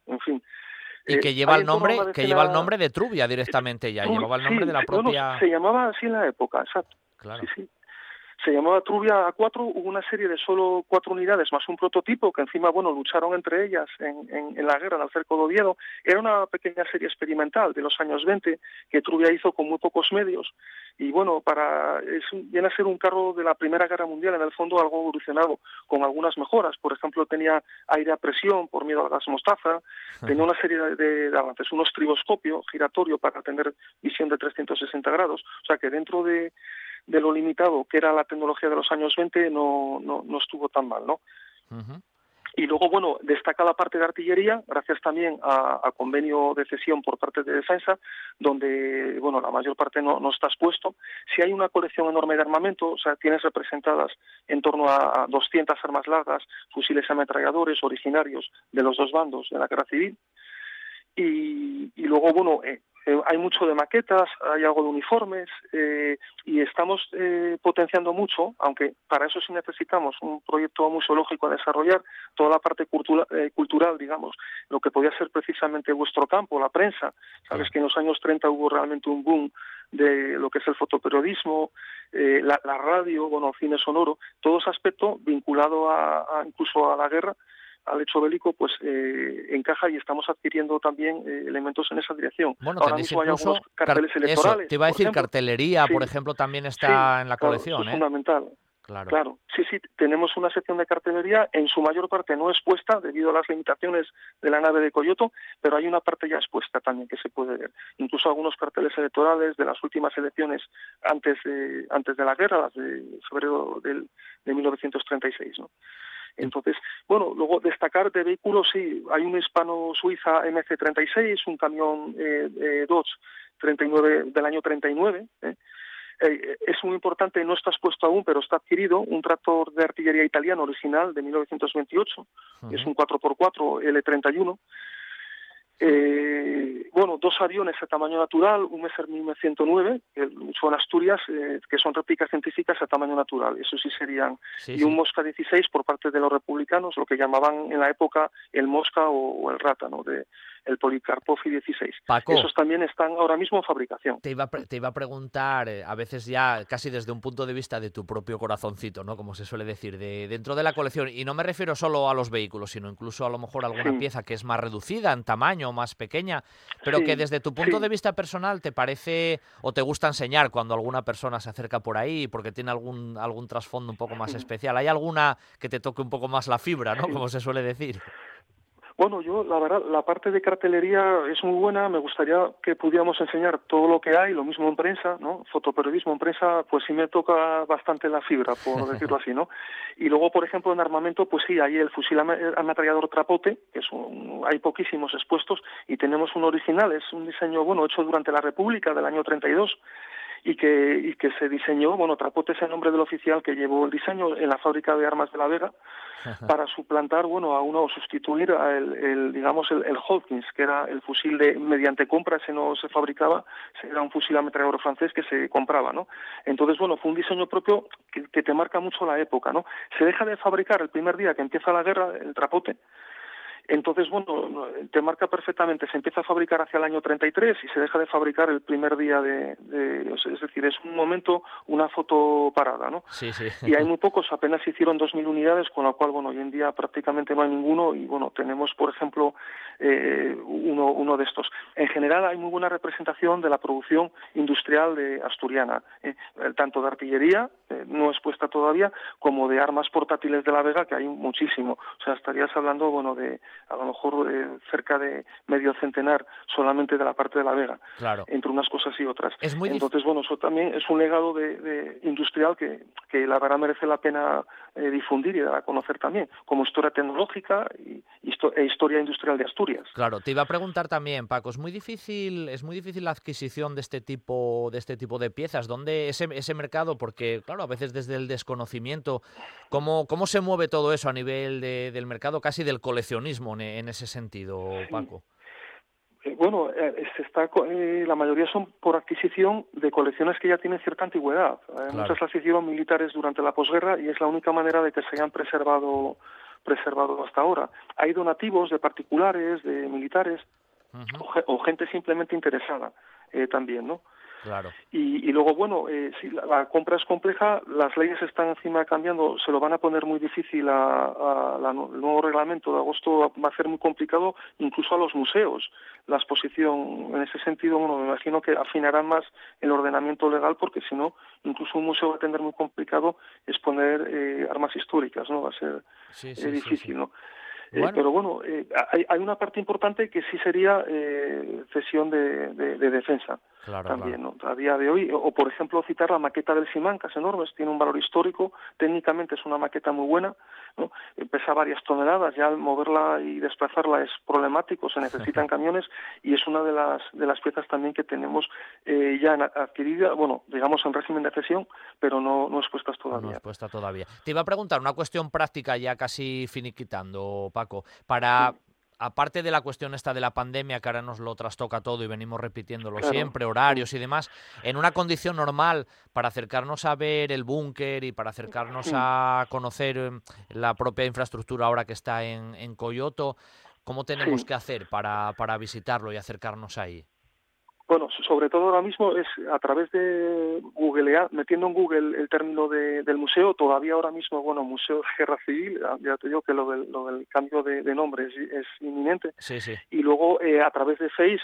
en fin, y que eh, lleva el nombre que lleva el nombre de Trubia directamente ya llevaba el nombre de la propia se llamaba así en la época exacto claro. sí, sí se llamaba Trubia A4, hubo una serie de solo cuatro unidades más un prototipo que encima, bueno, lucharon entre ellas en, en, la guerra en el cerco de Oviedo. Era una pequeña serie experimental de los años 20 que Trubia hizo con muy pocos medios y bueno, para es, viene a ser un carro de la Primera Guerra Mundial, en el fondo algo evolucionado, con algunas mejoras. Por ejemplo, tenía aire a presión por miedo al gas mostaza, tenía una serie de, de avances, un estriboscopio giratorio para tener visión de 360 grados, o sea que dentro de de lo limitado que era la tecnología de los años 20 no, no, no estuvo tan mal, ¿no? Y luego, bueno, destaca la parte de artillería, gracias también a, convenio de cesión por parte de defensa, donde, bueno, la mayor parte no, no está expuesto. Si hay una colección enorme de armamento, o sea, tienes representadas en torno a 200 armas largas, fusiles ametralladores originarios de los dos bandos de la guerra civil. Y, y luego, bueno, eh, eh, hay mucho de maquetas, hay algo de uniformes eh, y estamos eh, potenciando mucho, aunque para eso sí necesitamos un proyecto museológico a desarrollar, toda la parte cultura, cultural, digamos, lo que podía ser precisamente vuestro campo, la prensa. Sabes que en los años 30 hubo realmente un boom de lo que es el fotoperiodismo, la, radio, bueno, cine sonoro, todo ese aspecto vinculado a incluso a la guerra al hecho bélico, pues eh, encaja y estamos adquiriendo también eh, elementos en esa dirección. Bueno, Ahora mismo hay algunos carteles electorales. te iba a decir, cartelería, por ejemplo, también está en la colección. es ¿eh? fundamental. Claro. claro. sí, sí, tenemos una sección de cartelería, en su mayor parte no expuesta debido a las limitaciones de la nave de Coyoto, pero hay una parte ya expuesta también que se puede ver. Incluso algunos carteles electorales de las últimas elecciones antes de, antes de la guerra, las de febrero del, de 1936. ¿no? Entonces, bueno, luego destacar de vehículos, sí, hay un hispano-suiza MC36, un camión eh, eh, Dodge 39 del año 39, ¿eh? Eh, es muy importante, no está expuesto aún, pero está adquirido un tractor de artillería italiano original de 1928, es un 4x4 L31, eh, bueno, dos aviones a tamaño natural, un Messer 1909, que son Asturias, eh, que son réplicas científicas a tamaño natural, eso sí serían, y un Mosca 16 por parte de los republicanos, lo que llamaban en la época el Mosca o, el Rata, ¿no? De, el Policarpo y 16. Esos también están ahora mismo en fabricación. Te iba, te iba a preguntar, eh, a veces ya casi desde un punto de vista de tu propio corazoncito, ¿no? Como se suele decir, de dentro de la colección, y no me refiero solo a los vehículos, sino incluso a lo mejor a alguna pieza que es más reducida en tamaño, más pequeña, pero que desde tu punto de vista personal te parece o te gusta enseñar cuando alguna persona se acerca por ahí porque tiene algún, algún trasfondo un poco más especial. ¿Hay alguna que te toque un poco más la fibra, ¿no? Como se suele decir. Bueno, yo la verdad, la parte de cartelería es muy buena, me gustaría que pudiéramos enseñar todo lo que hay, lo mismo en prensa, ¿no? Fotoperiodismo en prensa, pues sí me toca bastante la fibra, por decirlo así, ¿no? Y luego, por ejemplo, en armamento, pues sí, hay el fusil ametrallador Trapote, que es hay poquísimos expuestos, y tenemos un original, es un diseño, bueno, hecho durante la República del año 32, y que, y que se diseñó, bueno, Trapote es el nombre del oficial que llevó el diseño en la fábrica de armas de La Vega para suplantar, bueno, a uno o sustituir a el, digamos, el, el Hawkins, que era el fusil de, mediante compra, ese no se fabricaba, era un fusil ametrallador francés que se compraba, ¿no? Entonces, bueno, fue un diseño propio que, que te marca mucho la época, ¿no? Se deja de fabricar el primer día que empieza la guerra, el Trapote, Entonces, bueno, te marca perfectamente, se empieza a fabricar hacia el año 33 y se deja de fabricar el primer día de, es decir, es un momento, una foto parada, ¿no? Sí, sí. Y hay muy pocos, apenas se hicieron 2.000 unidades, con lo cual, bueno, hoy en día prácticamente no hay ninguno y, bueno, tenemos, por ejemplo, eh, uno, uno de estos. En general hay muy buena representación de la producción industrial de asturiana, eh, tanto de artillería, eh, no expuesta todavía, como de armas portátiles de la Vega, que hay muchísimo. O sea, estarías hablando, bueno, de a lo mejor eh, cerca de medio centenar solamente de la parte de la Vega, claro. entre unas cosas y otras. Es muy Entonces, bueno, eso también es un legado de, industrial que, que la verdad merece la pena eh, difundir y dar a conocer también, como historia tecnológica y, e historia industrial de Asturias. Claro, te iba a preguntar también, Paco, es muy difícil, es muy difícil la adquisición de este tipo, de este tipo de piezas. ¿Dónde ese, ese mercado? Porque, claro, a veces desde el desconocimiento, ¿cómo, cómo se mueve todo eso a nivel de, del mercado, casi del coleccionismo en, ese sentido, Paco? Eh, bueno, eh, está, eh, la mayoría son por adquisición de colecciones que ya tienen cierta antigüedad. Muchas las hicieron militares durante la posguerra y es la única manera de que se hayan preservado preservado hasta ahora. Hay donativos de particulares, de militares o, gente simplemente interesada también, ¿no? Claro. Y, luego, bueno, eh, si la, compra es compleja, las leyes están encima cambiando, se lo van a poner muy difícil a, el nuevo reglamento de agosto, va a ser muy complicado incluso a los museos. La exposición, en ese sentido, bueno, me imagino que afinarán más el ordenamiento legal porque si no, incluso un museo va a tener muy complicado exponer eh, armas históricas, ¿no? Va a ser eh, difícil, ¿no? Eh, pero bueno, eh, hay, hay, una parte importante que sí sería eh, cesión de, de, defensa también, ¿no? A día de hoy, o, por ejemplo citar la maqueta del Simancas enorme, tiene un valor histórico, técnicamente es una maqueta muy buena, ¿no? pesa varias toneladas, ya al moverla y desplazarla es problemático, se necesitan camiones y es una de las de las piezas también que tenemos ya adquirida, bueno, digamos en régimen de cesión, pero no, no expuestas todavía. No expuesta todavía. Te iba a preguntar una cuestión práctica ya casi finiquitando, para... Aparte de la cuestión esta de la pandemia, que ahora nos lo trastoca todo y venimos repitiéndolo siempre, horarios y demás, en una condición normal, para acercarnos a ver el búnker y para acercarnos a conocer em, la propia infraestructura ahora que está en, en Coyoto, ¿cómo tenemos que hacer para, para visitarlo y acercarnos ahí? Bueno, sobre todo ahora mismo es a través de Google, metiendo en Google el término del museo, todavía ahora mismo, bueno, Museo de Guerra Civil, ya te digo que lo del, lo del cambio de, nombre es, inminente. Sí, sí. Y luego eh, a través de Face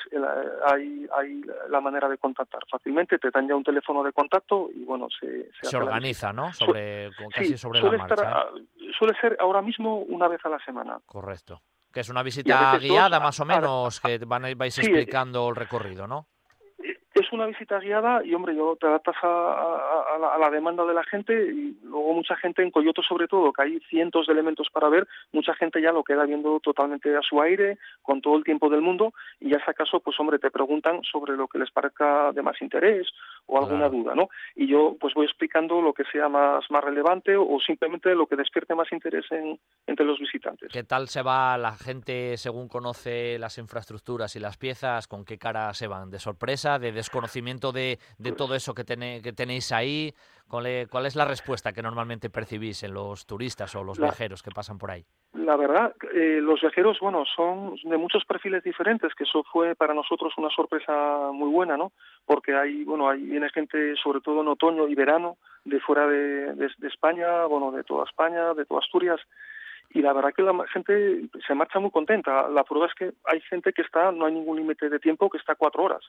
hay, hay la manera de contactar fácilmente, te dan ya un teléfono de contacto y bueno, se... Se, organiza, ¿no? Sobre, casi sobre la marcha. ¿eh? suele ser ahora mismo una vez a la semana. Correcto. Que es una visita guiada, más o menos, que van, vais explicando el recorrido, ¿no? Es una visita guiada y, hombre, yo te adaptas a, la, demanda de la gente y luego mucha gente en Coyoto, sobre todo, que hay cientos de elementos para ver, mucha gente ya lo queda viendo totalmente a su aire, con todo el tiempo del mundo y ya si acaso, pues, hombre, te preguntan sobre lo que les parezca de más interés o alguna duda, ¿no? Y yo, pues, voy explicando lo que sea más, más relevante o simplemente lo que despierte más interés en, entre los visitantes. ¿Qué tal se va la gente según conoce las infraestructuras y las piezas? ¿Con qué cara se van? ¿De sorpresa? ¿De conocimiento de, de todo eso que, que tenéis ahí? ¿Cuál es la respuesta que normalmente percibís en los turistas o los viajeros que pasan por ahí? La verdad, eh, los viajeros, bueno, son de muchos perfiles diferentes, que eso fue para nosotros una sorpresa muy buena, ¿no? Porque hay, bueno, hay viene gente, sobre todo en otoño y verano, de fuera de, de España, bueno, de toda España, de toda Asturias, y la verdad que la gente se marcha muy contenta. La prueba es que hay gente que está, no hay ningún límite de tiempo, que está cuatro horas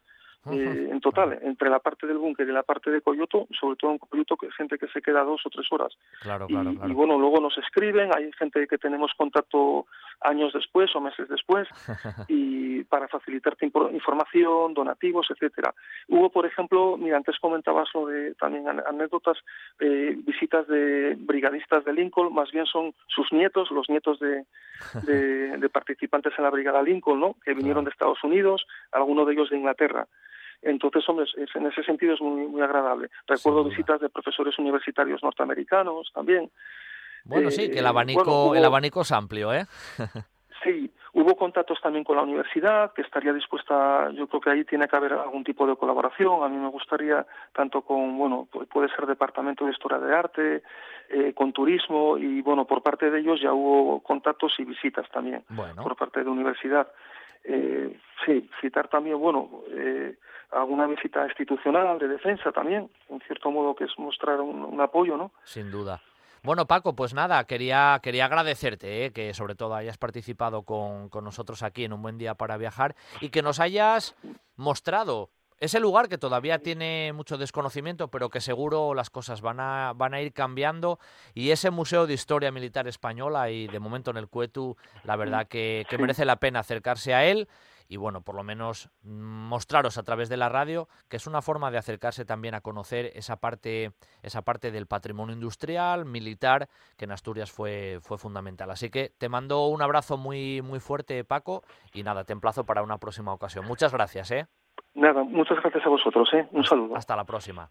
eh, en total, entre la parte del búnker y la parte de Coyoto, sobre todo en Coyoto, que hay gente que se queda dos o tres horas. Claro, y, claro, y bueno, luego nos escriben, hay gente que tenemos contacto años después o meses después, y para facilitarte información, donativos, etcétera. Hubo, por ejemplo, mira, antes comentabas lo de también anécdotas, eh, visitas de brigadistas de Lincoln, más bien son sus nietos los nietos de, de, participantes en la Brigada Lincoln, ¿no? que vinieron de Estados Unidos, algunos de ellos de Inglaterra. Entonces, hombre, en ese sentido es muy, muy agradable. Recuerdo visitas de profesores universitarios norteamericanos también. Bueno, sí, que el eh, abanico, el abanico es amplio, ¿eh? sí, hubo contactos también con la universidad, que estaría dispuesta, yo creo que ahí tiene que haber algún tipo de colaboración. A mí me gustaría, tanto con, bueno, puede ser Departamento de Historia de Arte, eh, con Turismo, y bueno, por parte de ellos ya hubo contactos y visitas también, por parte de la universidad. Eh, sí, citar también, bueno, eh, alguna visita institucional de defensa también, en cierto modo que es mostrar un apoyo, ¿no? Sin duda. Bueno, Paco, pues nada, quería, quería agradecerte eh, que sobre todo hayas participado con, con nosotros aquí en Un Buen Día para Viajar y que nos hayas mostrado ese lugar que todavía tiene mucho desconocimiento, pero que seguro las cosas van a, van a ir cambiando. Y ese Museo de Historia Militar Española y de momento en el Cuetu, la verdad que, que merece la pena acercarse a él y bueno, por lo menos mostraros a través de la radio que es una forma de acercarse también a conocer esa parte, esa parte del patrimonio industrial, militar, que en Asturias fue, fue fundamental. Así que te mando un abrazo muy, muy fuerte, Paco, y nada, te emplazo para una próxima ocasión. Muchas gracias, ¿eh? Nada, muchas gracias a vosotros, ¿eh? Un saludo. Hasta la próxima.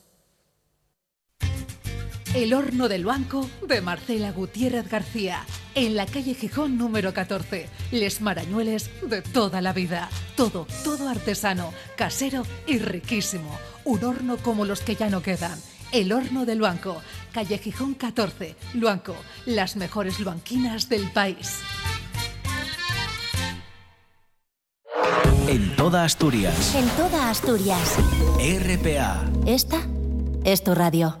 El horno del banco de Marcela Gutiérrez García, en la calle Gijón número 14. Les marañueles de toda la vida. Todo, todo artesano, casero y riquísimo. Un horno como los que ya no quedan. El horno del banco, calle Gijón 14, Luanco, las mejores luanquinas del país. En toda Asturias. En toda Asturias. RPA. Esta es tu radio.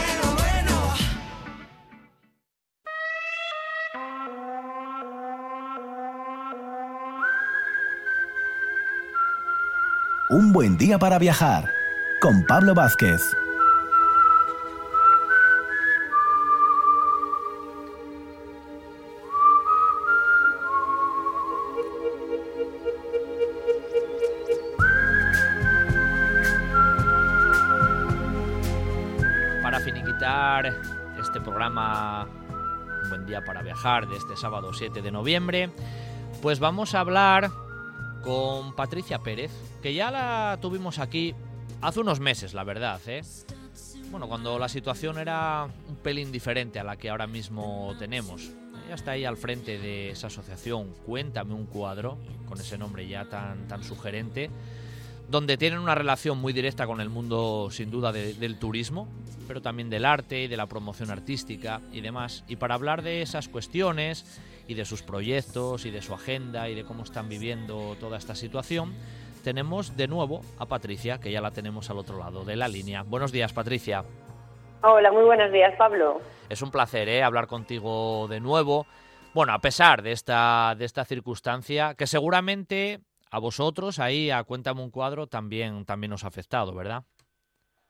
Un buen día para viajar con Pablo Vázquez. Para finiquitar este programa Un buen día para viajar de este sábado 7 de noviembre, pues vamos a hablar con Patricia Pérez, que ya la tuvimos aquí hace unos meses, la verdad, ¿eh? Bueno, cuando la situación era un pelín diferente a la que ahora mismo tenemos. Ella está ahí al frente de esa asociación Cuéntame un cuadro, con ese nombre ya tan, tan sugerente, donde tienen una relación muy directa con el mundo, sin duda, del turismo, pero también del arte y de la promoción artística y demás. Y para hablar de esas cuestiones y de sus proyectos y de su agenda y de cómo están viviendo toda esta situación, tenemos de nuevo a Patricia, que ya la tenemos al otro lado de la línea. Buenos días, Patricia. Hola, muy buenos días, Pablo. Es un placer ¿eh? hablar contigo de nuevo. Bueno, a pesar de esta, de esta circunstancia, que seguramente a vosotros ahí, a Cuéntame un cuadro, también, también os ha afectado, ¿verdad?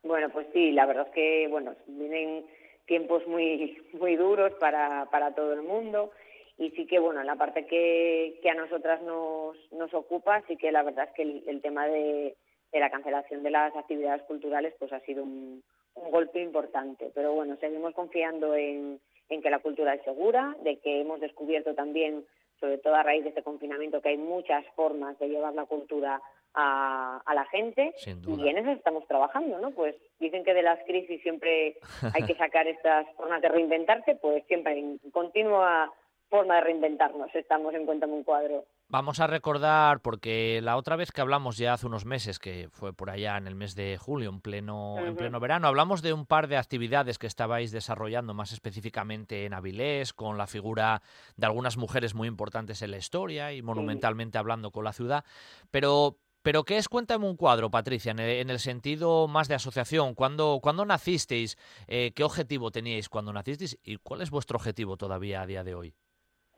Bueno, pues sí, la verdad es que, bueno, vienen tiempos muy, muy duros para, para todo el mundo y sí que, bueno, la parte que, que a nosotras nos, nos ocupa, sí que la verdad es que el, tema de, de, la cancelación de las actividades culturales pues ha sido un, un golpe importante. Pero bueno, seguimos confiando en, en que la cultura es segura, de que hemos descubierto también, sobre todo a raíz de este confinamiento, que hay muchas formas de llevar la cultura a, a, la gente y en eso estamos trabajando, ¿no? Pues dicen que de las crisis siempre hay que sacar estas formas de reinventarse, pues siempre en continua forma de reinventarnos. Estamos en Cuéntame un cuadro. Vamos a recordar, porque la otra vez que hablamos ya hace unos meses, que fue por allá en el mes de julio, en pleno, en pleno verano, hablamos de un par de actividades que estabais desarrollando más específicamente en Avilés, con la figura de algunas mujeres muy importantes en la historia y monumentalmente hablando con la ciudad. Pero, pero ¿qué es? Cuéntame un cuadro, Patricia, en el, sentido más de asociación. ¿Cuándo, ¿cuándo nacisteis? Eh, ¿Qué objetivo teníais cuando nacisteis? ¿Y cuál es vuestro objetivo todavía a día de hoy?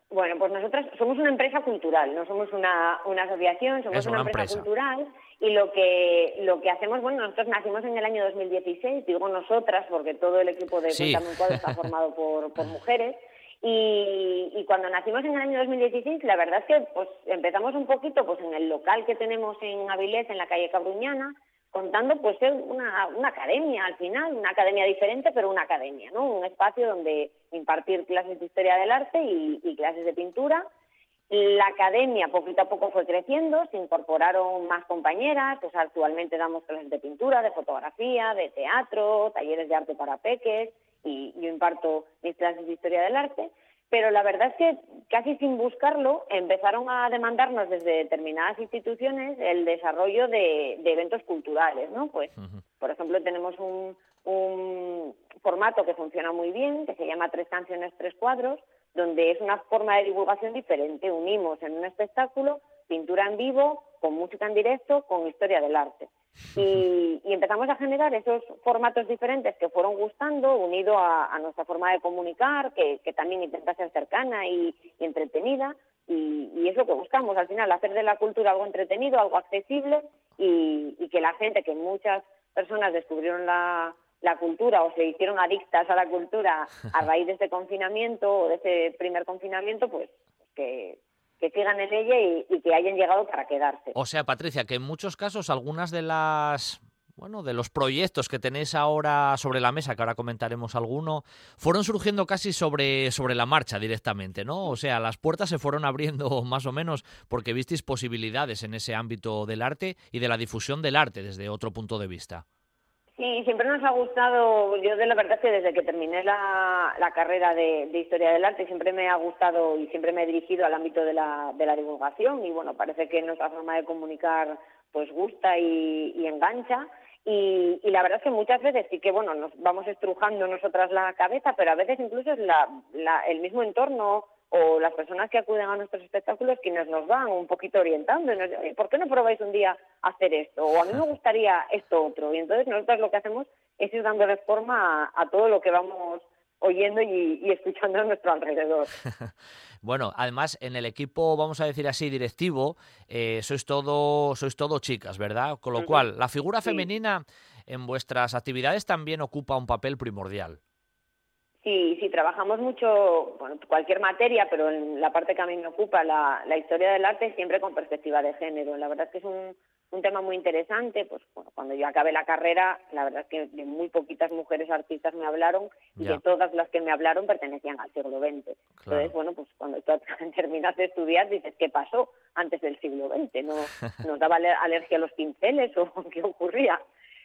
Bueno, pues nosotros somos una empresa cultural, no somos una, una asociación, somos una, empresa, cultural y lo que lo que hacemos, bueno, nosotros nacimos en el año 2016, digo nosotras porque todo el equipo de sí. Cuéntame un cuadro está formado por, por mujeres y, y, cuando nacimos en el año 2016, la verdad es que pues empezamos un poquito pues en el local que tenemos en Avilés, en la calle Cabruñana, contando pues una, una academia al final, una academia diferente, pero una academia, ¿no? Un espacio donde impartir clases de historia del arte y, clases de pintura. La academia poquito a poco fue creciendo, se incorporaron más compañeras, pues actualmente damos clases de pintura, de fotografía, de teatro, talleres de arte para peques y yo imparto mis clases de historia del arte pero la verdad es que casi sin buscarlo empezaron a demandarnos desde determinadas instituciones el desarrollo de, eventos culturales, ¿no? Pues, por ejemplo, tenemos un, un, formato que funciona muy bien, que se llama Tres canciones, tres cuadros, donde es una forma de divulgación diferente. Unimos en un espectáculo pintura en vivo, con música en directo, con historia del arte. Y, empezamos a generar esos formatos diferentes que fueron gustando, unido a, nuestra forma de comunicar, que, también intenta ser cercana y, entretenida. Y, es lo que buscamos al final, hacer de la cultura algo entretenido, algo accesible y, que la gente, que muchas personas descubrieron la, la cultura o se hicieron adictas a la cultura a raíz de este confinamiento o de ese primer confinamiento, pues que, que sigan en ella y, que hayan llegado para quedarse. O sea, Patricia, que en muchos casos algunas de las bueno, de los proyectos que tenéis ahora sobre la mesa, que ahora comentaremos alguno, fueron surgiendo casi sobre, sobre la marcha directamente, ¿no? O sea, las puertas se fueron abriendo más o menos porque visteis posibilidades en ese ámbito del arte y de la difusión del arte desde otro punto de vista. Sí, siempre nos ha gustado, yo de la verdad es que desde que terminé la, carrera de, Historia del Arte siempre me ha gustado y siempre me he dirigido al ámbito de la, de la divulgación y bueno, parece que nuestra forma de comunicar pues gusta y, engancha. Y, y, la verdad es que muchas veces sí que bueno, nos vamos estrujando nosotras la cabeza, pero a veces incluso es la, el mismo entorno o las personas que acuden a nuestros espectáculos quienes nos van un poquito orientando y nos dicen, ¿por qué no probáis un día hacer esto? O a mí me gustaría esto otro. Y entonces nosotros lo que hacemos es ir dándole forma a, todo lo que vamos oyendo y, escuchando a nuestro alrededor. Bueno, además en el equipo, vamos a decir así, directivo, eh, sois todo, sois todo chicas, ¿verdad? Con lo cual, la figura femenina en vuestras actividades también ocupa un papel primordial. Sí, sí, trabajamos mucho, bueno, cualquier materia, pero en la parte que a mí me ocupa, la, la historia del arte, siempre con perspectiva de género. La verdad es que es un, un tema muy interesante. Pues bueno, cuando yo acabé la carrera, la verdad es que de muy poquitas mujeres artistas me hablaron y de todas las que me hablaron pertenecían al siglo XX. Entonces, bueno, pues cuando tú terminas de estudiar dices, ¿qué pasó antes del siglo XX? ¿No, ¿Nos daba alergia a los pinceles o qué ocurría?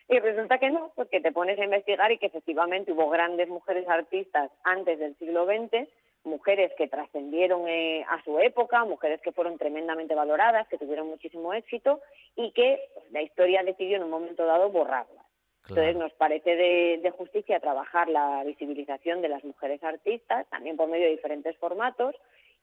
Y resulta que no, porque te pones a investigar y que efectivamente hubo grandes mujeres artistas antes del siglo XX, mujeres que trascendieron eh, a su época, mujeres que fueron tremendamente valoradas, que tuvieron muchísimo éxito y que pues, la historia decidió en un momento dado borrarlas. Entonces nos parece de, justicia trabajar la visibilización de las mujeres artistas, también por medio de diferentes formatos,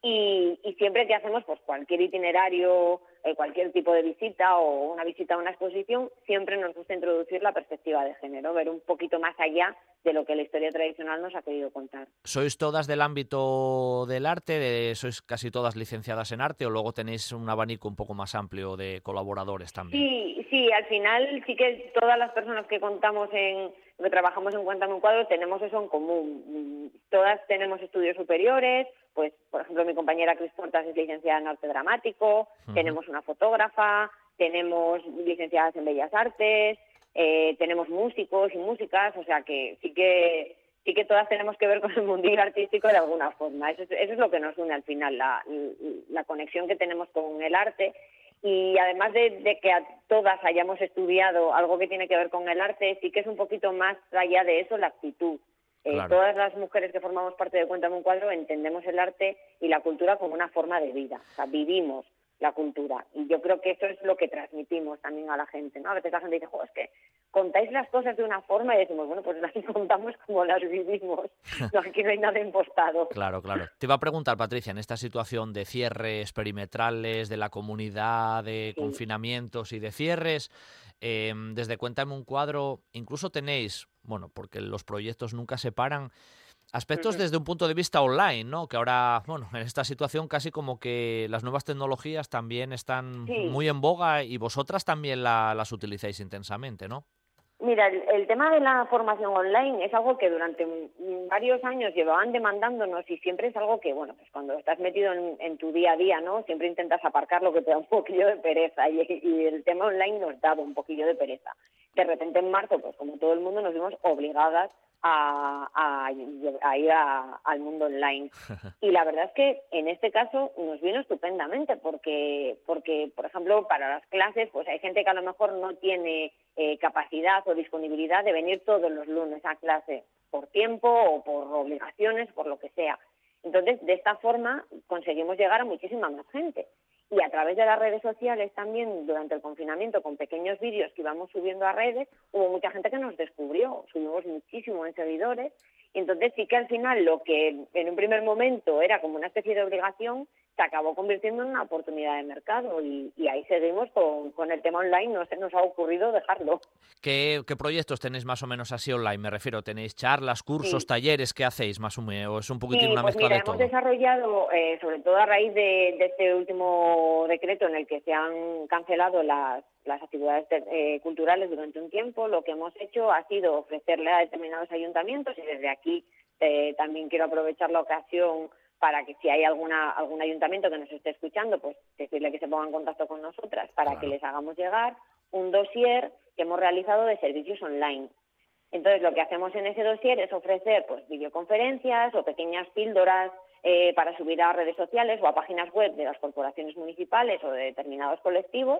y, siempre que hacemos pues cualquier itinerario, cualquier tipo de visita o una visita a una exposición, siempre nos gusta introducir la perspectiva de género, ver un poquito más allá de lo que la historia tradicional nos ha querido contar. ¿Sois todas del ámbito del arte? ¿Sois casi todas licenciadas en arte o luego tenéis un abanico un poco más amplio de colaboradores también? Sí, sí, al final sí que todas las personas que contamos en, que trabajamos en Cuéntame un cuadro tenemos eso en común. Todas tenemos estudios superiores, pues por ejemplo mi compañera Cris Portas es licenciada en arte dramático, tenemos una fotógrafa, tenemos licenciadas en bellas artes, eh, tenemos músicos y músicas, o sea que sí que sí que todas tenemos que ver con el mundillo artístico de alguna forma. Eso es, lo que nos une al final, la, la conexión que tenemos con el arte y además de, que a todas hayamos estudiado algo que tiene que ver con el arte, sí que es un poquito más allá de eso la actitud. Eh, todas las mujeres que formamos parte de Cuéntame un cuadro entendemos el arte y la cultura como una forma de vida. O sea, vivimos la cultura. Y yo creo que eso es lo que transmitimos también a la gente, ¿no? A veces la gente dice, es que contáis las cosas de una forma y decimos, bueno, pues las contamos como las vivimos. No, aquí no hay nada impostado. Claro, claro. Te iba a preguntar, Patricia, en esta situación de cierres perimetrales, de la comunidad, de confinamientos y de cierres, em, desde Cuéntame un cuadro, incluso tenéis, bueno, porque los proyectos nunca se paran, Aspectos desde un punto de vista online, ¿no? Que ahora, bueno, en esta situación casi como que las nuevas tecnologías también están muy en boga y vosotras también las utilizáis intensamente, ¿no? Mira, el, tema de la formación online es algo que durante varios años llevaban demandándonos y siempre es algo que, bueno, pues cuando estás metido en, tu día a día, ¿no? Siempre intentas aparcar lo que te da un poquillo de pereza y, y el tema online nos daba un poquillo de pereza. De repente en marzo, pues como todo el mundo nos vimos obligadas a, ir al mundo online. Y la verdad es que en este caso nos vino estupendamente porque, porque, por ejemplo, para las clases, pues hay gente que a lo mejor no tiene eh, capacidad o disponibilidad de venir todos los lunes a clase por tiempo o por obligaciones, por lo que sea. Entonces, de esta forma conseguimos llegar a muchísima más gente y a través de las redes sociales también durante el confinamiento con pequeños vídeos que íbamos subiendo a redes, hubo mucha gente que nos descubrió, subimos muchísimo en seguidores. Y entonces sí que al final lo que en un primer momento era como una especie de obligación se acabó convirtiendo en una oportunidad de mercado y, ahí seguimos con, el tema online, no se nos ha ocurrido dejarlo. ¿Qué, proyectos tenéis más o menos así online? Me refiero, ¿tenéis charlas, cursos, talleres? ¿Qué hacéis más o menos? ¿O es un poquitín una pues mezcla mira, de todo? hemos desarrollado, eh, sobre todo a raíz de, este último decreto en el que se han cancelado las, actividades eh, culturales durante un tiempo, lo que hemos hecho ha sido ofrecerle a determinados ayuntamientos y desde aquí eh, también quiero aprovechar la ocasión para que si hay alguna, algún ayuntamiento que nos esté escuchando, pues decirle que se ponga en contacto con nosotras para que les hagamos llegar un dossier que hemos realizado de servicios online. Entonces, lo que hacemos en ese dossier es ofrecer pues, videoconferencias o pequeñas píldoras eh, para subir a redes sociales o a páginas web de las corporaciones municipales o de determinados colectivos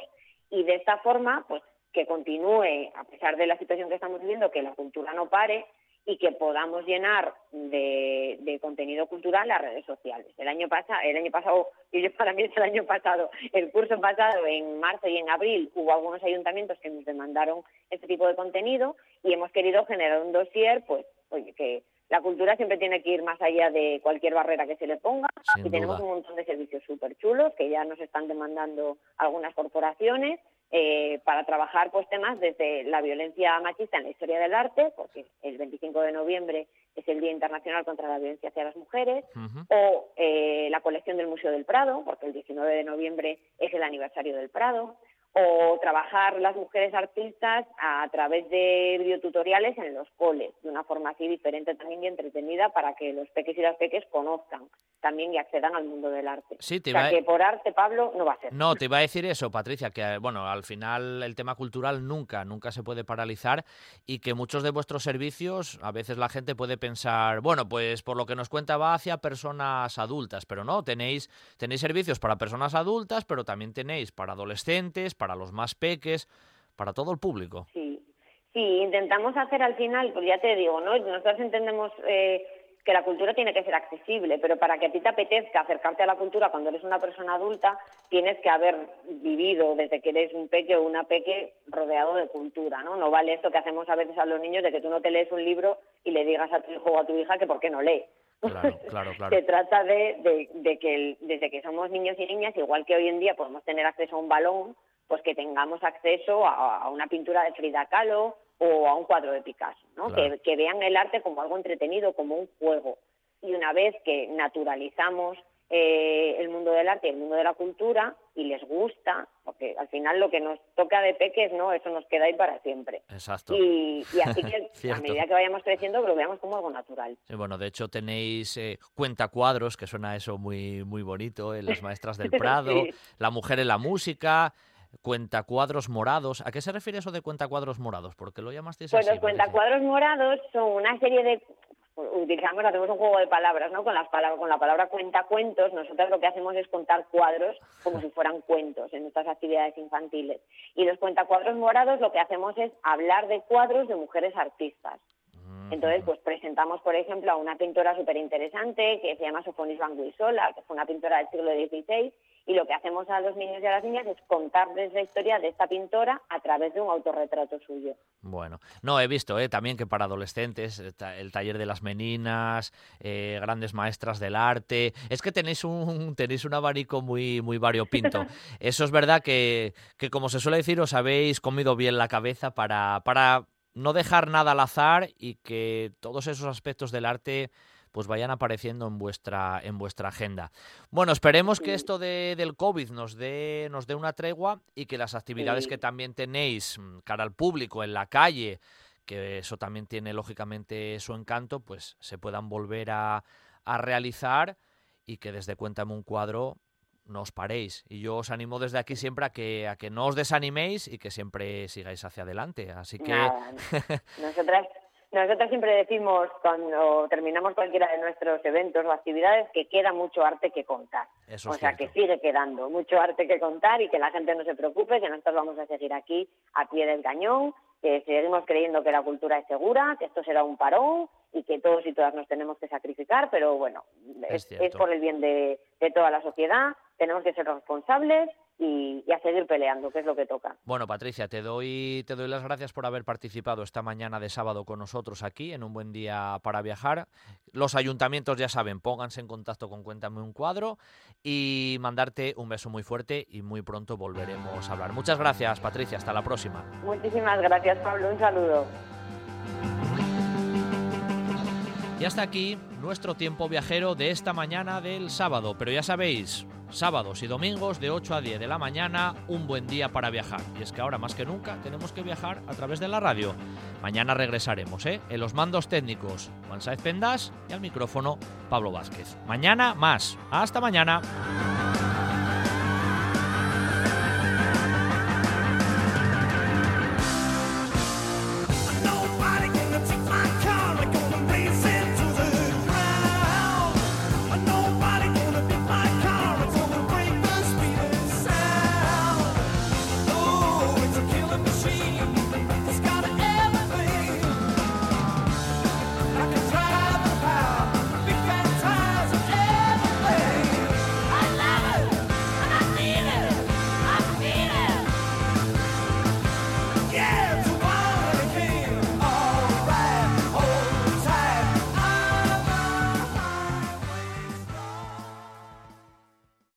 y de esta forma, pues que continúe, a pesar de la situación que estamos viviendo, que la cultura no pare, y que podamos llenar de, contenido cultural las redes sociales. El año pasado, el año pasado, y yo para mí es el año pasado, el curso pasado en marzo y en abril hubo algunos ayuntamientos que nos demandaron este tipo de contenido y hemos querido generar un dossier, pues, oye, que la cultura siempre tiene que ir más allá de cualquier barrera que se le ponga y tenemos un montón de servicios súper chulos que ya nos están demandando algunas corporaciones eh, para trabajar pues temas desde la violencia machista en la historia del arte, porque el 25 de noviembre es el Día Internacional contra la Violencia hacia las Mujeres, o eh, la colección del Museo del Prado, porque el 19 de noviembre es el aniversario del Prado, o trabajar las mujeres artistas a través de videotutoriales en los coles, de una forma así diferente también y entretenida para que los peques y las peques conozcan también y accedan al mundo del arte. Sí, te o sea, a... que por arte, Pablo, no va a ser. No, te iba a decir eso, Patricia, que bueno, al final el tema cultural nunca, nunca se puede paralizar y que muchos de vuestros servicios, a veces la gente puede pensar, bueno, pues por lo que nos cuenta va hacia personas adultas, pero no, tenéis, tenéis servicios para personas adultas, pero también tenéis para adolescentes, para para los más peques, para todo el público. Sí, sí, intentamos hacer al final, pues ya te digo, ¿no? Nosotros entendemos eh, que la cultura tiene que ser accesible, pero para que a ti te apetezca acercarte a la cultura cuando eres una persona adulta, tienes que haber vivido desde que eres un peque o una peque rodeado de cultura, ¿no? No vale esto que hacemos a veces a los niños de que tú no te lees un libro y le digas a tu hijo o a tu hija que por qué no lee. Claro, claro, claro. Se trata de, de, que desde que somos niños y niñas, igual que hoy en día podemos tener acceso a un balón, pues que tengamos acceso a, una pintura de Frida Kahlo o a un cuadro de Picasso, ¿no? Que, vean el arte como algo entretenido, como un juego. Y una vez que naturalizamos eh, el mundo del arte y el mundo de la cultura y les gusta, porque al final lo que nos toca de peques, ¿no? Eso nos queda ahí para siempre. Exacto. Y, así que a medida que vayamos creciendo lo veamos como algo natural. Sí, bueno, de hecho tenéis eh, cuenta cuadros, que suena eso muy, muy bonito, en Las Maestras del Prado, La Mujer en la Música, cuentacuadros morados. ¿A qué se refiere eso de cuentacuadros morados? ¿Por qué lo llamasteis pues así? los cuentacuadros morados son una serie de utilizamos, hacemos un juego de palabras, ¿no? Con las palabras, con la palabra cuentacuentos, nosotros lo que hacemos es contar cuadros como si fueran cuentos en nuestras actividades infantiles. Y los cuentacuadros morados lo que hacemos es hablar de cuadros de mujeres artistas. Mm. Entonces, pues presentamos, por ejemplo, a una pintora súper interesante que se llama Sofonis Banguisola, que fue una pintora del siglo XVI y lo que hacemos a los niños y a las niñas es contarles la historia de esta pintora a través de un autorretrato suyo. Bueno, no, he visto eh, también que para adolescentes, eh, el taller de las meninas, eh, grandes maestras del arte, es que tenéis un, tenéis un abanico muy, muy variopinto. Eso es verdad que, que, como se suele decir, os habéis comido bien la cabeza para, para no dejar nada al azar y que todos esos aspectos del arte pues vayan apareciendo en vuestra, en vuestra agenda. Bueno, esperemos que esto de, del COVID nos dé, nos dé una tregua y que las actividades que también tenéis mm, cara al público en la calle, que eso también tiene lógicamente su encanto, pues se puedan volver a, a realizar y que desde Cuéntame un cuadro no os paréis. Y yo os animo desde aquí siempre a que, a que no os desaniméis y que siempre sigáis hacia adelante. Así que... Nosotras nosotros siempre decimos cuando terminamos cualquiera de nuestros eventos o actividades que queda mucho arte que contar. o sea, que sigue quedando mucho arte que contar y que la gente no se preocupe, que nosotros vamos a seguir aquí a pie del cañón, que seguimos creyendo que la cultura es segura, que esto será un parón y que todos y todas nos tenemos que sacrificar, pero bueno, es, por el bien de, de toda la sociedad, tenemos que ser responsables y, a seguir peleando, que es lo que toca. Bueno, Patricia, te doy, te doy las gracias por haber participado esta mañana de sábado con nosotros aquí en un buen día para viajar. Los ayuntamientos ya saben, pónganse en contacto con Cuéntame un cuadro y mandarte un beso muy fuerte y muy pronto volveremos a hablar. Muchas gracias, Patricia, hasta la próxima. Muchísimas gracias, Pablo, un saludo. Y hasta aquí nuestro tiempo viajero de esta mañana del sábado. Pero ya sabéis, sábados y domingos de 8 a 10 de la mañana, un buen día para viajar. Y es que ahora más que nunca tenemos que viajar a través de la radio. Mañana regresaremos, ¿eh? En los mandos técnicos, Juan Saez Pendas y al micrófono, Pablo Vázquez. Mañana más. Hasta mañana.